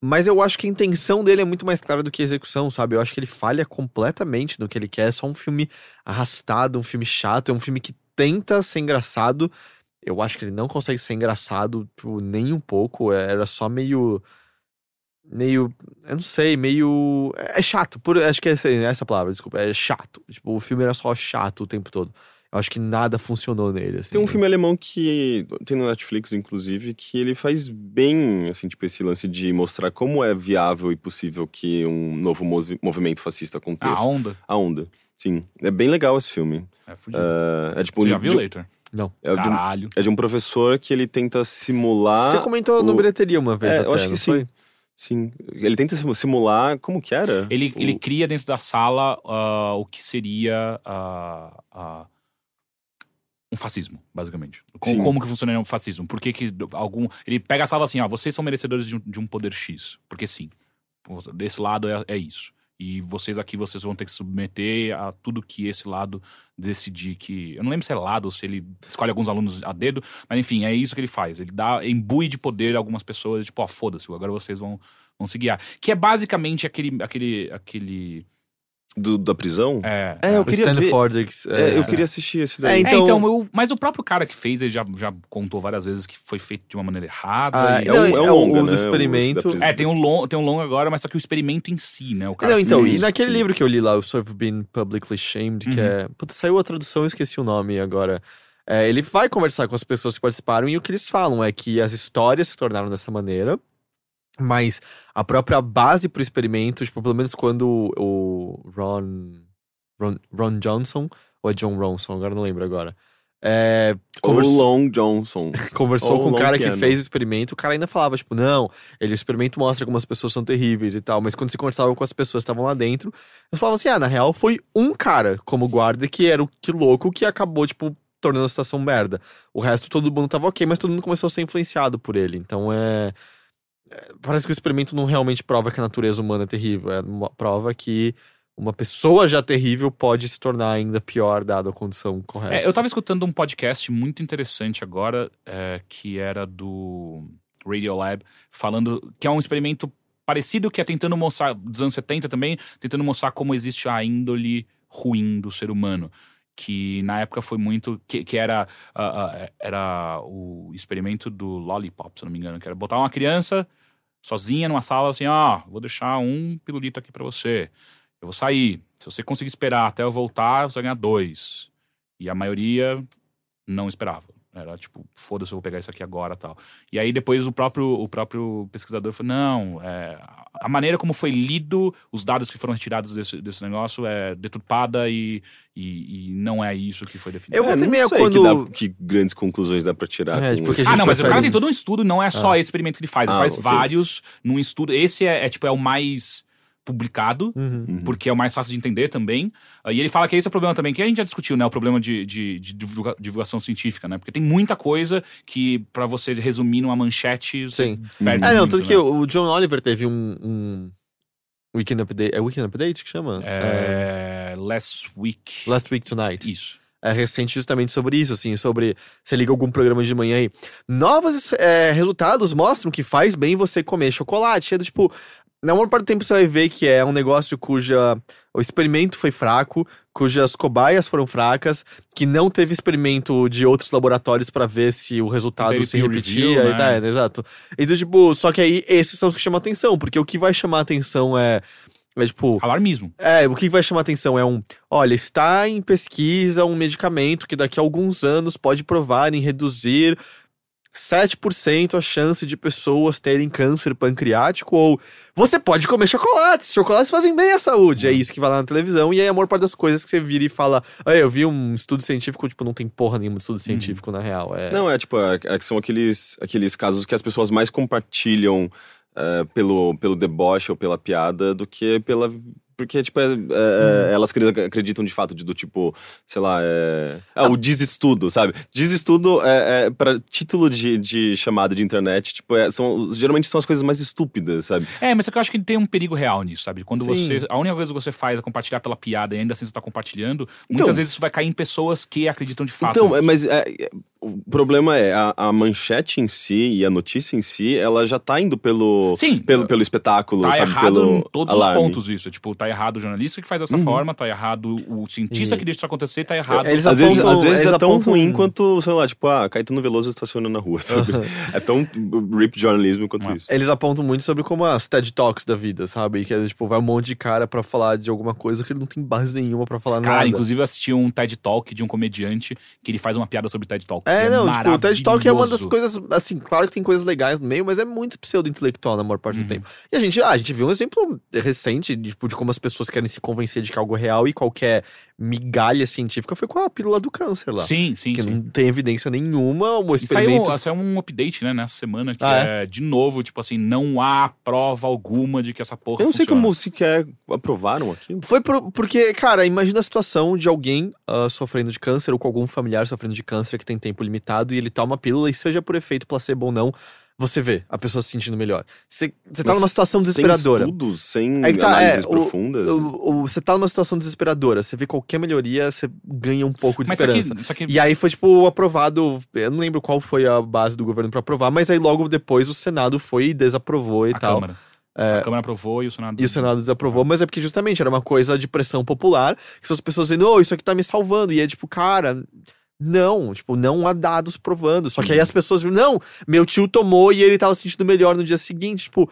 Mas eu acho que a intenção dele é muito mais clara do que a execução, sabe? Eu acho que ele falha completamente no que ele quer. É só um filme arrastado, um filme chato. É um filme que tenta ser engraçado. Eu acho que ele não consegue ser engraçado tipo, nem um pouco. Era só meio. Meio. Eu não sei, meio. É chato. Por, acho que é essa, essa palavra, desculpa. É chato. Tipo, o filme era só chato o tempo todo. Eu acho que nada funcionou nele. Assim, Tem um filme alemão que tem no Netflix, inclusive, que ele faz bem, assim, tipo, esse lance de mostrar como é viável e possível que um novo movi- movimento fascista aconteça. A onda. A onda. Sim. É bem legal esse filme. É fudido. É, é tipo Você já de- viu, Leitor? Não. é de um, Caralho. é de um professor que ele tenta simular. Você comentou no o- bilheteria uma vez É, até, eu acho não que sim. foi? Sim. Ele tenta simu- simular. Como que era? Ele, O- ele cria dentro da sala ah, o que seria ah, um fascismo, basicamente. Com- como que funcionaria um fascismo? Por que, que algum. Ele pega a sala assim, ó, vocês são merecedores de um, de um poder X. Porque sim. Desse lado é, é isso. E vocês aqui, vocês vão ter que se submeter a tudo que esse lado decidir que. Eu não lembro se é lado ou se ele escolhe alguns alunos a dedo, mas enfim, é isso que ele faz. Ele dá, imbui de poder algumas pessoas, tipo, ó, foda-se, agora vocês vão, vão se guiar. Que é basicamente aquele. aquele, aquele Do, da prisão? é, É, eu O queria Stanley ver. É, eu é, queria assistir esse É, daí. então- É, então, eu- mas o próprio cara que fez, ele já, já contou várias vezes que foi feito de uma maneira errada. Ah, e- não, é, um o- longa, o do né, o- esse da experimento. É, tem um, long, tem um longo agora, mas só que o experimento em si, né? O cara Não, que então, e naquele sim. livro que eu li lá, o So I've Been Publicly Shamed, que Uhum. é. Puta, saiu a tradução, eu esqueci o nome agora. É, ele vai conversar com as pessoas que participaram e o que eles falam é que as histórias se tornaram dessa maneira, mas a própria base pro experimento, tipo, pelo menos quando o Ron. Ron, Ron Johnson, ou é John Ronson, agora não lembro agora. é, Ou conversou, Long Johnson. conversou ou com o long cara que fez o experimento, o cara ainda falava, tipo, não, ele, o experimento mostra como as pessoas são terríveis e tal, mas quando você conversava com as pessoas que estavam lá dentro, eles falavam assim, ah, na real foi um cara como guarda que era o que louco que acabou, tipo, tornando a situação merda. O resto todo mundo tava ok, mas todo mundo começou a ser influenciado por ele, então é... Parece que o experimento não realmente prova que a natureza humana é terrível, é uma prova que uma pessoa já terrível pode se tornar ainda pior dado a condição correta. É, eu tava escutando um podcast muito interessante agora, é, que era do Radiolab, falando que é um experimento parecido que é tentando mostrar, dos anos 70 também, tentando mostrar como existe a índole ruim do ser humano. Que na época foi muito. Que, que era, ah, ah, era o experimento do Lollipop, se não me engano, que era botar uma criança sozinha numa sala assim: ó, vou deixar um pirulito aqui pra você. Eu vou sair. Se você conseguir esperar até eu voltar, você vai ganhar dois. E a maioria não esperava. Era tipo, foda-se, eu vou pegar isso aqui agora tal. E aí depois o próprio, o próprio pesquisador falou: não, é, a maneira como foi lido, os dados que foram retirados desse, desse negócio é deturpada e, e, e não é isso que foi definido. Eu vou É, ter não meio sei quando- que, dá- que grandes conclusões dá pra tirar. É, com Ah, não, mas o cara tem todo um estudo, não é só esse experimento que ele faz. Ele Ah, faz ok. vários num estudo. Esse é, é, tipo, é o mais publicado. Uhum. Uhum. porque é o mais fácil de entender também. Ah, E ele fala que esse é o problema também, que a gente já discutiu, né? O problema de, de- de divulga- divulgação científica, né? Porque tem muita coisa que, pra você resumir numa manchete, você Sim. perde É, não, muito, tanto né? que o John Oliver teve um, um Weekend Update. É Weekend Update que chama? É... Last Week. Last Week Tonight. Isso. É recente justamente sobre isso, assim, sobre você liga algum programa de manhã aí. Novos é, resultados mostram que faz bem você comer chocolate. É do tipo, na maior parte do tempo você vai ver que é um negócio cuja o experimento foi fraco, cujas cobaias foram fracas, que não teve experimento de outros laboratórios pra ver se o resultado Teve se repetia review, e né? tá, é, exato. Então, tipo, só que aí esses são os que chamam atenção, porque o que vai chamar atenção é, é tipo, Alarmismo. é, o que vai chamar atenção é um, olha, está em pesquisa um medicamento que daqui a alguns anos pode provar em reduzir 7% a chance de pessoas terem câncer pancreático ou você pode comer chocolates, chocolates fazem bem à saúde. É isso que vai lá na televisão e aí a maior parte das coisas que você vira e fala, eu vi um estudo científico, tipo, não tem porra nenhuma de estudo científico na real. É, Não, é tipo, é, é que são aqueles, aqueles casos que as pessoas mais compartilham é, pelo, pelo deboche ou pela piada do que pela. Porque, tipo, é, é, elas acreditam, de fato de, do tipo, sei lá, é. Ah, o desestudo, sabe? Desestudo é, é para título de, de chamada de internet, tipo, é, são, geralmente são as coisas mais estúpidas, sabe? É, mas é que eu acho que tem um perigo real nisso, sabe? Quando Sim. você. A única coisa que você faz é compartilhar pela piada e ainda assim você tá compartilhando, muitas vezes isso vai cair em pessoas que acreditam de fato. Então, mas é, é, o problema é a, a manchete em si e a notícia em si, ela já tá indo pelo, Sim. pelo, pelo espetáculo, Tá sabe? errado pelo em todos alarme. os pontos isso. Tipo, tá errado o jornalista que faz dessa Uhum. forma, tá errado o cientista E- que deixa isso acontecer, tá errado. Eles Às vezes, apontam- às vezes eles é tão apontam- ruim quanto, sei lá, tipo, ah, Caetano Veloso estaciona na rua, sabe? é tão rip jornalismo quanto É. isso. Eles apontam muito sobre como as TED Talks da vida, sabe? Que é tipo, vai um monte de cara pra falar de alguma coisa que ele não tem base nenhuma pra falar Cara, nada. inclusive eu assisti um TED Talk de um comediante que ele faz uma piada sobre TED Talk. É, não, tipo, o TED Talk é uma das coisas, assim, claro que tem coisas legais no meio, mas é muito pseudo-intelectual na maior parte Uhum. do tempo. E a gente, ah, a gente viu um exemplo recente, de, tipo, de como as pessoas querem se convencer de que algo é real e qualquer migalha científica foi com a pílula do câncer lá. Sim, sim, que sim. não tem evidência nenhuma, o E saiu, experimento... saiu um update, né, nessa semana, que Ah, é? de novo, tipo assim, não há prova alguma de que essa porra Eu não sei funciona. como sequer aprovaram aquilo. Foi por- porque, cara, imagina a situação de alguém ah, sofrendo de câncer ou com algum familiar sofrendo de câncer que tem tempo limitado e ele toma a pílula e seja por efeito placebo ou não, você vê a pessoa se sentindo melhor. Você você tá Mas numa situação desesperadora. Sem estudos, sem É que tá, análises é, profundas. O- o- Você tá numa situação desesperadora, você vê qualquer melhoria, você ganha um pouco de Mas esperança. aqui, isso aqui E aí foi, tipo, aprovado. Eu não lembro qual foi a base do governo pra aprovar, mas aí logo depois o Senado foi e desaprovou e a tal. Câmara. A Câmara aprovou e o Senado... E o Senado desaprovou, mas é porque justamente era uma coisa de pressão popular, que são as pessoas dizendo, ô, isso aqui tá me salvando. E é tipo, cara, não, tipo, não há dados provando. Só que aí as pessoas viram, não, meu tio tomou e ele tava se sentindo melhor no dia seguinte. Tipo,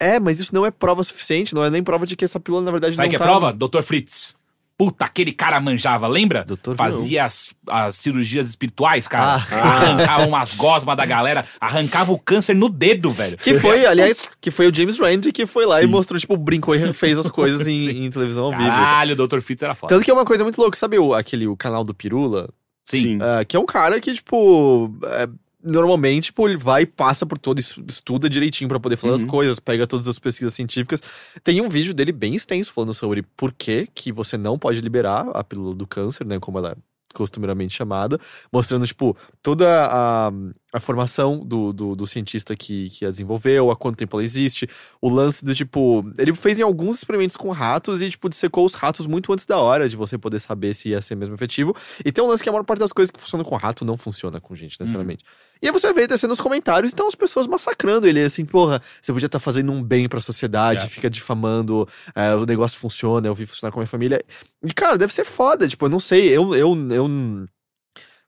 é, mas isso não é prova suficiente, não é nem prova de que essa pílula, na verdade, Sabe não que é prova? Dr. Fritz. Puta, aquele cara manjava, lembra? Doutor Fazia as, as cirurgias espirituais, cara. Ah. Arrancava umas gosmas da galera, arrancava o câncer no dedo, velho. Que foi, aliás, que foi o James Randi que foi lá e Sim. mostrou, tipo, brincou e fez as coisas em, em televisão ao vivo. Caralho, o Dr. Fritz era foda. Tanto que é uma coisa muito louca, sabe o, aquele, o canal do Pirula? Sim. Ah, que é um cara que, tipo. é, normalmente, tipo, ele vai e passa por todo, es- estuda direitinho pra poder falar as Uhum. coisas, pega todas as pesquisas científicas. Tem um vídeo dele bem extenso falando sobre por que, que você não pode liberar a pílula do câncer, né? Como ela é costumeiramente chamada, mostrando, tipo, toda a, a formação do, do, do cientista que, que a desenvolveu, há quanto tempo ela existe, o lance do, tipo, ele fez em alguns experimentos com ratos e, tipo, dissecou os ratos muito antes da hora de você poder saber se ia ser mesmo efetivo. E tem um lance que a maior parte das coisas que funcionam com rato não funciona com gente, necessariamente. E aí você vê descendo nos comentários, então as pessoas massacrando ele, assim, porra, você podia estar fazendo um bem pra sociedade, É. fica difamando, é, o negócio funciona, eu vi funcionar com a minha família. E, cara, deve ser foda, tipo, eu não sei, eu, eu, eu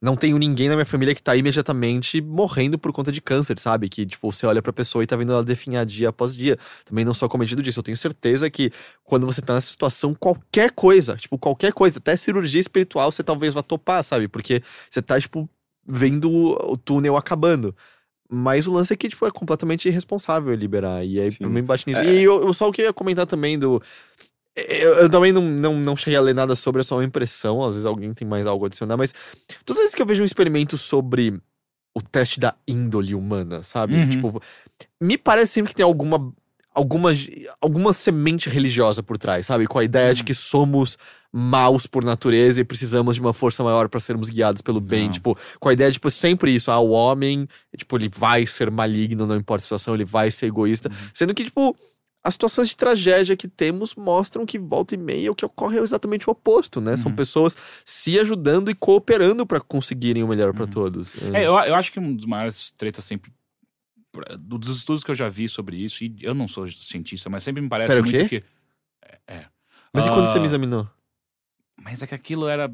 não tenho ninguém na minha família que tá imediatamente morrendo por conta de câncer, sabe? Que, tipo, você olha pra pessoa e tá vendo ela definhar dia após dia. Também não sou cometido disso. Eu tenho certeza que quando você tá nessa situação, qualquer coisa, tipo, qualquer coisa, até cirurgia espiritual, você talvez vá topar, sabe? Porque você tá, tipo, vendo o túnel acabando. Mas o lance é que, tipo, é completamente irresponsável liberar. E aí, Sim. pra mim, bate nisso. É. E eu, eu só queria comentar também do. Eu, eu também não, não, não cheguei a ler nada sobre, é só uma impressão. Às vezes alguém tem mais algo a adicionar, mas todas as vezes que eu vejo um experimento sobre o teste da índole humana, sabe? Uhum. Tipo, me parece sempre que tem alguma. Alguma, alguma semente religiosa por trás, sabe? Com a ideia de Uhum. que somos maus por natureza e precisamos de uma força maior pra sermos guiados pelo bem. Não. Tipo, com a ideia de, tipo, sempre isso. Ah, o homem, tipo, ele vai ser maligno, não importa a situação, ele vai ser egoísta. Uhum. Sendo que, tipo, as situações de tragédia que temos mostram que volta e meia o que ocorre é exatamente o oposto, né? São Uhum. pessoas se ajudando e cooperando pra conseguirem o melhor Uhum. todos. É, eu, eu acho que um dos maiores tretas sempre. Dos estudos que eu já vi sobre isso, e eu não sou cientista, mas sempre me parece Pera, o muito que. É. é. Mas e quando você Ah, me examinou? Mas é que aquilo era.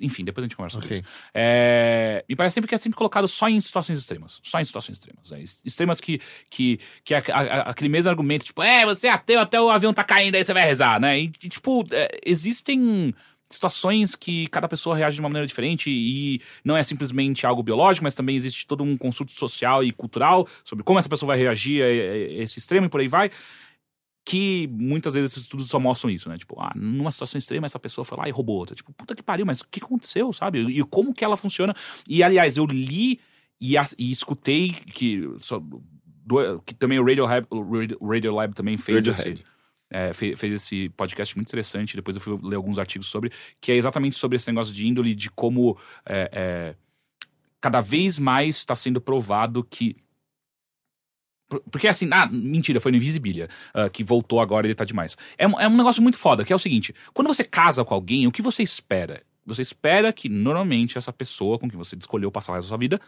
Enfim, depois a gente conversa sobre Ok. isso. É, me parece sempre que é sempre colocado só em situações extremas. Só em situações extremas. É, ex- extremas que, que, que a- a- aquele mesmo argumento, tipo, é, você é ateu até o avião tá caindo, aí você vai rezar, né? E, e, tipo, é, existem situações que cada pessoa reage de uma maneira diferente e não é simplesmente algo biológico, mas também existe todo um construto social e cultural sobre como essa pessoa vai reagir a esse extremo e por aí vai. Que muitas vezes esses estudos só mostram isso, né? Tipo, ah, numa situação extrema, essa pessoa foi lá e roubou outra. Tipo, puta que pariu, mas o que aconteceu, sabe? E como que ela funciona? E, aliás, eu li e, e escutei que, só, do- que também o Radio Lab, o Radio, Lab também fez Radiohead. esse, é, fe- fez esse podcast muito interessante. Depois eu fui ler alguns artigos sobre, que é exatamente sobre esse negócio de índole, de como é, é, cada vez mais está sendo provado que. Por- Porque assim, ah, mentira, foi no Invisibilia, ah, que voltou agora ele tá demais. É, é um negócio muito foda, que é o seguinte: quando você casa com alguém, o que você espera? Você espera que normalmente essa pessoa com quem você escolheu passar o resto da sua vida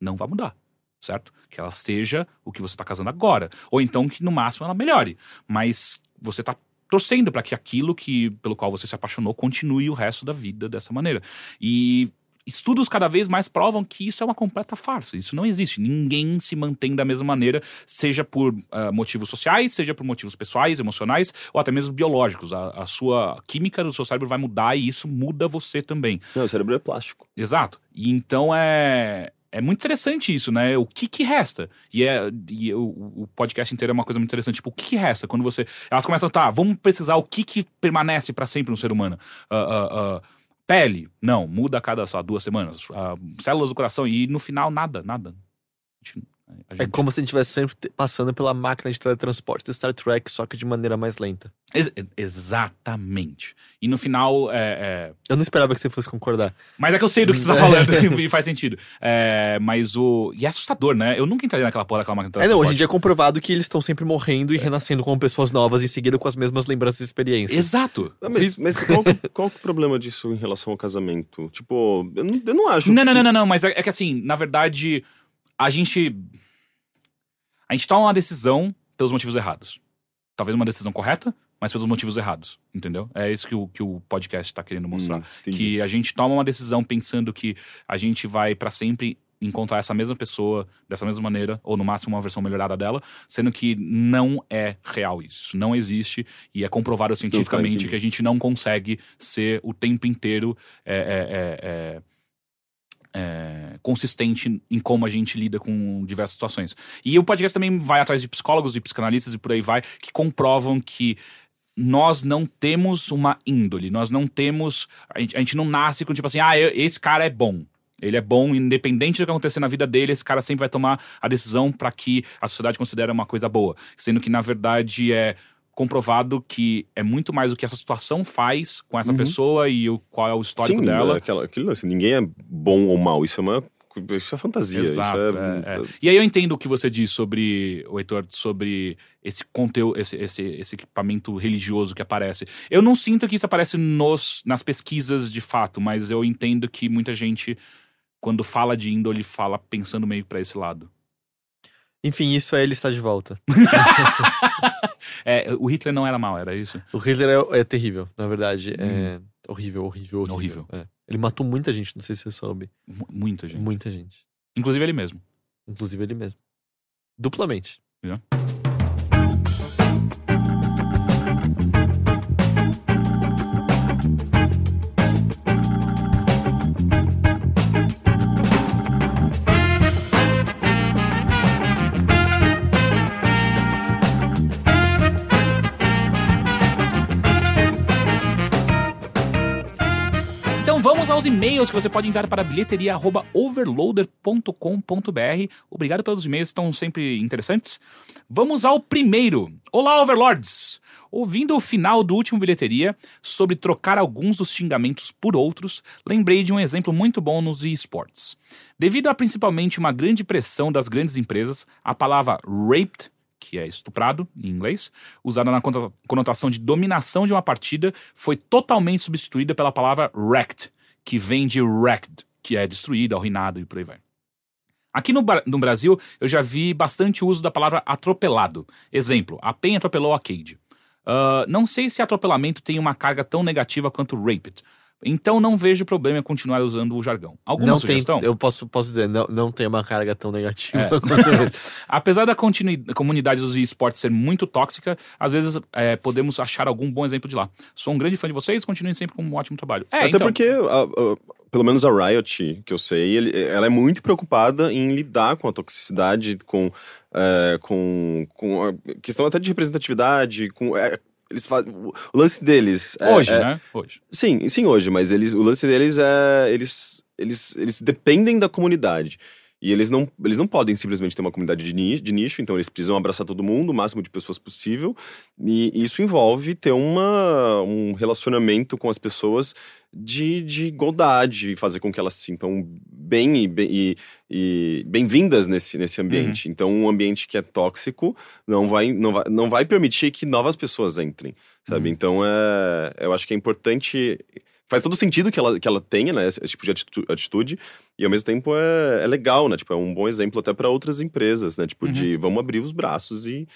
não vá mudar, certo? Que ela seja o que você tá casando agora. Ou então que no máximo ela melhore. Mas você tá torcendo para que aquilo que pelo qual você se apaixonou continue o resto da vida dessa maneira. E estudos cada vez mais provam que isso é uma completa farsa. Isso não existe. Ninguém se mantém da mesma maneira, seja por ah, motivos sociais, seja por motivos pessoais, emocionais ou até mesmo biológicos. A, a sua química do seu cérebro vai mudar e isso muda você também. Não, o cérebro é plástico. Exato. E então é. É muito interessante isso, né? O que que resta? E, é, e o, o podcast inteiro é uma coisa muito interessante. Tipo, o que que resta? Quando você. Elas começam, tá, vamos pesquisar o que que permanece pra sempre no ser humano. Ah, ah, ah, pele? Não, muda a cada, duas semanas. Ah, células do coração. E no final, nada, nada. A gente- a É gente- como se a gente estivesse sempre passando pela máquina de teletransporte do Star Trek, só que de maneira mais lenta. Ex- exatamente. E no final, é, é, Eu não esperava que você fosse concordar. Mas é que eu sei do que você tá falando e faz sentido. É, mas o. E é assustador, né? Eu nunca entraria naquela porra daquela máquina de É, não, hoje em dia é comprovado que eles estão sempre morrendo e renascendo como pessoas novas, em seguida com as mesmas lembranças e experiências. Exato. Ah, mas mas qual, qual que é o problema disso em relação ao casamento? Tipo, eu não, eu não acho. Não, não, que- não, não, não, mas é, é que assim, na verdade, a gente. A gente toma uma decisão pelos motivos errados. Talvez uma decisão correta, mas pelos motivos errados, entendeu? É isso que o, que o podcast tá querendo mostrar. Hum, que a gente toma uma decisão pensando que a gente vai pra sempre encontrar essa mesma pessoa dessa mesma maneira, ou no máximo uma versão melhorada dela, sendo que não é real isso. Não existe e é comprovado cientificamente que a gente não consegue ser o tempo inteiro é, é, é, é, consistente em como a gente lida com diversas situações. E o podcast também vai atrás de psicólogos e psicanalistas e por aí vai, que comprovam que nós não temos uma índole, nós não temos. A gente, a gente não nasce com tipo assim, ah, eu- esse cara é bom. Ele é bom, independente do que acontecer na vida dele, esse cara sempre vai tomar a decisão para que a sociedade considere uma coisa boa. Sendo que, na verdade, é comprovado que é muito mais o que essa situação faz com essa pessoa e o, qual é o histórico Sim, dela. Aquela, aquilo, assim, ninguém é bom ou mal. Isso é uma. Isso é fantasia. Exato. isso é, é, é. E aí eu entendo o que você diz sobre, o Heitor, sobre esse conteúdo, esse, esse, esse equipamento religioso que aparece. Eu não sinto que isso aparece nos, nas pesquisas de fato, mas eu entendo que muita gente, quando fala de índole, fala pensando meio pra esse lado. Enfim, isso é ele está de volta. É, o Hitler não era mal, era isso? O Hitler é, é terrível, na verdade. É horrível, horrível, horrível. Horrível. É. Ele matou muita gente, não sei se você soube. Mu- Muita gente. Muita gente. Inclusive ele mesmo. Inclusive ele mesmo. Duplamente. Então aos e-mails que você pode enviar para bilheteria@overloader.com.br. Obrigado pelos e-mails, estão sempre interessantes. Vamos ao primeiro. Olá, Overlords! Ouvindo o final do último bilheteria sobre trocar alguns dos xingamentos por outros, lembrei de um exemplo muito bom nos esports. Devido a principalmente uma grande pressão das grandes empresas, a palavra raped que é estuprado em inglês, usada na conota- conotação de dominação de uma partida, foi totalmente substituída pela palavra wrecked, que vem de wrecked, que é destruído, arruinado e por aí vai. Aqui no, no Brasil, eu já vi bastante uso da palavra atropelado. Exemplo, a PEN atropelou a Cade. Ah, não sei se atropelamento tem uma carga tão negativa quanto raped. Então não vejo problema em continuar usando o jargão. Alguma não sugestão? tem, eu posso, posso dizer, não, não tem uma carga tão negativa É. Apesar da comunidade dos esportes ser muito tóxica, às vezes é, podemos achar algum bom exemplo de lá. Sou um grande fã de vocês, continuem sempre com um ótimo trabalho. É, Até então, porque, a- a- pelo menos a Riot, que eu sei, ele- ela é muito preocupada em lidar com a toxicidade, com, é, com, com a questão até de representatividade, com. é, eles fa- o o lance deles. é- hoje, é- né? Hoje. Sim, sim, hoje, mas eles, o lance deles é. Eles, eles, eles dependem da comunidade. E eles não, eles não podem simplesmente ter uma comunidade de, ni- de nicho, então eles precisam abraçar todo mundo, o máximo de pessoas possível. E isso envolve ter uma, um relacionamento com as pessoas de, de igualdade, fazer com que elas se sintam bem e, e, e bem-vindas nesse, nesse ambiente. Então, um ambiente que é tóxico não vai, não vai, não vai permitir que novas pessoas entrem, sabe? Uhum. Então, é, eu acho que é importante faz todo sentido que ela, que ela tenha, né, esse, esse tipo de atitu- atitude, e ao mesmo tempo é, é legal, né, tipo, é um bom exemplo até para outras empresas, né, tipo, de vamos abrir os braços e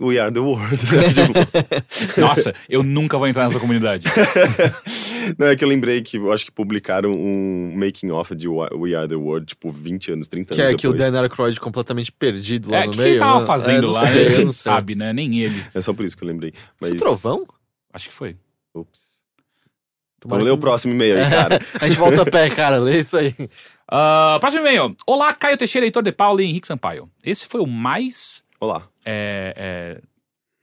we are the world, né, tipo, Nossa, eu nunca vou entrar nessa comunidade. não, é que eu lembrei que eu acho que publicaram um making off de We Are the World, tipo, 20 anos, 30 Que anos é que o depois. Dan Aykroyd completamente perdido lá é, o no que, meio. que ele tava né? fazendo É, lá? sei, Ninguém não sabe, né? Nem ele. É só por isso que eu lembrei. Mas... É trovão? Acho que foi. Ops. Tomara Vamos ler que- o próximo e-mail aí, cara. A gente volta a pé, cara. Lê isso aí. Ah, próximo e-mail. Olá, Caio Teixeira, Heitor de Paula e Henrique Sampaio. Esse foi o mais. Olá. é, é,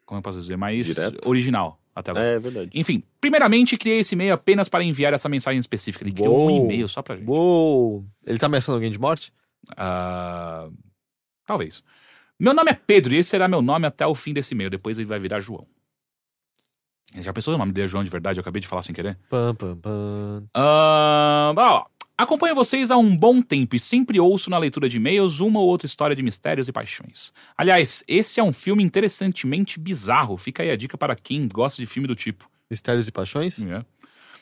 como eu posso dizer? Mais Direto? original até agora. É verdade. Enfim, primeiramente criei esse e-mail apenas para enviar essa mensagem específica. Ele criou um e-mail só pra gente. Uou! Ele tá ameaçando alguém de morte? Ah, talvez. Meu nome é Pedro e esse será meu nome até o fim desse e-mail. Depois ele vai virar João. Já pensou o nome dele é João de verdade? Eu acabei de falar sem querer. Pam, pam, pam. Ah, ó, acompanho vocês há um bom tempo e sempre ouço na leitura de e-mails uma ou outra história de mistérios e paixões. Aliás, esse é um filme interessantemente bizarro. Fica aí a dica para quem gosta de filme do tipo. Mistérios e paixões? É.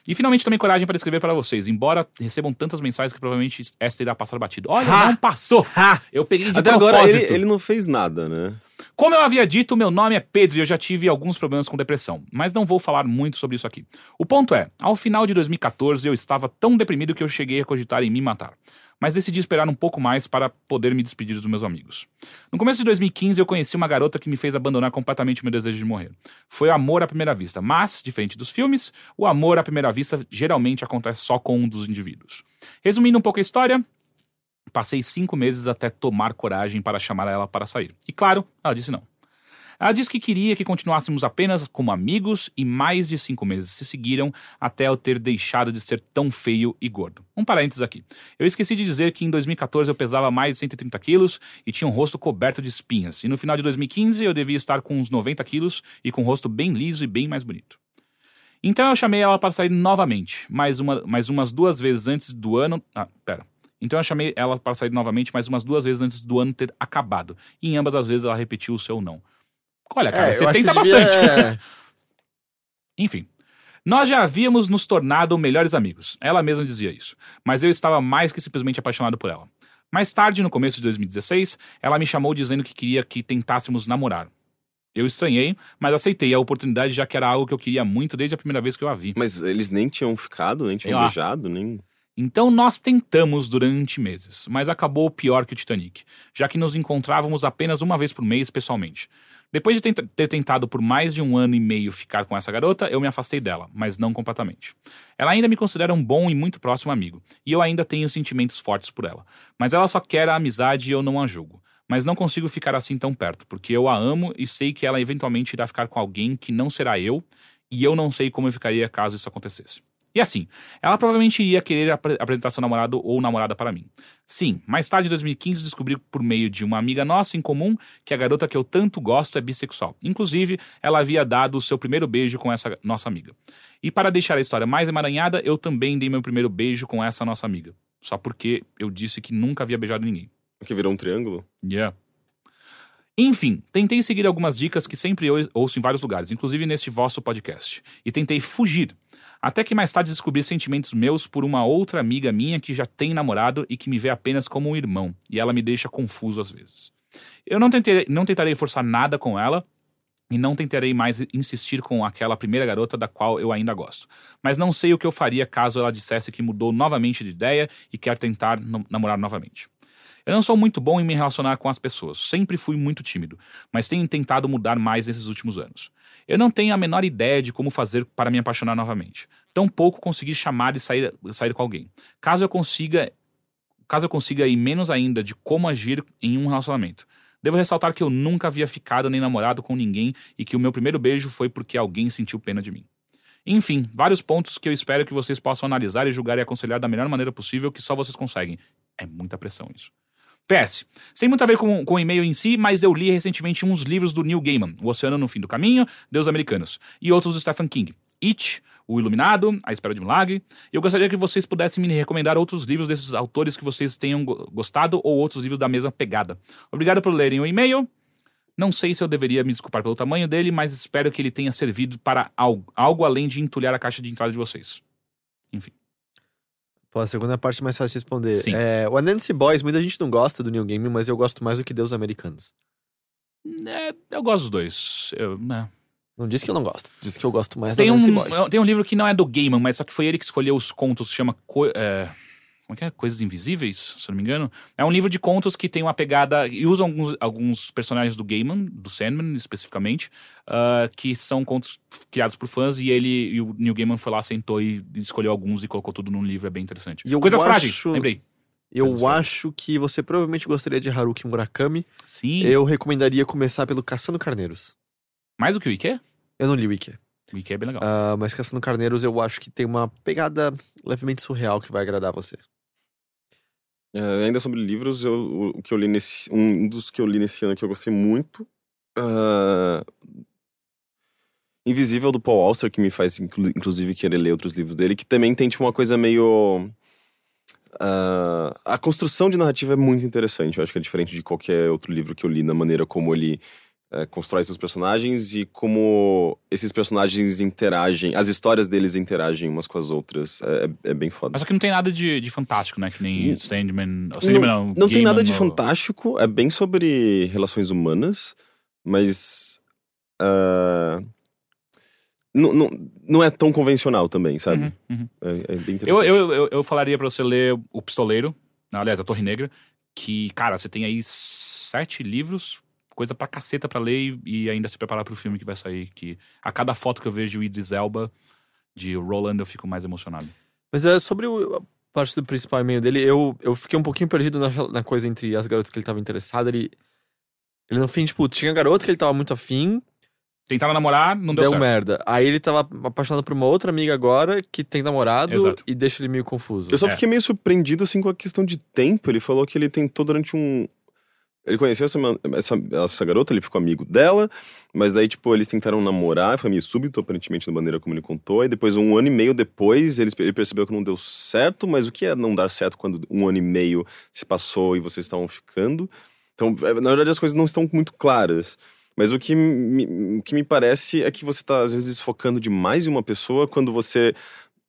E finalmente tomei coragem para escrever para vocês, embora recebam tantas mensagens que provavelmente esta irá passar batido. Olha, Ha! não passou! Ha! Eu peguei de Até agora propósito. ele, ele não fez nada, né? Como eu havia dito, meu nome é Pedro e eu já tive alguns problemas com depressão, mas não vou falar muito sobre isso aqui. O ponto é, ao final de 2014 eu estava tão deprimido que eu cheguei a cogitar em me matar. Mas decidi esperar um pouco mais para poder me despedir dos meus amigos. No começo de 2015 eu conheci uma garota que me fez abandonar completamente meu desejo de morrer. Foi amor à primeira vista, mas, diferente dos filmes, o amor à primeira vista geralmente acontece só com um dos indivíduos. Resumindo um pouco a história, Passei cinco meses até tomar coragem para chamar ela para sair. E claro, ela disse não. Ela disse que queria que continuássemos apenas como amigos e mais de cinco meses se seguiram até eu ter deixado de ser tão feio e gordo. Um parênteses aqui. Eu esqueci de dizer que em 2014 eu pesava mais de 130 quilos e tinha um rosto coberto de espinhas. E no final de 2015 eu devia estar com uns 90 quilos e com um rosto bem liso e bem mais bonito. Então eu chamei ela para sair novamente, mais, uma, mais umas duas vezes antes do ano. Ah, pera. Então eu chamei ela para sair novamente mais umas duas vezes antes do ano ter acabado. E em ambas as vezes ela repetiu o seu não. Olha, cara, É, você tenta devia- bastante. Enfim. Nós já havíamos nos tornado melhores amigos. Ela mesma dizia isso. Mas eu estava mais que simplesmente apaixonado por ela. Mais tarde, no começo de 2016, ela me chamou dizendo que queria que tentássemos namorar. Eu estranhei, mas aceitei a oportunidade já que era algo que eu queria muito desde a primeira vez que eu a vi. Mas eles nem tinham ficado, nem tinham beijado, nem. Então nós tentamos durante meses, mas acabou pior que o Titanic, já que nos encontrávamos apenas uma vez por mês pessoalmente. Depois de ter tentado por mais de um ano e meio ficar com essa garota, eu me afastei dela, mas não completamente. Ela ainda me considera um bom e muito próximo amigo, e eu ainda tenho sentimentos fortes por ela. Mas ela só quer a amizade e eu não a julgo. Mas não consigo ficar assim tão perto, porque eu a amo e sei que ela eventualmente irá ficar com alguém que não será eu, e eu não sei como eu ficaria caso isso acontecesse. E assim, ela provavelmente iria querer apre- apresentar seu namorado ou namorada para mim. Sim, mais tarde em 2015 descobri por meio de uma amiga nossa em comum que a garota que eu tanto gosto é bissexual. Inclusive, ela havia dado o seu primeiro beijo com essa nossa amiga. E para deixar a história mais emaranhada, eu também dei meu primeiro beijo com essa nossa amiga. Só porque eu disse que nunca havia beijado ninguém. Que virou um triângulo? Yeah. Enfim, tentei seguir algumas dicas que sempre eu ouço em vários lugares, inclusive neste vosso podcast. E tentei fugir. Até que mais tarde descobri sentimentos meus por uma outra amiga minha que já tem namorado e que me vê apenas como um irmão. E ela me deixa confuso às vezes. Eu não, tentei, não tentarei forçar nada com ela. E não tentarei mais insistir com aquela primeira garota da qual eu ainda gosto. Mas não sei o que eu faria caso ela dissesse que mudou novamente de ideia e quer tentar namorar novamente. Eu não sou muito bom em me relacionar com as pessoas, sempre fui muito tímido, mas tenho tentado mudar mais nesses últimos anos. Eu não tenho a menor ideia de como fazer para me apaixonar novamente. Tampouco conseguir chamar e sair, sair com alguém. Caso eu consiga, caso eu consiga e menos ainda de como agir em um relacionamento. Devo ressaltar que eu nunca havia ficado nem namorado com ninguém e que o meu primeiro beijo foi porque alguém sentiu pena de mim. Enfim, vários pontos que eu espero que vocês possam analisar e julgar e aconselhar da melhor maneira possível que só vocês conseguem. É muita pressão isso. PS. Sem muito a ver com, com o e-mail em si, mas eu li recentemente uns livros do Neil Gaiman: O Oceano no Fim do Caminho, Deus Americanos, e outros do Stephen King. It, O Iluminado, A Espera de um Milagre. E eu gostaria que vocês pudessem me recomendar outros livros desses autores que vocês tenham go- gostado ou outros livros da mesma pegada. Obrigado por lerem o e-mail. Não sei se eu deveria me desculpar pelo tamanho dele, mas espero que ele tenha servido para algo, algo além de entulhar a caixa de entrada de vocês. Enfim. Pô, a segunda parte é mais fácil de responder. Sim. É, o Anansi Boys, muita gente não gosta do New Game, mas eu gosto mais do que Deus Americanos. É, eu gosto dos dois. Eu, né. Não disse que eu não gosto, disse que eu gosto mais Tem do Anansi Boys. um, tem um livro que não é do Gaiman, mas só que foi ele que escolheu os contos, chama. Co- é, como é que é? Coisas Invisíveis, se eu não me engano. É um livro de contos que tem uma pegada. E usa alguns, alguns personagens do Gaiman, do Sandman especificamente, ah, que são contos criados por fãs, e ele e o Neil Gaiman foi lá, sentou e escolheu alguns e colocou tudo num livro, é bem interessante. E Coisas acho- frágeis, lembrei. Eu acho que você provavelmente gostaria de Haruki Murakami. Sim. Eu recomendaria começar pelo Caçando Carneiros. Mais do que o Ike? Eu não li o Wiki, O Ike é bem legal. ah, mas Caçando Carneiros eu acho que tem uma pegada levemente surreal que vai agradar você. É, ainda sobre livros, eu, o, que eu li nesse. Um dos que eu li nesse ano que eu gostei muito. ah, Invisível do Paul Auster, que me faz inclu- inclusive querer ler outros livros dele, que também tem tipo uma coisa meio. ah, a construção de narrativa é muito interessante. Eu acho que é diferente de qualquer outro livro que eu li, na maneira como ele eh, constrói seus personagens e como esses personagens interagem, as histórias deles interagem umas com as outras. É, é- é bem foda. Mas só que não tem nada de, de fantástico, né? Que nem Não- Sandman. Ou Sandman não, Não tem Gaiman nada de ou- fantástico, é bem sobre relações humanas, mas. ah, não, não, não é tão convencional também, sabe? Uhum, uhum. É, é bem interessante. Eu, eu, eu, eu falaria pra você ler O Pistoleiro, aliás, A Torre Negra, que, cara, você tem aí sete livros, coisa pra caceta pra ler e, e ainda se preparar pro filme que vai sair. Que a cada foto que eu vejo de Idris Elba, de Roland, eu fico mais emocionado. Mas é sobre o, a parte do principal e-mail dele, eu, eu fiquei um pouquinho perdido na, na coisa entre as garotas que ele tava interessado. Ele, Ele no fim, tipo, tinha garota que ele tava muito afim, Tentaram namorar, não deu, deu, certo. merda. Aí ele tava apaixonado por uma outra amiga agora que tem namorado Exato. e deixa ele meio confuso. Eu só É. fiquei meio surpreendido, assim, com a questão de tempo. Ele falou que ele tentou durante um. Ele conheceu essa, essa, essa garota, ele ficou amigo dela, mas daí, tipo, eles tentaram namorar, foi meio súbito, aparentemente, da maneira como ele contou. E depois, um ano e meio depois, ele, ele percebeu que não deu certo, mas o que é não dar certo quando um ano e meio se passou e vocês estavam ficando? Então, é, na verdade, as coisas não estão muito claras. Mas o que me, o que me parece é que você tá, às vezes, focando demais em uma pessoa quando você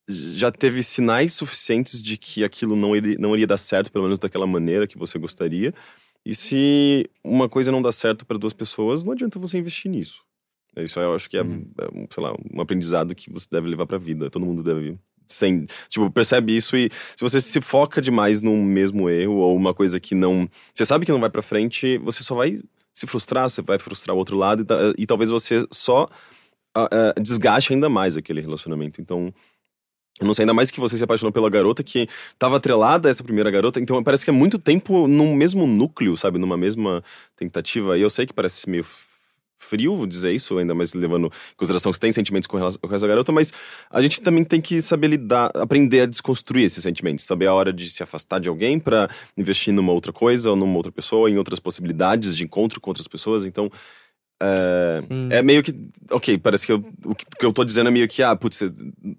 já teve sinais suficientes de que aquilo não iria, não iria dar certo, pelo menos daquela maneira que você gostaria. E se uma coisa não dá certo para duas pessoas, não adianta você investir nisso. Isso eu acho que é, Uhum. é sei lá, um aprendizado que você deve levar pra vida. Todo mundo deve. Sem, tipo, percebe isso e se você se foca demais num mesmo erro ou uma coisa que não. Você sabe que não vai pra frente, você só vai se frustrar, você vai frustrar o outro lado e, e talvez você só ah, ah, desgaste ainda mais aquele relacionamento. Então, não sei, ainda mais que você se apaixonou pela garota que tava atrelada a essa primeira garota, então parece que é muito tempo num mesmo núcleo, sabe? Numa mesma tentativa. E eu sei que parece meio frio dizer isso, ainda mais levando em consideração que você tem sentimentos com relação com essa garota, mas a gente também tem que saber lidar, aprender a desconstruir esses sentimentos, saber a hora de se afastar de alguém pra investir numa outra coisa ou numa outra pessoa, em outras possibilidades de encontro com outras pessoas. Então, é, é meio que. Ok, parece que eu, o que que eu tô dizendo é meio que, ah, putz,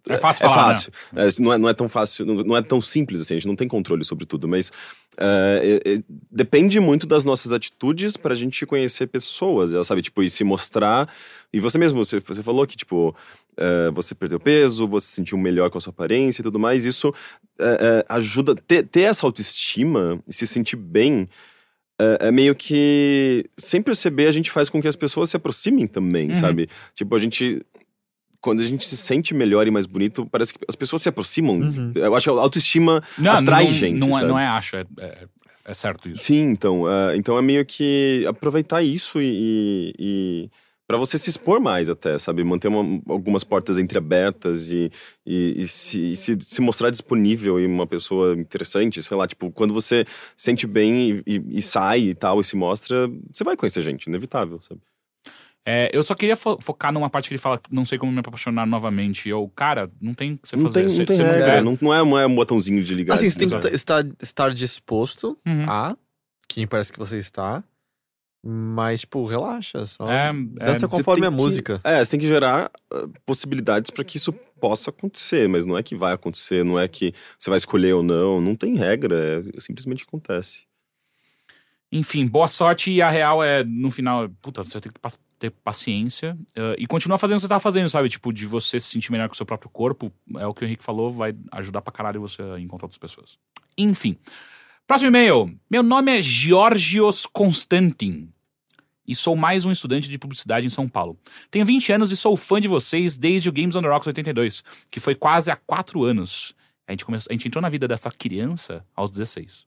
É fácil é falar, né? fácil. É, não, é, não é tão fácil, não, não é tão simples assim, a gente não tem controle sobre tudo, mas é, é, é, depende muito das nossas atitudes pra gente conhecer pessoas, ela sabe, tipo, e se mostrar. E você mesmo, você, você falou que, tipo, é, você perdeu peso, você se sentiu melhor com a sua aparência e tudo mais, isso é, é, ajuda, ter, ter essa autoestima e se sentir bem. É, é meio que sem perceber a gente faz com que as pessoas se aproximem também, Uhum. sabe? Tipo, a gente quando a gente se sente melhor e mais bonito, parece que as pessoas se aproximam. Uhum. Eu acho que a autoestima Não, atrai não, gente. Não é, não é acho, é, é, é certo isso. Sim, então. é, então é meio que aproveitar isso e. e, e para você se expor mais até, sabe? Manter uma- algumas portas entreabertas e, e, e se, e se, se mostrar disponível e uma pessoa interessante, sei lá, tipo, quando você se sente bem e, e- e sai e tal e se mostra, você vai conhecer gente, inevitável, sabe? É, eu só queria fo- focar numa parte que ele fala, não sei como me apaixonar novamente. Eu, cara, não tem o que você não fazer. tem, não tem é- não, não é um, é um botãozinho de ligar. Assim, você tem que estar, estar disposto Uhum. a, que parece que você está, mas, tipo, relaxa, só É, dança é, conforme a que- música. É, você tem que gerar ah, possibilidades para que isso possa acontecer, mas não é que vai acontecer, não é que você vai escolher ou não, não tem regra, é, simplesmente acontece. Enfim, boa sorte e a real é, no final, puta, você tem que ter paciência eh, e continuar fazendo o que você tá fazendo, sabe? Tipo, de você se sentir melhor com o seu próprio corpo. É o que o Henrique falou, vai ajudar pra caralho você a encontrar outras pessoas. Enfim. Próximo e-mail. Meu nome é Georgios Constantin. E sou mais um estudante de publicidade em São Paulo. Tenho 20 anos e sou fã de vocês desde o Games on the Rocks 82, que foi quase há 4 anos. A gente, começou, a gente entrou na vida dessa criança aos 16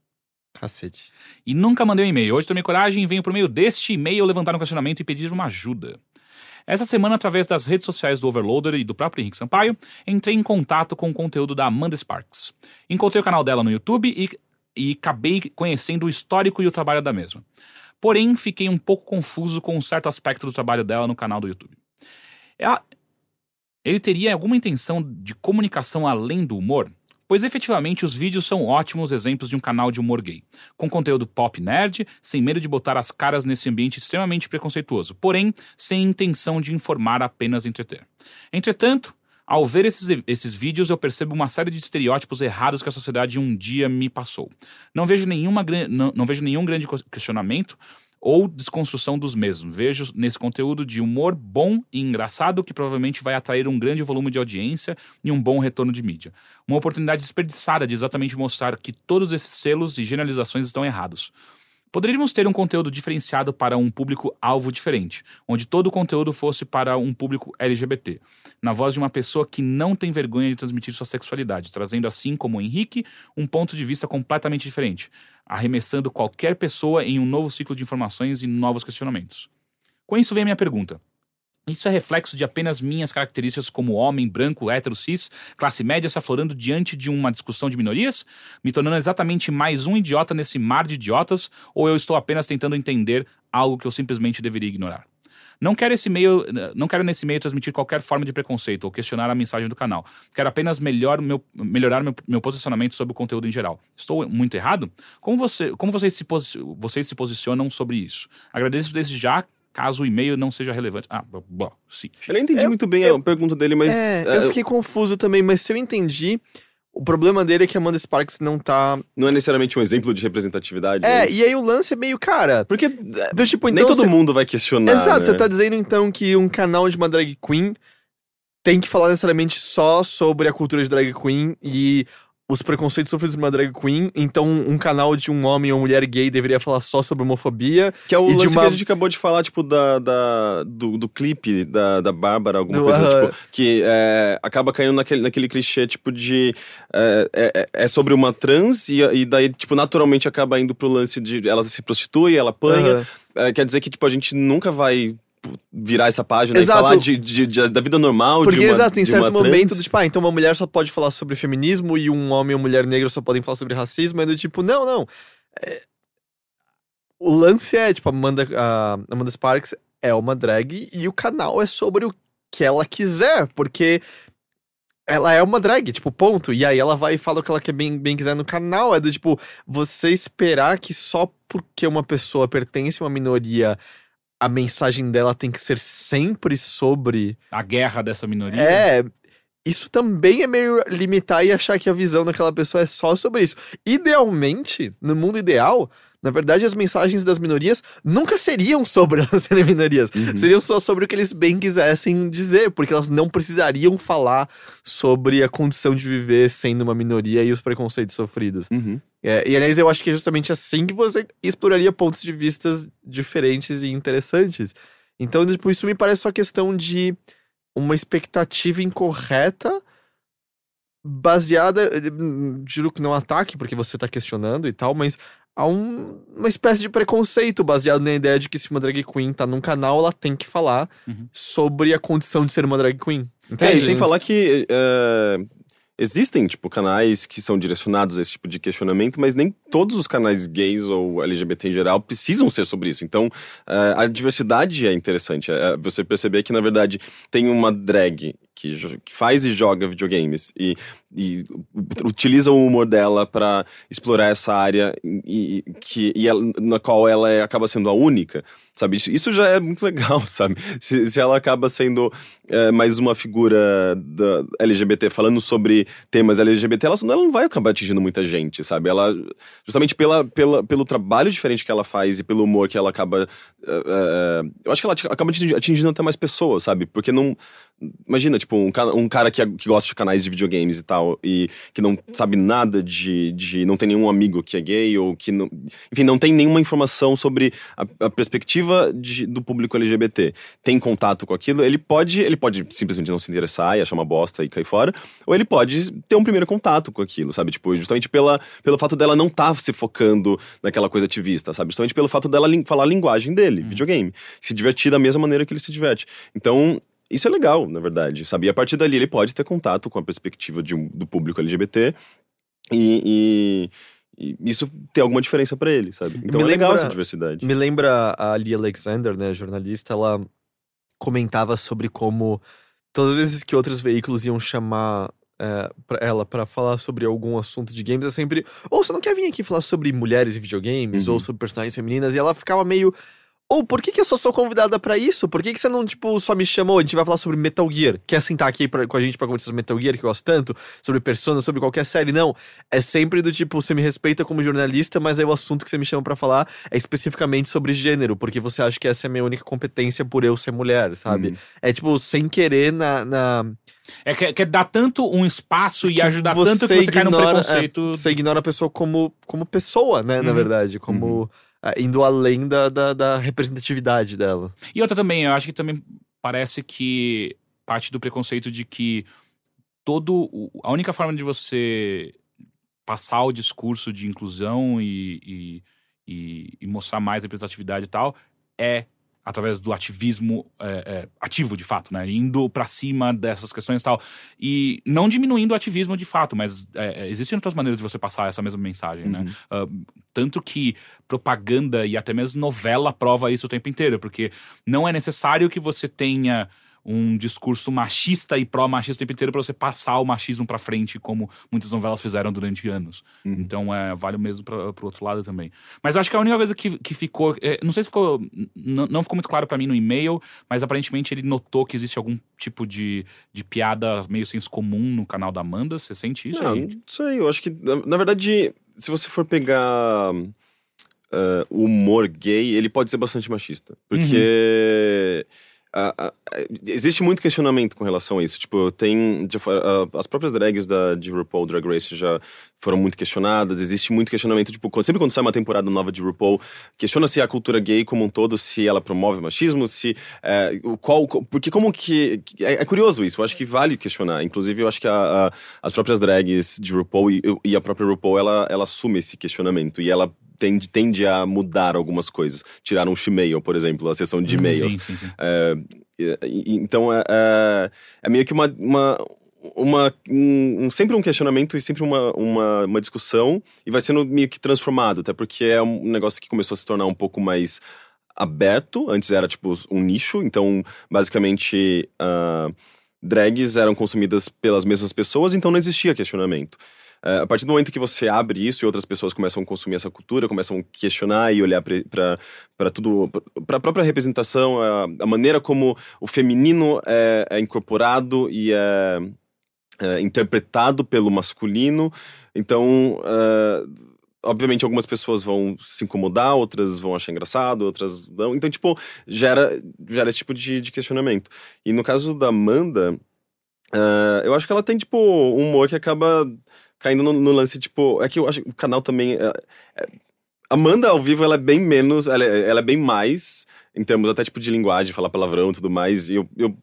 Cacete. e nunca mandei um e-mail. Hoje tomei coragem e venho por meio deste e-mail levantar um questionamento e pedir uma ajuda. Essa semana, através das redes sociais do Overloader e do próprio Henrique Sampaio, entrei em contato com o conteúdo da Amanda Sparks. Encontrei o canal dela no YouTube e, e acabei conhecendo o histórico e o trabalho da mesma. Porém, fiquei um pouco confuso com um certo aspecto do trabalho dela no canal do YouTube. Ela- ele teria alguma intenção de comunicação além do humor? Pois efetivamente os vídeos são ótimos exemplos de um canal de humor gay com conteúdo pop nerd, sem medo de botar as caras nesse ambiente extremamente preconceituoso, porém sem intenção de informar, apenas entreter. Entretanto, ao ver esses, esses vídeos, eu percebo uma série de estereótipos errados que a sociedade um dia me passou. Não vejo, nenhuma, não, não vejo nenhum grande questionamento ou desconstrução dos mesmos. Vejo nesse conteúdo de humor bom e engraçado que provavelmente vai atrair um grande volume de audiência e um bom retorno de mídia. Uma oportunidade desperdiçada de exatamente mostrar que todos esses selos e generalizações estão errados. Poderíamos ter um conteúdo diferenciado para um público-alvo diferente, onde todo o conteúdo fosse para um público LGBT, na voz de uma pessoa que não tem vergonha de transmitir sua sexualidade, trazendo assim como Henrique um ponto de vista completamente diferente, arremessando qualquer pessoa em um novo ciclo de informações e novos questionamentos. Com isso vem a minha pergunta. Isso é reflexo de apenas minhas características como homem, branco, hétero, cis, classe média se aflorando diante de uma discussão de minorias? Me tornando exatamente mais um idiota nesse mar de idiotas? Ou eu estou apenas tentando entender algo que eu simplesmente deveria ignorar? Não quero esse meio, não quero nesse meio transmitir qualquer forma de preconceito ou questionar a mensagem do canal. Quero apenas melhor meu, melhorar meu, meu posicionamento sobre o conteúdo em geral. Estou muito errado? Como, você, como vocês, se vocês se posicionam sobre isso? Agradeço desde já caso o e-mail não seja relevante. Ah, bom, sim. Eu não entendi Eu- muito bem eu- a pergunta dele, mas. É, é, eu fiquei confuso também, mas se eu entendi, o problema dele é que a Amanda Sparks não tá. Não é necessariamente um exemplo de representatividade. É, né? e aí o lance é meio, cara. Porque é, Do tipo, nem então. todo cê- mundo vai questionar. Exato, né? você tá dizendo então que um canal de uma drag queen tem que falar necessariamente só sobre a cultura de drag queen e os preconceitos sofridos por uma drag queen. Então, um canal de um homem ou mulher gay deveria falar só sobre homofobia. Que é o lance uma- que a gente acabou de falar, tipo, da, da- do, do clipe da, da Bárbara, alguma Do- coisa, aham. tipo, que é, acaba caindo naquele, naquele clichê, tipo, de. É, é- é sobre uma trans, e, e daí, tipo, naturalmente acaba indo pro lance de ela se prostitui, ela apanha. Aham. É, quer dizer que, tipo, a gente nunca vai virar essa página Exato. e falar de, de- de- da vida normal Porque, de uma, exato, em certo trans. momento, do tipo, ah, então uma mulher só pode falar sobre feminismo e um homem ou mulher negra só podem falar sobre racismo. É do tipo, não, não. É, O lance é, tipo, a Amanda, a Amanda Sparks é uma drag e o canal é sobre o que ela quiser, porque ela é uma drag, tipo, ponto. E aí ela vai e fala o que ela quer bem, bem quiser no canal. É do tipo, você esperar que só porque uma pessoa pertence a uma minoria, a mensagem dela tem que ser sempre sobre. A guerra dessa minoria. É. Isso também é meio limitar e achar que a visão daquela pessoa é só sobre isso. Idealmente, no mundo ideal, na verdade, as mensagens das minorias nunca seriam sobre elas serem minorias. Uhum. Seriam só sobre o que eles bem quisessem dizer, porque elas não precisariam falar sobre a condição de viver sendo uma minoria e os preconceitos sofridos. Uhum. É, e aliás, eu acho que é justamente assim que você exploraria pontos de vistas diferentes e interessantes. Então, tipo, isso me parece só questão de uma expectativa incorreta baseada, eh, hum, juro que não ataque, porque você tá questionando e tal, mas há um- uma espécie de preconceito baseado na ideia de que se uma drag queen tá num canal, ela tem que falar Uhum. sobre a condição de ser uma drag queen. É, Entende? e sem falar que é, existem, tipo, canais que são direcionados a esse tipo de questionamento, mas nem todos os canais gays ou LGBT em geral precisam ser sobre isso. Então, é, a diversidade é interessante. É, você perceber que, na verdade, tem uma drag que faz e joga videogames e, e utiliza o humor dela pra explorar essa área e, que, e ela- na qual ela é- acaba sendo a única. Sabe, isso, isso já é muito legal, sabe? Se, se ela acaba sendo é, mais uma figura LGBT falando sobre temas LGBT, ela, ela não vai acabar atingindo muita gente, sabe? Ela, justamente pela, pela, pelo trabalho diferente que ela faz e pelo humor que ela acaba. é, é, eu acho que ela acaba atingindo, até mais pessoas, sabe? Porque não. Imagina, tipo, um, um cara que, é- que gosta de canais de videogames e tal, e que não sabe nada de, de. não tem nenhum amigo que é gay, ou que não. Enfim, não tem nenhuma informação sobre a, a perspectiva de- do público LGBT. Tem contato com aquilo, ele pode. Ele pode simplesmente não se interessar e achar uma bosta e cair fora, ou ele pode ter um primeiro contato com aquilo, sabe? Tipo, justamente pela, pelo fato dela não estar se focando naquela coisa ativista, sabe? Justamente pelo fato dela lin- falar a linguagem dele, videogame. Se divertir da mesma maneira que ele se diverte. Então, isso é legal, na verdade, sabe? E a partir dali ele pode ter contato com a perspectiva de do público LGBT e, e- e isso tem alguma diferença pra ele, sabe? Então Me é legal lembra- essa diversidade. Me lembra a Lia Alexander, né, jornalista, ela comentava sobre como todas as vezes que outros veículos iam chamar é, pra ela pra falar sobre algum assunto de games, é sempre, ou você não quer vir aqui falar sobre mulheres e videogames, Uhum. ou sobre personagens femininas, e ela ficava meio. Ou por que, que eu só sou convidada pra isso? Por que, que você não, tipo, só me chamou? A gente vai falar sobre Metal Gear. Quer sentar aqui pra- com a gente pra conversar sobre Metal Gear, que eu gosto tanto? Sobre Persona, sobre qualquer série? Não. É sempre do tipo, você me respeita como jornalista, mas aí o assunto que você me chama pra falar é especificamente sobre gênero, porque você acha que essa é a minha única competência por eu ser mulher, sabe? Uhum. É tipo, sem querer na. na É que, que dá tanto um espaço e ajudar tanto que você cai no ignora- preconceito. você ignora a pessoa como, como pessoa, né? Na Uhum. verdade, como. ah, indo além da, da, da representatividade dela. E outra também, eu acho que também parece que parte do preconceito de que todo. A única forma de você passar o discurso de inclusão e, e, e- e mostrar mais representatividade e tal é através do ativismo é, é, ativo, de fato, né? Indo para cima dessas questões e tal. E não diminuindo o ativismo de fato, mas é, é, existem outras maneiras de você passar essa mesma mensagem, né? Uh, tanto que propaganda e até mesmo novela prova isso o tempo inteiro, porque não é necessário que você tenha um discurso machista e pró-machista o tempo inteiro pra você passar o machismo pra frente, como muitas novelas fizeram durante anos. Então, é, vale o mesmo pra, pro outro lado também. Mas acho que a única coisa que, que ficou. é, não sei se ficou. Não ficou muito claro pra mim no e-mail, mas aparentemente ele notou que existe algum tipo de, de piada meio senso comum no canal da Amanda. Você sente isso Não, aí? não sei, eu acho que, na, na verdade, se você for pegar ah, o humor gay, ele pode ser bastante machista. Porque ah, ah, existe muito questionamento com relação a isso. Tipo, tem. foi- ah, as próprias drags da, de RuPaul Drag Race já foram muito questionadas. Existe muito questionamento, tipo, quando- sempre quando sai uma temporada nova de RuPaul, questiona se a cultura gay como um todo, se ela promove machismo, se. é, o qual, porque como que- É, é curioso isso, eu acho que vale questionar. Inclusive, eu acho que a- a- as próprias drags de RuPaul e, e a própria RuPaul, ela, ela assume esse questionamento. E ela tende, tende a mudar algumas coisas. Tirar um Shemale, por exemplo, a sessão de e-mails. Sim, sim, sim. É, então é, é, é meio que uma, uma, uma um- um- sempre um questionamento e sempre uma, uma, uma discussão e vai sendo meio que transformado, até porque é um negócio que começou a se tornar um pouco mais aberto. Antes era tipo um nicho, então basicamente ah, drags eram consumidas pelas mesmas pessoas, então não existia questionamento. É, a partir do momento que você abre isso e outras pessoas começam a consumir essa cultura, começam a questionar e olhar para tudo, para a própria representação, a, a maneira como o feminino é, é incorporado e é, é interpretado pelo masculino. Então, é, obviamente, algumas pessoas vão se incomodar, outras vão achar engraçado, outras não. Então, tipo, gera, gera esse tipo de, de questionamento. E no caso da Amanda, é, eu acho que ela tem, tipo, um humor que acaba caindo no, no lance, tipo. É que eu acho que o canal também. é- é- Amanda ao vivo, ela é bem menos. Ela é, ela é bem mais, em termos até tipo de linguagem, falar palavrão e tudo mais. E eu. eu-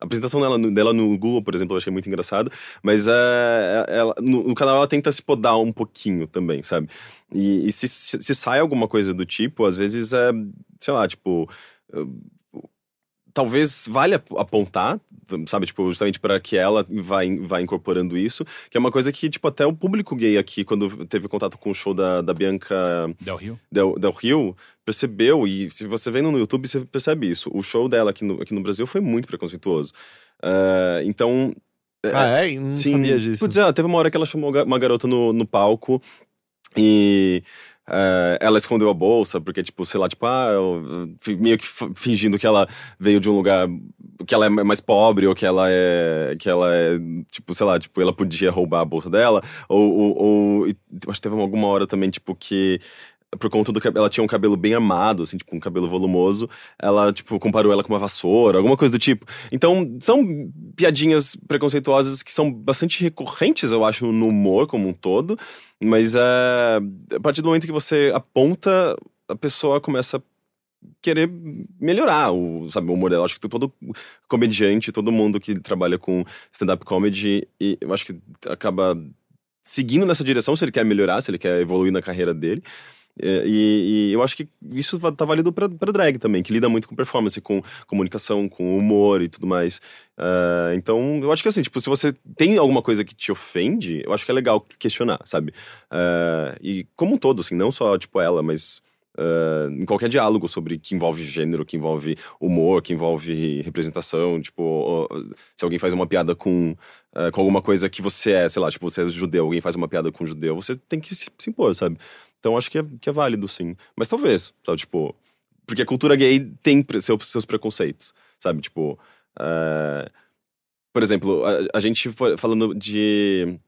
a apresentação dela no, dela no Google, por exemplo, eu achei muito engraçado. Mas é, ela, no, no canal ela tenta se podar um pouquinho também, sabe? E, e se, se, se sai alguma coisa do tipo, às vezes é. Sei lá, tipo. Talvez valha apontar, sabe, tipo, justamente para que ela vá, in- vá incorporando isso, que é uma coisa que, tipo, até o público gay aqui, quando teve contato com o show da, da Bianca Del Rio? Del, Del Rio, percebeu, e se você vendo no YouTube, você percebe isso. O show dela aqui no, aqui no Brasil foi muito preconceituoso. Ah, então. Ah, é? Não Sim. sabia disso. Putz, é, teve uma hora que ela chamou uma garota no, no palco e eh, ela escondeu a bolsa, porque, tipo, sei lá, tipo, ah, eu- meio que fingindo que ela veio de um lugar que ela é mais pobre, ou que ela é. que ela é, tipo, sei lá, tipo, ela podia roubar a bolsa dela. Ou. ou, ou acho que teve alguma hora também, tipo, que. Por conta do cabelo, ela tinha um cabelo bem amado, assim, tipo, um cabelo volumoso. Ela, tipo, comparou ela com uma vassoura, alguma coisa do tipo. Então, são piadinhas preconceituosas que são bastante recorrentes, eu acho, no humor como um todo. Mas é, a partir do momento que você aponta, a pessoa começa a querer melhorar o, sabe, o humor dela. Acho que todo comediante, todo mundo que trabalha com stand-up comedy, e eu acho que acaba seguindo nessa direção se ele quer melhorar, se ele quer evoluir na carreira dele. É, E, e eu acho que isso tá válido pra drag também, que lida muito com performance, com comunicação, com humor e tudo mais. Ah, então, eu acho que assim, tipo, se você tem alguma coisa que te ofende, eu acho que é legal questionar, sabe? Ah, e como um todo, assim, não só, tipo, ela, mas ah, em qualquer diálogo sobre que envolve gênero, que envolve humor, que envolve representação, tipo, se alguém faz uma piada com, ah, com alguma coisa que você é, sei lá, tipo, você é judeu, alguém faz uma piada com judeu, você tem que se, se impor, sabe? Então acho que é, que é válido, sim. Mas talvez, sabe, tipo. Porque a cultura gay tem seus, seus preconceitos, sabe? Tipo. ah, por exemplo, a, a gente fa- falando de.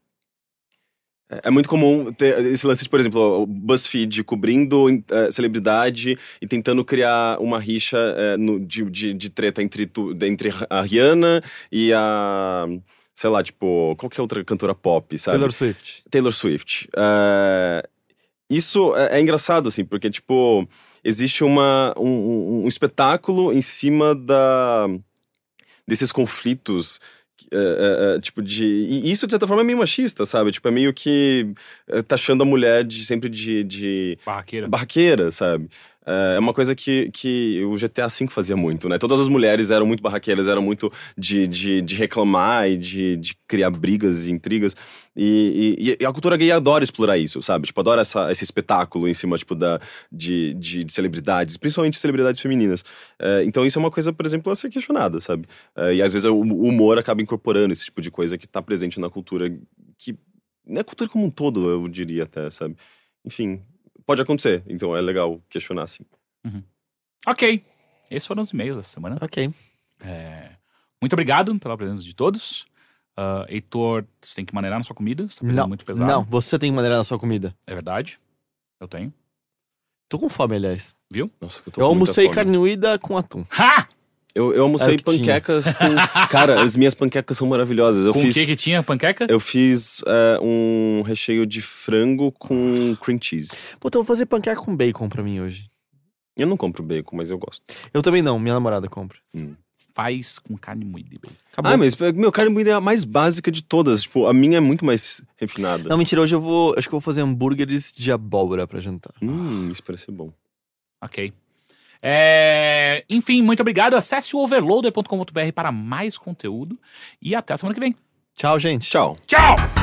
É é muito comum ter esse lance de, por exemplo, o BuzzFeed cobrindo eh, celebridade e tentando criar uma rixa eh, no- de, de, de treta entre, tu, entre a Rihanna e a. Sei lá, tipo, qual que é outra cantora pop, sabe? Taylor Swift. Taylor Swift. É, isso é, é engraçado, assim, porque, tipo, existe uma, um, um- espetáculo em cima da, desses conflitos. é, é, é, tipo, de. E isso, de certa forma, é meio machista, sabe? Tipo, é meio que é, taxando a mulher de sempre de- de Barraqueira. barraqueira, sabe? É uma coisa que, que o GTA V fazia muito, né? Todas as mulheres eram muito barraqueiras, eram muito de, de, de reclamar e de, de criar brigas e intrigas. E, e, e, a cultura gay adora explorar isso, sabe? Tipo, adora essa, esse espetáculo em cima, tipo, da, de, de, de celebridades, principalmente celebridades femininas. É, então isso é uma coisa, por exemplo, a ser questionada, sabe? É, e às vezes o humor acaba incorporando esse tipo de coisa que tá presente na cultura, que... Na cultura como um todo, eu diria até, sabe? Enfim, pode acontecer. Então é legal questionar, assim. Ok. Esses foram os e-mails dessa semana. Ok. É, Muito obrigado pela presença de todos. Ah, Heitor, você tem que maneirar na sua comida. Você tá pegando Não, muito pesado. não, você tem que maneirar na sua comida. É verdade. Eu tenho. Tô com fome, aliás. Viu? Nossa, eu tô Eu com almocei carne moída com atum. Ha! Eu, eu almocei tinha. panquecas com. Cara, as minhas panquecas são maravilhosas. Eu Com fiz. o que que tinha? Panqueca? Eu fiz é, um recheio de frango com cream cheese. Puta, eu vou fazer panqueca com bacon pra mim hoje. Eu não compro bacon, mas eu gosto. Eu também não, minha namorada compra. Faz com carne moída. bem. Acabou. Ah, mas meu, carne moída é a mais básica de todas. Tipo, a minha é muito mais refinada. Não, mentira, hoje eu vou. Acho que eu vou fazer hambúrgueres de abóbora pra jantar. Hum, isso parece bom. Ok. É, Enfim, muito obrigado. Acesse o overloader.com.br para mais conteúdo. E até a semana que vem. Tchau, gente. Tchau. Tchau!